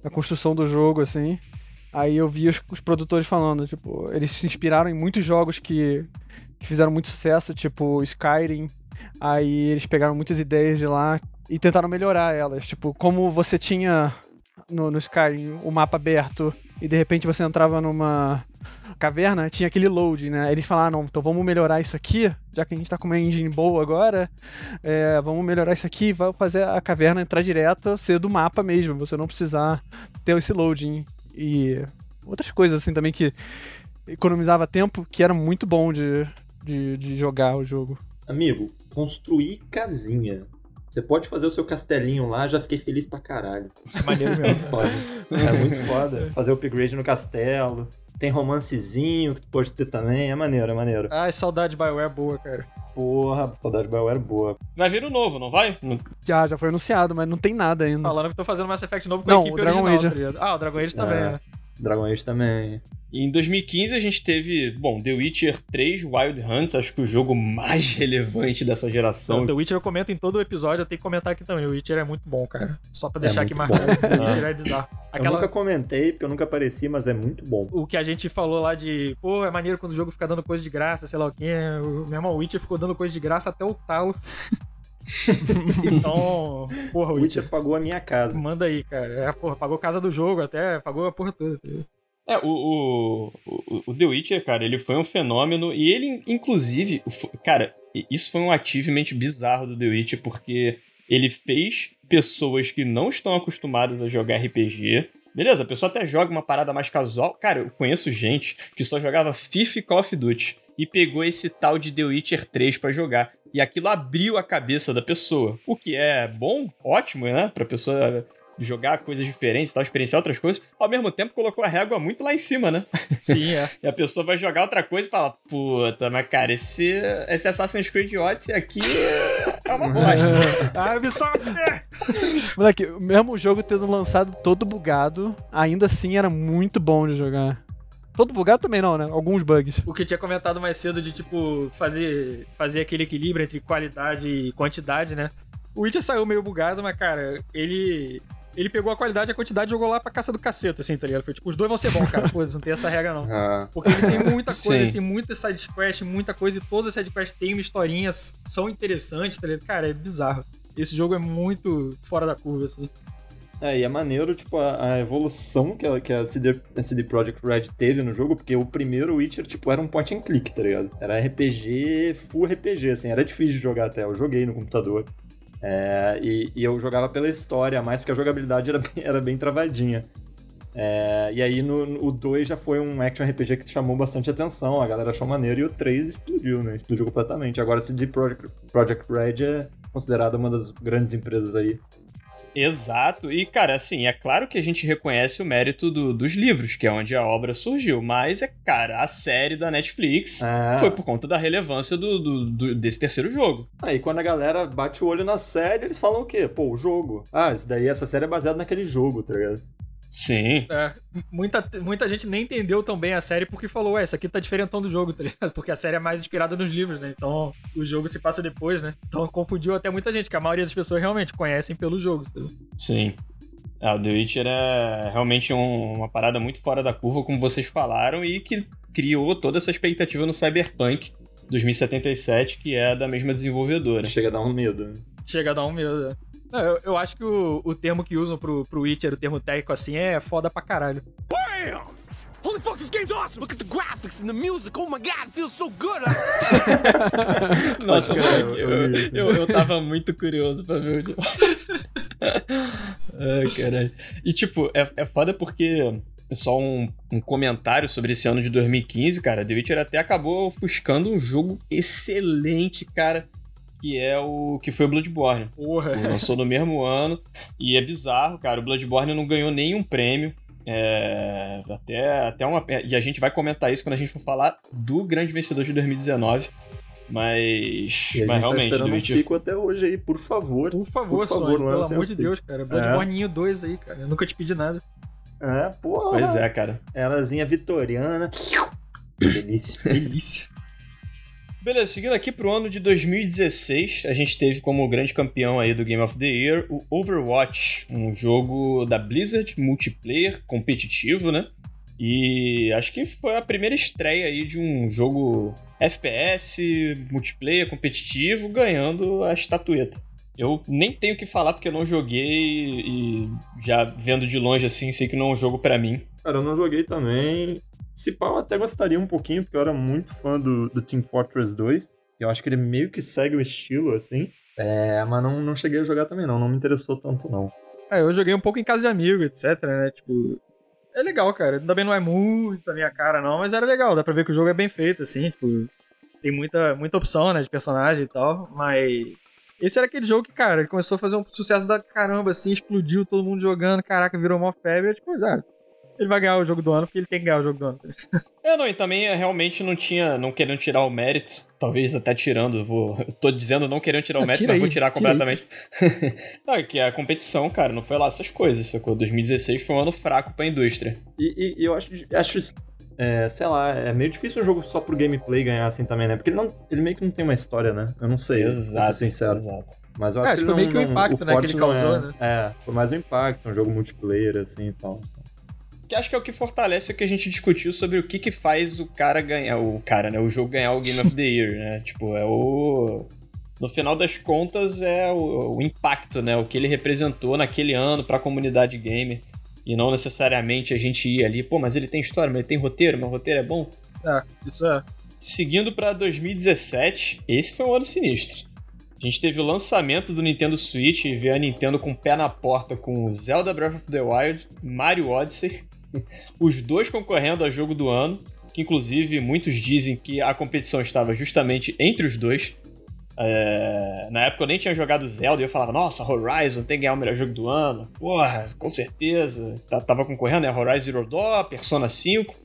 da construção do jogo, assim. Aí eu vi os, os produtores falando, tipo, eles se inspiraram em muitos jogos que, que fizeram muito sucesso, tipo Skyrim. Aí eles pegaram muitas ideias de lá e tentaram melhorar elas. Tipo, como você tinha no, no Skyrim o mapa aberto e de repente você entrava numa caverna, tinha aquele load, né? Eles falaram, não, então vamos melhorar isso aqui, já que a gente tá com uma engine boa agora, é, vamos melhorar isso aqui e vamos fazer a caverna entrar direto, ser do mapa mesmo, você não precisar ter esse loading. E outras coisas assim também que economizava tempo, que era muito bom de, de, de jogar o jogo. Amigo, construir casinha. Você pode fazer o seu castelinho lá, já fiquei feliz pra caralho. É maneiro Muito foda. É muito foda. Fazer upgrade no castelo. Tem romancezinho que tu pode ter também. É maneiro, é maneiro. Ai, saudade de BioWare boa, cara. Porra, saudade de BioWare boa. Vai vir o novo, não vai? Já, já foi anunciado, mas não tem nada ainda. Falando que tô fazendo Mass Effect novo com Não, a equipe o Dragon original, Age. tá? Ah, o Dragon Age também, É. né? Dragon Age também. E em 2015 a gente teve, bom, The Witcher 3 Wild Hunt, acho que o jogo mais relevante dessa geração. Então, The Witcher eu comento em todo o episódio, eu tenho que comentar aqui também. O Witcher é muito bom, cara. Só pra É deixar aqui muito marcado. bom. The Witcher é bizarro. Eu nunca comentei, porque eu nunca apareci, mas é muito bom. O que a gente falou lá de, pô, é maneiro quando o jogo fica dando coisa de graça, sei lá o quê. O meu irmão o Witcher ficou dando coisa de graça até o talo. então, porra, O Witcher. Witcher pagou a minha casa. Manda aí, cara. É, porra, pagou a casa do jogo até, pagou a porra toda. tá? É, o, o, o, The Witcher, cara, ele foi um fenômeno e ele, inclusive, cara, isso foi um achievement bizarro do The Witcher, porque ele fez pessoas que não estão acostumadas a jogar RPG Beleza, a pessoa até joga uma parada mais casual. Cara, eu conheço gente que só jogava FIFA e Call of Duty e pegou esse tal de The Witcher 3 pra jogar. E aquilo abriu a cabeça da pessoa. O que é bom, ótimo, né? Pra pessoa jogar coisas diferentes, tal, experienciar outras coisas, ao mesmo tempo colocou a régua muito lá em cima, né? Sim, é. e a pessoa vai jogar outra coisa e fala, puta, mas cara, esse, esse Assassin's Creed Odyssey aqui é uma bosta. ah, Ubisoft! Moleque, mesmo o jogo tendo lançado todo bugado, ainda assim era muito bom de jogar. Todo bugado também não, né? Alguns bugs. O que eu tinha comentado mais cedo de, tipo, fazer, fazer aquele equilíbrio entre qualidade e quantidade, né? O Witcher saiu meio bugado, mas, cara, ele. Ele pegou a qualidade e a quantidade e jogou lá pra caça do caceta, assim, tá ligado? Foi tipo, os dois vão ser bons, cara. Pô, não tem essa regra, não. Ah. Porque ele tem muita coisa, ele tem muita sidequest, muita coisa, e todas as sidequests têm uma historinha, são interessantes, tá ligado? Cara, é bizarro. Esse jogo é muito fora da curva, assim. É, e é maneiro, tipo, a, a evolução que a, que a CD, a CD Projekt Red teve no jogo, porque o primeiro Witcher, tipo, era um point and click, tá ligado? Era RPG, full RPG, assim, era difícil de jogar até, eu joguei no computador. É, e, e eu jogava pela história, mais porque a jogabilidade era era bem travadinha. É, e aí no, no- o 2 já foi um action RPG que chamou bastante atenção, a galera achou maneiro, e o 3 explodiu, né? Explodiu completamente. Agora CD Projekt, Projekt Red é considerada uma das grandes empresas aí Exato, e cara, assim, é claro que a gente reconhece o mérito do- dos livros, que é onde a obra surgiu, mas é, cara, a série da Netflix Ah. foi por conta da relevância do, do- do- desse terceiro jogo. Aí quando a galera bate o olho na série, eles falam o quê? Pô, o jogo. Ah, isso daí, essa série é baseada naquele jogo, tá ligado? Sim. É, muita, muita gente nem entendeu tão bem a série porque falou, ué, isso aqui tá diferentão do jogo, tá ligado? Porque a série é mais inspirada nos livros, né? Então o jogo se passa depois, né? Então confundiu até muita gente, que a maioria das pessoas realmente conhecem pelo jogo. tá ligado? Sim. É, o The Witcher é realmente um- uma parada muito fora da curva, como vocês falaram, e que criou toda essa expectativa no Cyberpunk 2077, que é da mesma desenvolvedora. Chega a dar um medo. né? Chega a dar um medo, né? Não, Eu, eu acho que o, o termo que usam pro, pro Witcher, o termo técnico assim, é foda pra caralho. Bam! Holy fuck, this game's awesome! Look at the graphics and the music. Oh my god, it feels so good. Nossa, Cara, moleque, eu- eu, eu tava muito curioso pra ver o jogo. Ai, caralho. E, tipo, é, é foda porque. Só um, um comentário sobre esse ano de 2015, cara. The Witcher até acabou ofuscando um jogo excelente, cara. Que é o. que foi o Bloodborne. Porra. Lançou no mesmo ano. E é bizarro, cara. O Bloodborne não ganhou nenhum prêmio. É, até, até uma. E a gente vai comentar isso quando a gente for falar do grande vencedor de 2019. Mas. E a gente mas tá realmente, esperando The um sequel até hoje aí, por favor. Por favor, Por favor, não é pelo amor de. Deus, cara. Bloodborne 2 aí, cara. Eu nunca te pedi nada. É, porra. Pois é, cara. Elazinha vitoriana. Delícia. Delícia. Beleza, seguindo aqui pro ano de 2016, a gente teve como grande campeão aí do Game of the Year o Overwatch, um jogo da Blizzard, multiplayer, competitivo, né? E acho que foi a primeira estreia aí de um jogo FPS, multiplayer, competitivo, ganhando a estatueta. Eu nem tenho o que falar porque eu não joguei e já vendo de longe assim, sei que não é um jogo pra mim. Cara, eu não joguei também. Se pá, eu até gostaria um pouquinho, porque eu era muito fã do, do Team Fortress 2. Eu acho que ele meio que segue o estilo, assim. É, mas não, não cheguei a jogar também, não. Não me interessou tanto, não. É, eu joguei um pouco em casa de amigo, etc, né? Tipo. É legal, cara. Também não é muito a minha cara, não, mas era legal. Dá pra ver que o jogo é bem feito, assim, tipo. Tem muita, muita opção, né, de personagem e tal, mas. Esse era aquele jogo que, cara, ele começou a fazer um sucesso da caramba, assim, explodiu, todo mundo jogando, caraca, virou uma febre. Tipo, ah, ele vai ganhar o jogo do ano porque ele tem que ganhar o jogo do ano. É, não, e também é, realmente não tinha, não querendo tirar o mérito, talvez até tirando, eu vou, eu tô dizendo não querendo tirar o Ah, mérito, tira mas vou aí, tirar tira completamente. não, é que a competição, cara, não foi lá essas coisas, sacou? 2016 foi um ano fraco pra indústria. E, e- eu acho, acho é, sei lá, é meio difícil um jogo só por gameplay ganhar assim também, né? Porque ele, não, ele meio que não tem uma história, né? Eu não sei, pra Exato, ser sincero. exato. Mas eu É, acho acho que foi meio não, que o impacto, né, forte que ele causou, é, né? É, foi mais um impacto, um jogo multiplayer, assim e tal. Que acho que é o que fortalece o que a gente discutiu sobre o que que faz o cara ganhar, o cara, né, o jogo ganhar o Game of the Year, né? Tipo, é o no final das contas é o, o impacto, né, o que ele representou naquele ano pra comunidade gamer. E não necessariamente a gente ir ali, pô, mas ele tem história, mas ele tem roteiro, mas o roteiro é bom. É, isso é. Seguindo pra 2017, esse foi um ano sinistro. A gente teve o lançamento do Nintendo Switch e veio a Nintendo com o pé na porta com Zelda Breath of the Wild, Mario Odyssey, os dois concorrendo a jogo do ano, que inclusive muitos dizem que a competição estava justamente entre os dois. É, na época eu nem tinha jogado Zelda e eu falava, nossa, Horizon tem que ganhar o melhor jogo do ano. Porra, com certeza. Tava concorrendo, né? Horizon Zero Dawn, Persona 5.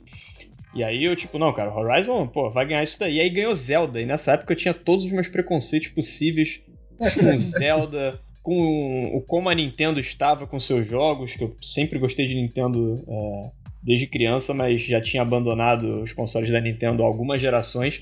E aí eu, tipo, não, cara, Horizon, pô, vai ganhar isso daí. E aí ganhou Zelda. E nessa época eu tinha todos os meus preconceitos possíveis com Zelda, com o como a Nintendo estava com seus jogos, que eu sempre gostei de Nintendo é, desde criança, mas já tinha abandonado os consoles da Nintendo há algumas gerações.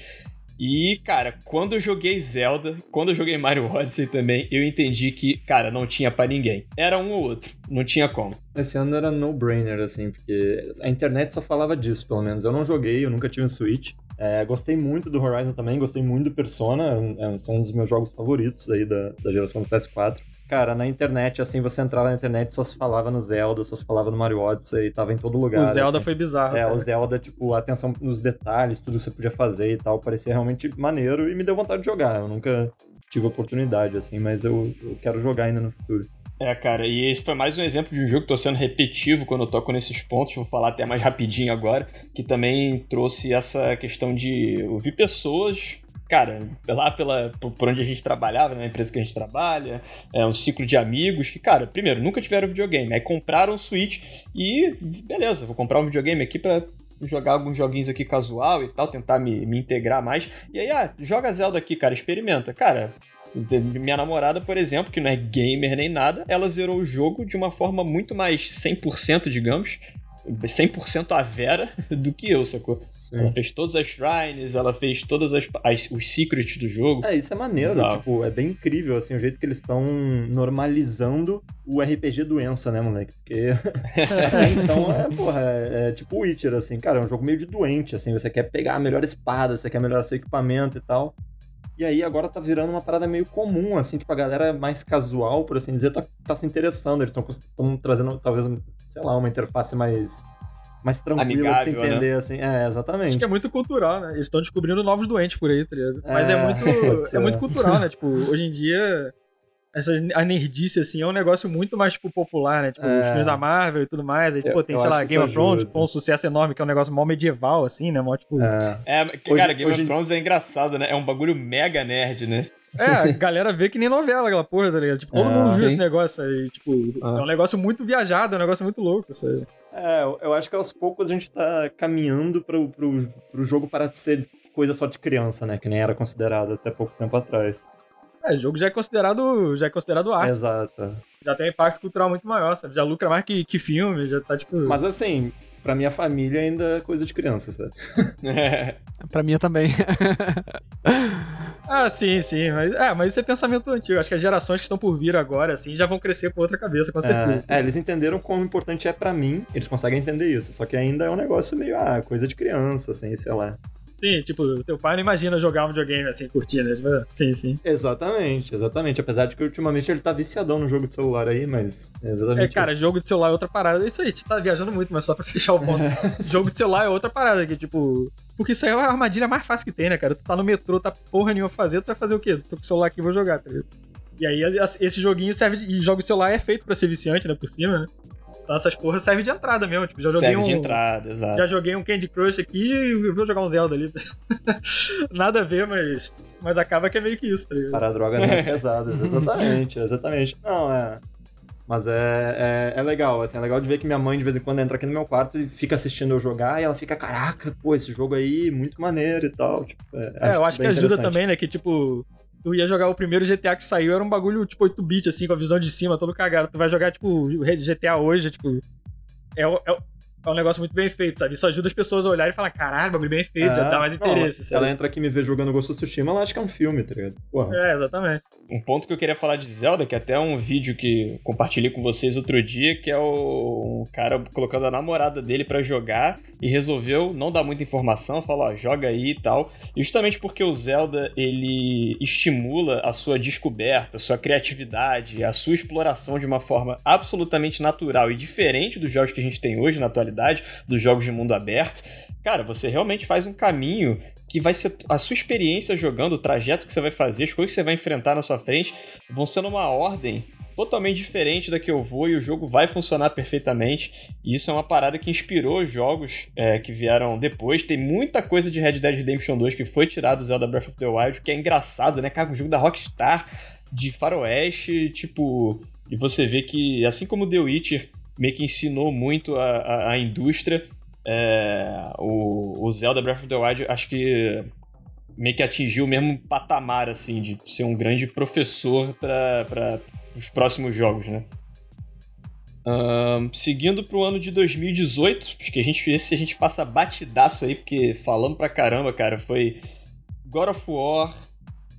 E, cara, quando eu joguei Zelda, quando eu joguei Mario Odyssey também, eu entendi que, cara, não tinha para ninguém. Era um ou outro, não tinha como. Esse ano era no-brainer, assim, porque a internet só falava disso, pelo menos. Eu não joguei, eu nunca tive um Switch. É, gostei muito do Horizon também, gostei muito do Persona, é, são um dos meus jogos favoritos aí da, da geração do PS4. Cara, na internet, assim, você entrava na internet só se falava no Zelda, só se falava no Mario Odyssey, e tava em todo lugar. O Zelda assim. foi bizarro. É, cara. o Zelda, tipo, a atenção nos detalhes, tudo que você podia fazer e tal, parecia realmente maneiro e me deu vontade de jogar. Eu nunca tive oportunidade, assim, mas eu, eu quero jogar ainda no futuro. É, cara, e esse foi mais um exemplo de um jogo que tô sendo repetitivo quando eu toco nesses pontos, vou falar até mais rapidinho agora, que também trouxe essa questão de ouvir pessoas cara, lá pela, por onde a gente trabalhava, na empresa que a gente trabalha, é um ciclo de amigos que, cara, primeiro, nunca tiveram videogame, aí compraram um Switch e, beleza, vou comprar um videogame aqui pra jogar alguns joguinhos aqui casual e tal, tentar me, me integrar mais. E aí, ah, joga Zelda aqui, cara, experimenta. Cara, minha namorada, por exemplo, que não é gamer nem nada, ela zerou o jogo de uma forma muito mais 100%, digamos, 100% a Vera do que eu, sacou? Sim. Ela fez todas as shrines, ela fez todas as, as, os secrets do jogo. É, isso é maneiro, Exato. tipo, é bem incrível, assim, o jeito que eles estão normalizando o RPG doença, né, moleque? Porque... então, é, porra, é, é tipo Witcher, assim, cara, é um jogo meio de doente, assim, você quer pegar a melhor espada, você quer melhorar seu equipamento e tal. E aí agora tá virando uma parada meio comum, assim, tipo, a galera mais casual, por assim dizer, tá, tá se interessando. Eles estão trazendo, talvez, sei lá, uma interface mais mais tranquila Amigável, de se né? entender, né? assim. É, exatamente. Acho que é muito cultural, né? Eles estão descobrindo novos doentes por aí, tá ligado? Mas é, é muito, é muito cultural, né? Tipo, hoje em dia, essa, a nerdice, assim, é um negócio muito mais, tipo, popular, né? Tipo, é. os filmes da Marvel e tudo mais. Aí, tipo, tem, sei lá, Game of Thrones, tipo, um sucesso enorme, que é um negócio mó medieval, assim, né? Mó, tipo... É, é cara, hoje, Game hoje... of Thrones é engraçado, né? É um bagulho mega nerd, né? É, a galera vê que nem novela aquela porra, tá ligado? Tipo, todo ah, mundo viu esse negócio aí. Tipo, ah. é um negócio muito viajado, é um negócio muito louco, isso aí. É, eu acho que aos poucos a gente tá caminhando pro, pro, pro jogo parar de ser coisa só de criança, né? Que nem era considerado até pouco tempo atrás. É, o jogo já é considerado, já é considerado arte. Exato. Já tem um impacto cultural muito maior, sabe? Já lucra mais que, que filme, já tá tipo. Mas assim, pra minha família ainda é coisa de criança, sabe? é. Pra minha também. ah, sim, sim. Mas, é, mas isso é pensamento antigo. Acho que as gerações que estão por vir agora, assim, já vão crescer com outra cabeça, com certeza. É, é eles entenderam como importante é para mim, eles conseguem entender isso. Só que ainda é um negócio meio, ah, coisa de criança, assim, sei lá. Sim, tipo, teu pai não imagina jogar um videogame assim, curtindo. Tipo, sim, sim. Exatamente, exatamente. Apesar de que ultimamente ele tá viciadão no jogo de celular aí, mas é exatamente. É, cara, jogo de celular é outra parada. Isso aí, a gente tá viajando muito, mas só pra fechar o ponto. jogo de celular é outra parada, que tipo. Porque isso aí é a armadilha mais fácil que tem, né, cara? Tu tá no metrô, tá porra nenhuma fazer, tu vai fazer o quê? Tô com o celular aqui vou jogar, tá ligado? E aí esse joguinho serve. De, e jogo de celular é feito pra ser viciante, né, por cima, né? Então essas porras servem de entrada mesmo. Tipo, já joguei Serve um. de entrada, exato. Já joguei um Candy Crush aqui e vou jogar um Zelda ali. Nada a ver, mas. Mas acaba que é meio que isso, tá ligado? Para drogas mais pesadas, exatamente, exatamente. Não, é. Mas é, é, é, legal, assim, é legal de ver que minha mãe de vez em quando entra aqui no meu quarto e fica assistindo eu jogar e ela fica, caraca, pô, esse jogo aí, muito maneiro e tal. Tipo, é, é eu acho que ajuda também, né? Que tipo, tu ia jogar o primeiro GTA que saiu, era um bagulho tipo 8-bit, assim, com a visão de cima, todo cagado. Tu vai jogar, tipo, GTA hoje, tipo, é, é, é um negócio muito bem feito, sabe? Isso ajuda as pessoas a olharem e falar, caralho, bagulho bem feito, é, dá mais interesse. Não, ela entra aqui e me vê jogando Ghost of Tsushima, ela acha que é um filme, tá ligado? Porra. É, exatamente. Um ponto que eu queria falar de Zelda, que é até um vídeo que compartilhei com vocês outro dia, que é o um cara colocando a namorada dele para jogar e resolveu não dar muita informação, falou, ó, joga aí e tal. E justamente porque o Zelda, ele estimula a sua descoberta, a sua criatividade, a sua exploração de uma forma absolutamente natural e diferente dos jogos que a gente tem hoje na atualidade dos jogos de mundo aberto. Cara, você realmente faz um caminho que vai ser a sua experiência jogando, o trajeto que você vai fazer, as coisas que você vai enfrentar na sua frente, vão ser numa ordem totalmente diferente da que eu vou e o jogo vai funcionar perfeitamente. E isso é uma parada que inspirou os jogos é, que vieram depois. Tem muita coisa de Red Dead Redemption 2 que foi tirado do Zelda Breath of the Wild, que é engraçado, né? Cara, um jogo da Rockstar de faroeste, tipo... E você vê que, assim como The Witcher meio que ensinou muito a, a, a indústria, é, o, o Zelda Breath of the Wild acho que meio que atingiu o mesmo patamar, assim, de ser um grande professor para os próximos jogos, né? Um, seguindo pro ano de 2018, acho que a gente esse a gente passa batidaço aí, porque falando pra caramba, cara, foi God of War,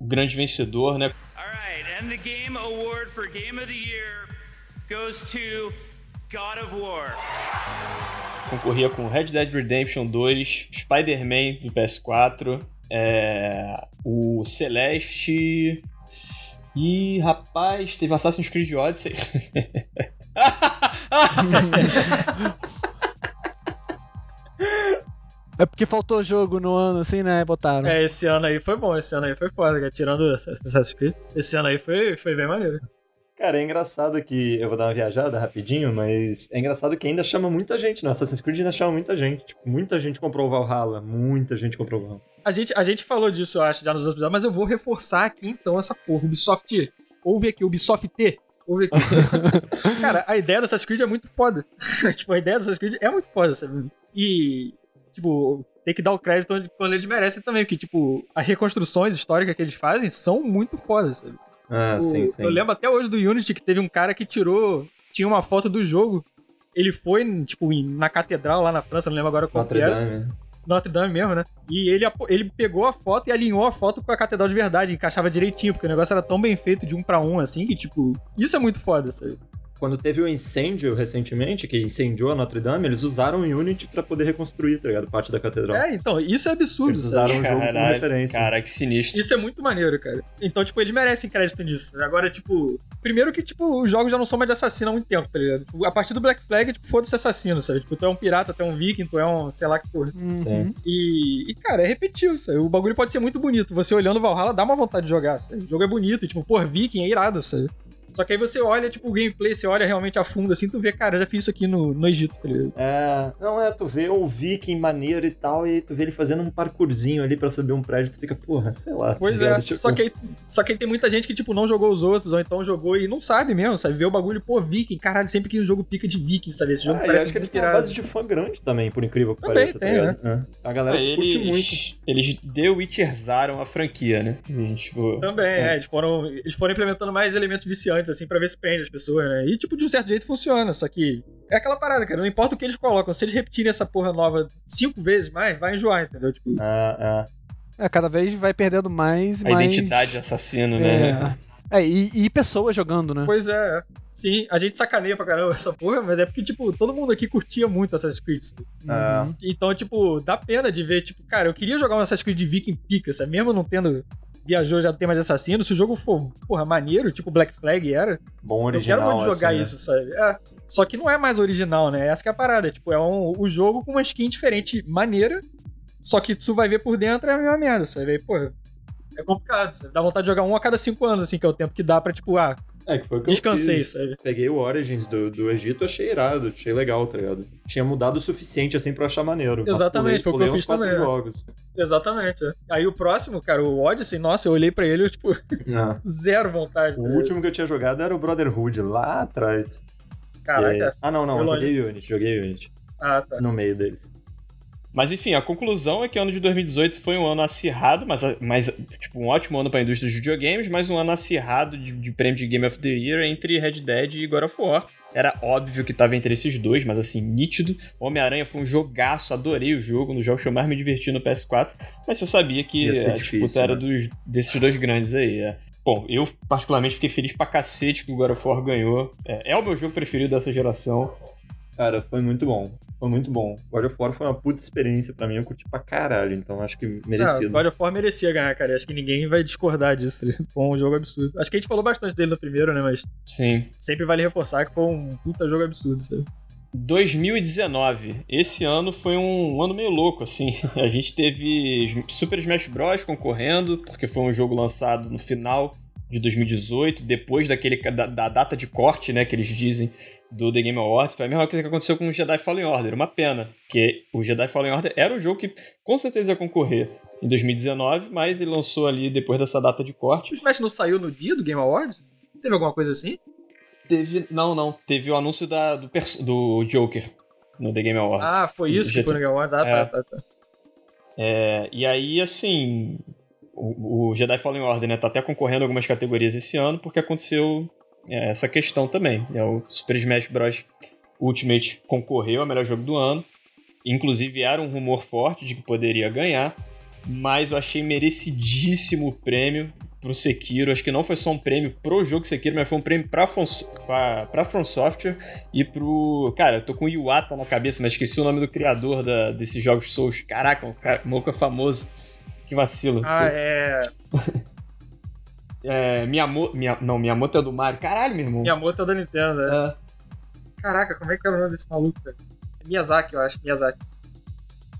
o grande vencedor, né? Alright, and the game award for Game of the Year goes to God of War. Concorria com Red Dead Redemption 2, Spider-Man do PS4, é, o Celeste, e, rapaz, teve Assassin's Creed Odyssey. É porque faltou jogo no ano, assim, né? Botaram. É, esse ano aí foi bom, esse ano aí foi foda. Tirando Assassin's Creed, esse ano aí foi, foi bem maneiro. Cara, é engraçado que. Eu vou dar uma viajada rapidinho, mas é engraçado que ainda chama muita gente. No Assassin's Creed ainda chama muita gente. Tipo, muita gente comprou o Valhalla. Muita gente comprou o Valhalla. A gente, a gente falou disso, eu acho, já nos outros episódios, mas eu vou reforçar aqui então essa porra. Ubisoft. Ouve aqui, Ubisoft T. Ouve aqui. Cara, a ideia do Assassin's Creed é muito foda. tipo, a ideia do Assassin's Creed é muito foda, sabe? E, tipo, tem que dar o crédito quando eles merecem também, porque, tipo, as reconstruções históricas que eles fazem são muito fodas, sabe? Ah, O- sim, sim. Eu lembro até hoje do Unity que teve um cara que tirou. Tinha uma foto do jogo. Ele foi, tipo, na catedral lá na França, não lembro agora qual Notre era. Dame. Notre Dame mesmo, né? E ele, ele pegou a foto e alinhou a foto com a catedral de verdade, encaixava direitinho, porque o negócio era tão bem feito de um pra um, assim, que, tipo, isso é muito foda, sabe? Quando teve o incêndio recentemente, que incendiou a Notre Dame, eles usaram o Unity pra poder reconstruir, tá ligado? Parte da catedral. É, então, isso é absurdo, Eles usaram o jogo como referência. cara, que sinistro. Isso é muito maneiro, cara. Então, tipo, eles merecem crédito nisso. Agora, tipo, primeiro que, tipo, os jogos já não são mais de assassino há muito tempo, tá ligado? Tipo, a partir do Black Flag, tipo, foda-se assassino, sabe? Tipo, tu é um pirata, tu é um viking, tu é um, sei lá que porra. Sim. E, e, cara, é repetitivo, sabe? O bagulho pode ser muito bonito. Você olhando o Valhalla dá uma vontade de jogar, sabe? O jogo é bonito, e, tipo, pô, viking é irado, sabe? Só que aí você olha, tipo, o gameplay, você olha realmente a fundo, assim, tu vê, cara, eu já fiz isso aqui no, no Egito, tá ligado? É, não é, tu vê o viking maneiro e tal, e tu vê ele fazendo um parkourzinho ali pra subir um prédio, tu fica, porra, sei lá. Pois tá é? Tipo, só, que aí, só que aí tem muita gente que, tipo, não jogou os outros, ou então jogou e não sabe mesmo, sabe? Vê o bagulho, pô, viking, caralho, sempre que o jogo pica de viking, sabe? Esse jogo Ah, e parece acho que eles têm uma base de fã grande também, por incrível que Também pareça, tem, tá ligado? É. A galera É, curte eles, muito. Eles The Witcherzaram a franquia, né? E, tipo, Também, é. Eles, foram, eles foram implementando mais elementos viciantes, assim, pra ver se prende as pessoas, né? E, tipo, de um certo jeito funciona, só que é aquela parada, cara. Não importa o que eles colocam, se eles repetirem essa porra nova cinco vezes mais, vai enjoar, entendeu? Tipo, Ah, É, cada vez vai perdendo mais. a mais... identidade assassino, né? É, é e, e pessoas jogando, né? Pois é. Sim, a gente sacaneia pra caramba essa porra, mas é porque, tipo, todo mundo aqui curtia muito Assassin's Creed. ah, Uhum. Então, tipo, dá pena de ver, tipo, cara, eu queria jogar um Assassin's Creed de Viking pica, sabe? Mesmo não tendo viajou já tem mais de assassino, se o jogo for, porra, maneiro, tipo Black Flag era, bom eu original. quero muito jogar assim, né? isso, sabe? É. Só que não é mais original, né? Essa que é a parada. Tipo, é um, o jogo com uma skin diferente, maneira, só que tu vai ver por dentro é a mesma merda, sabe? Aí, pô, é complicado, sabe? Dá vontade de jogar um a cada cinco anos, assim, que é o tempo que dá pra, tipo, ah, É, que foi que descansei, sabe? Peguei o Origins do, do Egito, achei irado, achei legal, tá ligado? Tinha mudado o suficiente, assim, pra eu achar maneiro. Exatamente, foi o que pulei eu fiz também, né? jogos. Exatamente. é. Aí o próximo, cara, o Odyssey, nossa, eu olhei pra ele, eu, tipo, zero vontade. O tá ligado? último que eu tinha jogado era o Brotherhood, lá atrás. Caraca. Ah, não, não, eu joguei Unity, joguei Unity. Ah, tá. No meio deles. Mas enfim, a conclusão é que o ano de 2018 foi um ano acirrado, mas, mas tipo, um ótimo ano para a indústria dos videogames, mas um ano acirrado de, de prêmio de Game of the Year entre Red Dead e God of War. Era óbvio que tava entre esses dois, mas assim, nítido. Homem-Aranha foi um jogaço, adorei o jogo, dos jogos que eu mais me diverti no PS4, mas você sabia que a difícil, disputa era né? dos, desses dois grandes aí. é. Bom, eu particularmente fiquei feliz pra cacete que o God of War ganhou. É, é o meu jogo preferido dessa geração. Cara, foi muito bom. Foi muito bom. God of War foi uma puta experiência pra mim, eu curti pra caralho, então acho que Ah, merecido. God of War merecia ganhar, cara. Acho que ninguém vai discordar disso. ligado? Foi um jogo absurdo. Acho que a gente falou bastante dele no primeiro, né? Mas Sim. sempre vale reforçar que foi um puta jogo absurdo, sabe? 2019. Esse ano foi um ano meio louco, assim. A gente teve Super Smash Bros. concorrendo, porque foi um jogo lançado no final de 2018, depois daquele da, da, data de corte, né, que eles dizem do The Game Awards. Foi a mesma coisa que aconteceu com o Jedi Fallen Order. Uma pena, porque o Jedi Fallen Order era um jogo que com certeza ia concorrer em 2019, mas ele lançou ali depois dessa data de corte. O Smash não saiu no dia do Game Awards? Teve alguma coisa assim? Teve. Não, não. Teve o anúncio da, do, do Joker no The Game Awards. Ah, foi isso que foi no Game Awards? Ah, é, tá, tá, tá. É, e aí, assim, o, o, Jedi Fallen Order né, tá até concorrendo a algumas categorias esse ano, porque aconteceu essa questão também. É, o Super Smash Bros. Ultimate concorreu ao melhor jogo do ano. Inclusive, era um rumor forte de que poderia ganhar, mas eu achei merecidíssimo o prêmio pro Sekiro. Acho que não foi só um prêmio pro jogo Sekiro, mas foi um prêmio pra, From, pra, pra From Software e pro. Cara, eu tô com o Iwata na cabeça, mas esqueci o nome do criador da, desses jogos Souls. Caraca, um cara, moca famoso. Que vacilo. Ah, Você... é. é. Miyamoto. Minha, não, Miyamoto é do Mario. Caralho, meu irmão. Miyamoto é da Nintendo, é. é. Caraca, como é que é o nome desse maluco, cara? Miyazaki, eu acho. Miyazaki.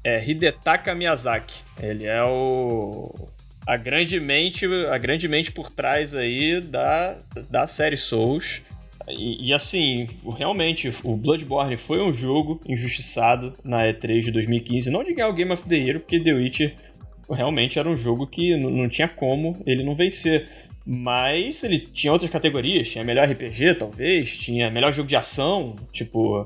É, Hidetaka Miyazaki. Ele é o a grande mente, a grande mente por trás aí da, da série Souls. E, e, assim, realmente, o Bloodborne foi um jogo injustiçado na E3 de 2015. Não de ganhar o Game of the Year, porque The Witcher realmente era um jogo que não tinha como ele não vencer. Mas ele tinha outras categorias, tinha melhor RPG, talvez, tinha melhor jogo de ação, tipo.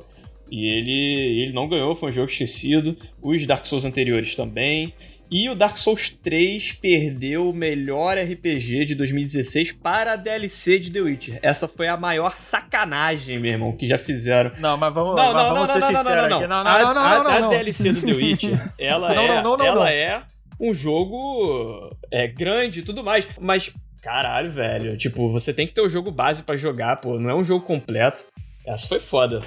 E ele, ele não ganhou, foi um jogo esquecido. Os Dark Souls anteriores também. E o Dark Souls 3 perdeu o melhor RPG de 2016 para a DLC de The Witcher. Essa foi a maior sacanagem, meu irmão, que já fizeram. Não, mas vamos, não, mas não, vamos não, ser não, sinceros não, não, não, não, não, não, a, não, a, não. a DLC do The Witcher, ela, Não, é, não, não, não, ela é um jogo é, grande e tudo mais, mas caralho, velho, tipo, você tem que ter o jogo base pra jogar, pô, não é um jogo completo. Essa foi foda.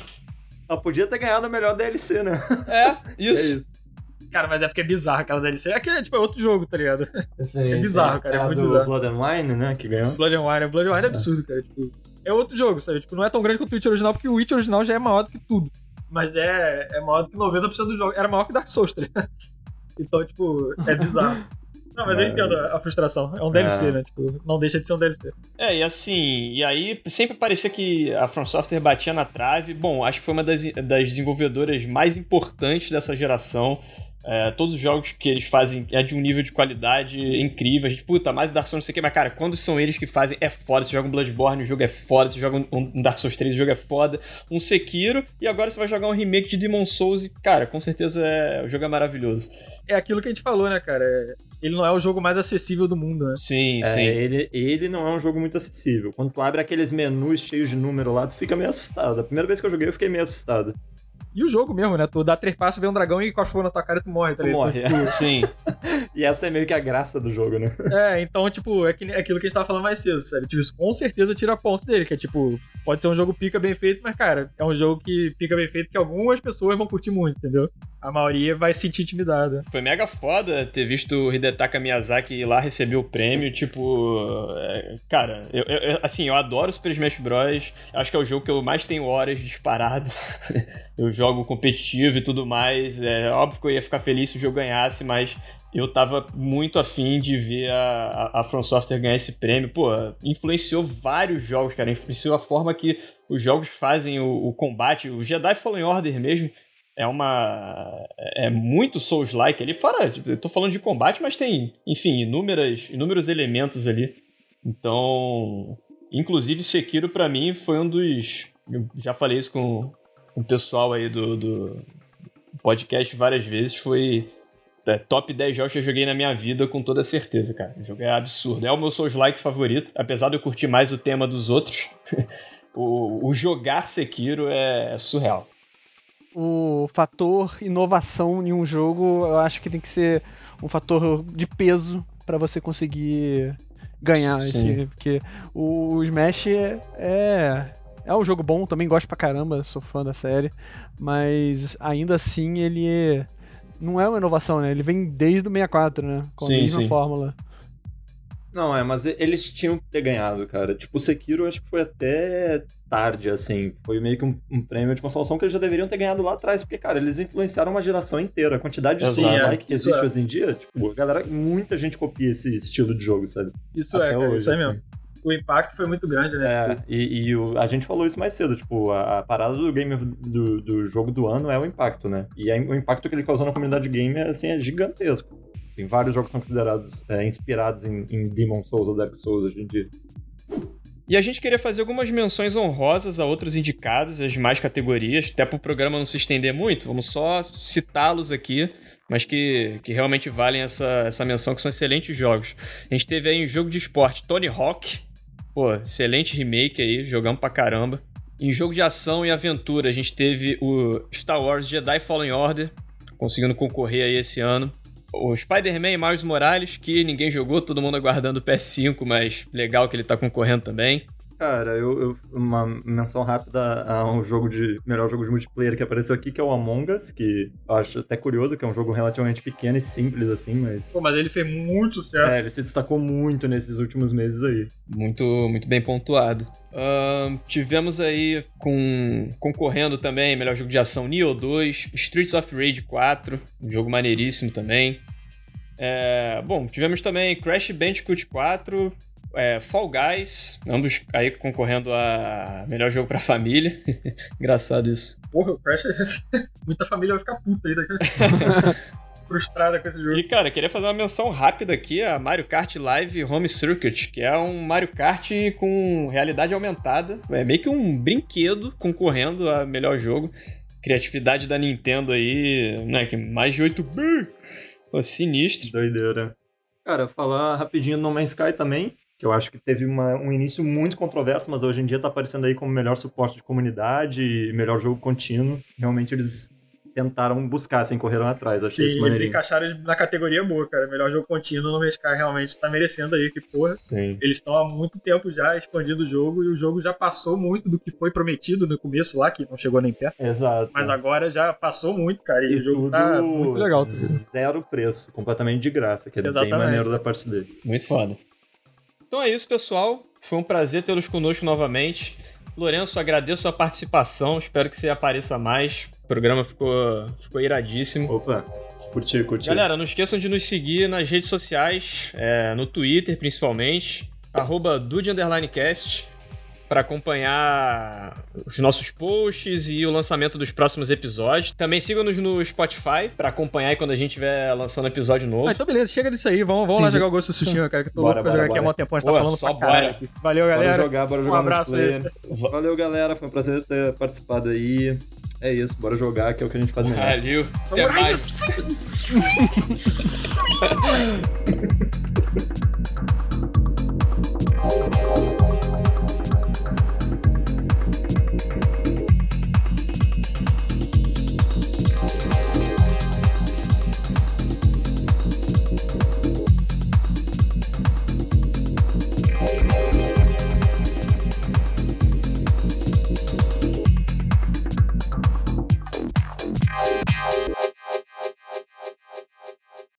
Ela podia ter ganhado a melhor DLC, né? É, isso. É isso. Cara, mas é porque é bizarro aquela DLC. É que é, tipo, é outro jogo, tá ligado? Esse, É bizarro, cara, é a muito do bizarro. Blood and Wine, né, que ganhou. Blood and Wine, Blood and Wine é absurdo, cara. Tipo, é outro jogo, sabe? Tipo, não é tão grande quanto o Witch original, porque o Witch original já é maior do que tudo. Mas é, é maior do que 90% dos jogos. Era maior que Dark Souls, tá ligado? Então, tipo, é bizarro. Não, mas eu Mas- entendo a frustração. É um DLC, É. né? Tipo, não deixa de ser um DLC. É, e assim, e aí sempre parecia que a From Software batia na trave. Bom, acho que foi uma das, das desenvolvedoras mais importantes dessa geração. É, todos os jogos que eles fazem é de um nível de qualidade incrível. A gente, puta, mais Dark Souls não sei o que, mas cara, quando são eles que fazem, é foda. Você joga um Bloodborne, o jogo é foda. Você joga um, um Dark Souls 3, o jogo é foda. Um Sekiro, e agora você vai jogar um remake de Demon Souls, e cara, com certeza é, o jogo é maravilhoso. É aquilo que a gente falou, né, cara? Ele não é o jogo mais acessível do mundo, né? Sim, É, sim. ele, ele não é um jogo muito acessível. Quando tu abre aqueles menus cheios de número lá, tu fica meio assustado. A primeira vez que eu joguei, eu fiquei meio assustado. E o jogo mesmo, né? Tu dá três passos, vê um dragão e cospe na tua cara e tu morre, tá Tu ligado? morre. Então, tipo, Sim. E essa é meio que a graça do jogo, né? É, então, tipo, é, que, é aquilo que a gente tava falando mais cedo, sabe? Tipo, isso com certeza tira ponto dele, que é tipo, pode ser um jogo pica bem feito, mas, cara, é um jogo que pica bem feito que algumas pessoas vão curtir muito, entendeu? A maioria vai se sentir intimidada. Foi mega foda ter visto o Hidetaka Miyazaki ir lá receber o prêmio. Tipo, é, cara, eu, eu- eu- assim, eu adoro Super Smash Bros. Acho que é o jogo que eu mais tenho horas disparado. eu jogo competitivo e tudo mais. É óbvio que eu ia ficar feliz se o jogo ganhasse, mas eu tava muito afim de ver a, a, a From Software ganhar esse prêmio. Pô, influenciou vários jogos, cara. Influenciou a forma que os jogos fazem o, o combate. O Jedi Fallen Order mesmo é uma. É muito Souls-like ali. Fora, eu tô falando de combate, mas tem, enfim, inúmeras, inúmeros elementos ali. Então. Inclusive, Sekiro, pra mim, foi um dos. Eu já falei isso com, com o pessoal aí do, do podcast várias vezes. Foi é, top 10 jogos que eu joguei na minha vida com toda certeza, cara. O jogo é absurdo. É o meu Souls-like favorito, apesar de eu curtir mais o tema dos outros. o, o jogar Sekiro é surreal. o fator inovação em um jogo, eu acho que tem que ser um fator de peso pra você conseguir ganhar Sim. esse, porque o Smash é, é é um jogo bom, também gosto pra caramba, sou fã da série, mas ainda assim ele é- não é uma inovação, né? Ele vem desde o 64, né? Com a Sim, mesma sim. fórmula. Não, é, mas eles tinham que ter ganhado, cara. Tipo, o Sekiro acho que foi até tarde, assim. Foi meio que um, um prêmio de consolação que eles já deveriam ter ganhado lá atrás, porque, cara, eles influenciaram uma geração inteira. A quantidade de. Souls-like que existe é. hoje em dia, tipo, a galera, muita gente copia esse estilo de jogo, sabe? Isso Até é, cara, hoje, isso é assim. O impacto foi muito grande, né? É, e, e o- a gente falou isso mais cedo, tipo, a, a parada do game do, do jogo do ano é o impacto, né? E aí, o impacto que ele causou na comunidade gamer, assim, é gigantesco. Tem vários jogos que são considerados é, inspirados em, em Demon Souls ou Dark Souls hoje em dia. E a gente queria fazer algumas menções honrosas a outros indicados, as demais categorias, até para o programa não se estender muito, vamos só citá-los aqui, mas que, que realmente valem essa, essa menção, que são excelentes jogos. A gente teve aí um jogo de esporte Tony Hawk, pô, excelente remake aí, jogamos pra caramba. Em jogo de ação e aventura, a gente teve o Star Wars Jedi Fallen Order, conseguindo concorrer aí esse ano. O Spider-Man e Miles Morales, que ninguém jogou, todo mundo aguardando o PS5, mas legal que ele tá concorrendo também. Cara, eu, eu- uma menção rápida a um jogo de. melhor jogo de multiplayer que apareceu aqui, que é o Among Us, que eu acho até curioso, que é um jogo relativamente pequeno e simples, assim, mas. Pô, mas ele fez muito sucesso. É, ele se destacou muito nesses últimos meses aí. Muito, muito bem pontuado. Ahn, tivemos aí com concorrendo também melhor jogo de ação Nioh 2, Streets of Rage 4, um jogo maneiríssimo também. É, bom, tivemos também Crash Bandicoot 4, é, Fall Guys, ambos aí concorrendo a melhor jogo pra família. Engraçado isso. Porra, o Crash. Muita família vai ficar puta aí daqui. Frustrada com esse jogo. E, cara, queria fazer uma menção rápida aqui a Mario Kart Live Home Circuit, que é um Mario Kart com realidade aumentada. É meio que um brinquedo concorrendo a melhor jogo. Criatividade da Nintendo aí, né? Que mais de 8 bi. Pô, sinistro. Doideira. Cara, falar rapidinho do No Man's Sky também, que eu acho que teve uma- um início muito controverso, mas hoje em dia tá aparecendo aí como melhor suporte de comunidade e melhor jogo contínuo. Realmente eles tentaram buscar, assim, correram atrás. Achei isso Sim, eles encaixaram na categoria boa, cara. Melhor jogo contínuo no Mescar realmente tá merecendo aí, que porra. Sim. Eles estão há muito tempo já expandindo o jogo e o jogo já passou muito do que foi prometido no começo lá, que não chegou nem perto. Exato. Mas agora já passou muito, cara. E, E o jogo tá muito legal. Zero preço, completamente de graça, que é bem Exatamente. maneiro da parte deles. Muito foda. Então é isso, pessoal. Foi um prazer tê-los conosco novamente. Lourenço, agradeço a participação. Espero que você apareça mais. O programa ficou, ficou iradíssimo. Opa, curti, curti. Galera, não esqueçam de nos seguir nas redes sociais, é, no Twitter principalmente, arroba Dude para acompanhar os nossos posts e o lançamento dos próximos episódios. Também sigam-nos no Spotify para acompanhar quando a gente estiver lançando episódio novo. Ah, então beleza, chega disso aí. Vamos, vamos lá jogar o Ghost of Tsushima, cara, que eu tô Bora, louco pra bora, jogar aqui há bora. mó tempo. A gente tá Pô, falando só pra bora. aqui. Valeu, galera. Bora jogar, bora jogar um abraço aí. multiplayer. Valeu, galera. Foi um prazer ter participado aí. É isso, bora jogar, que é o que a gente faz melhor. Valeu. Até mais.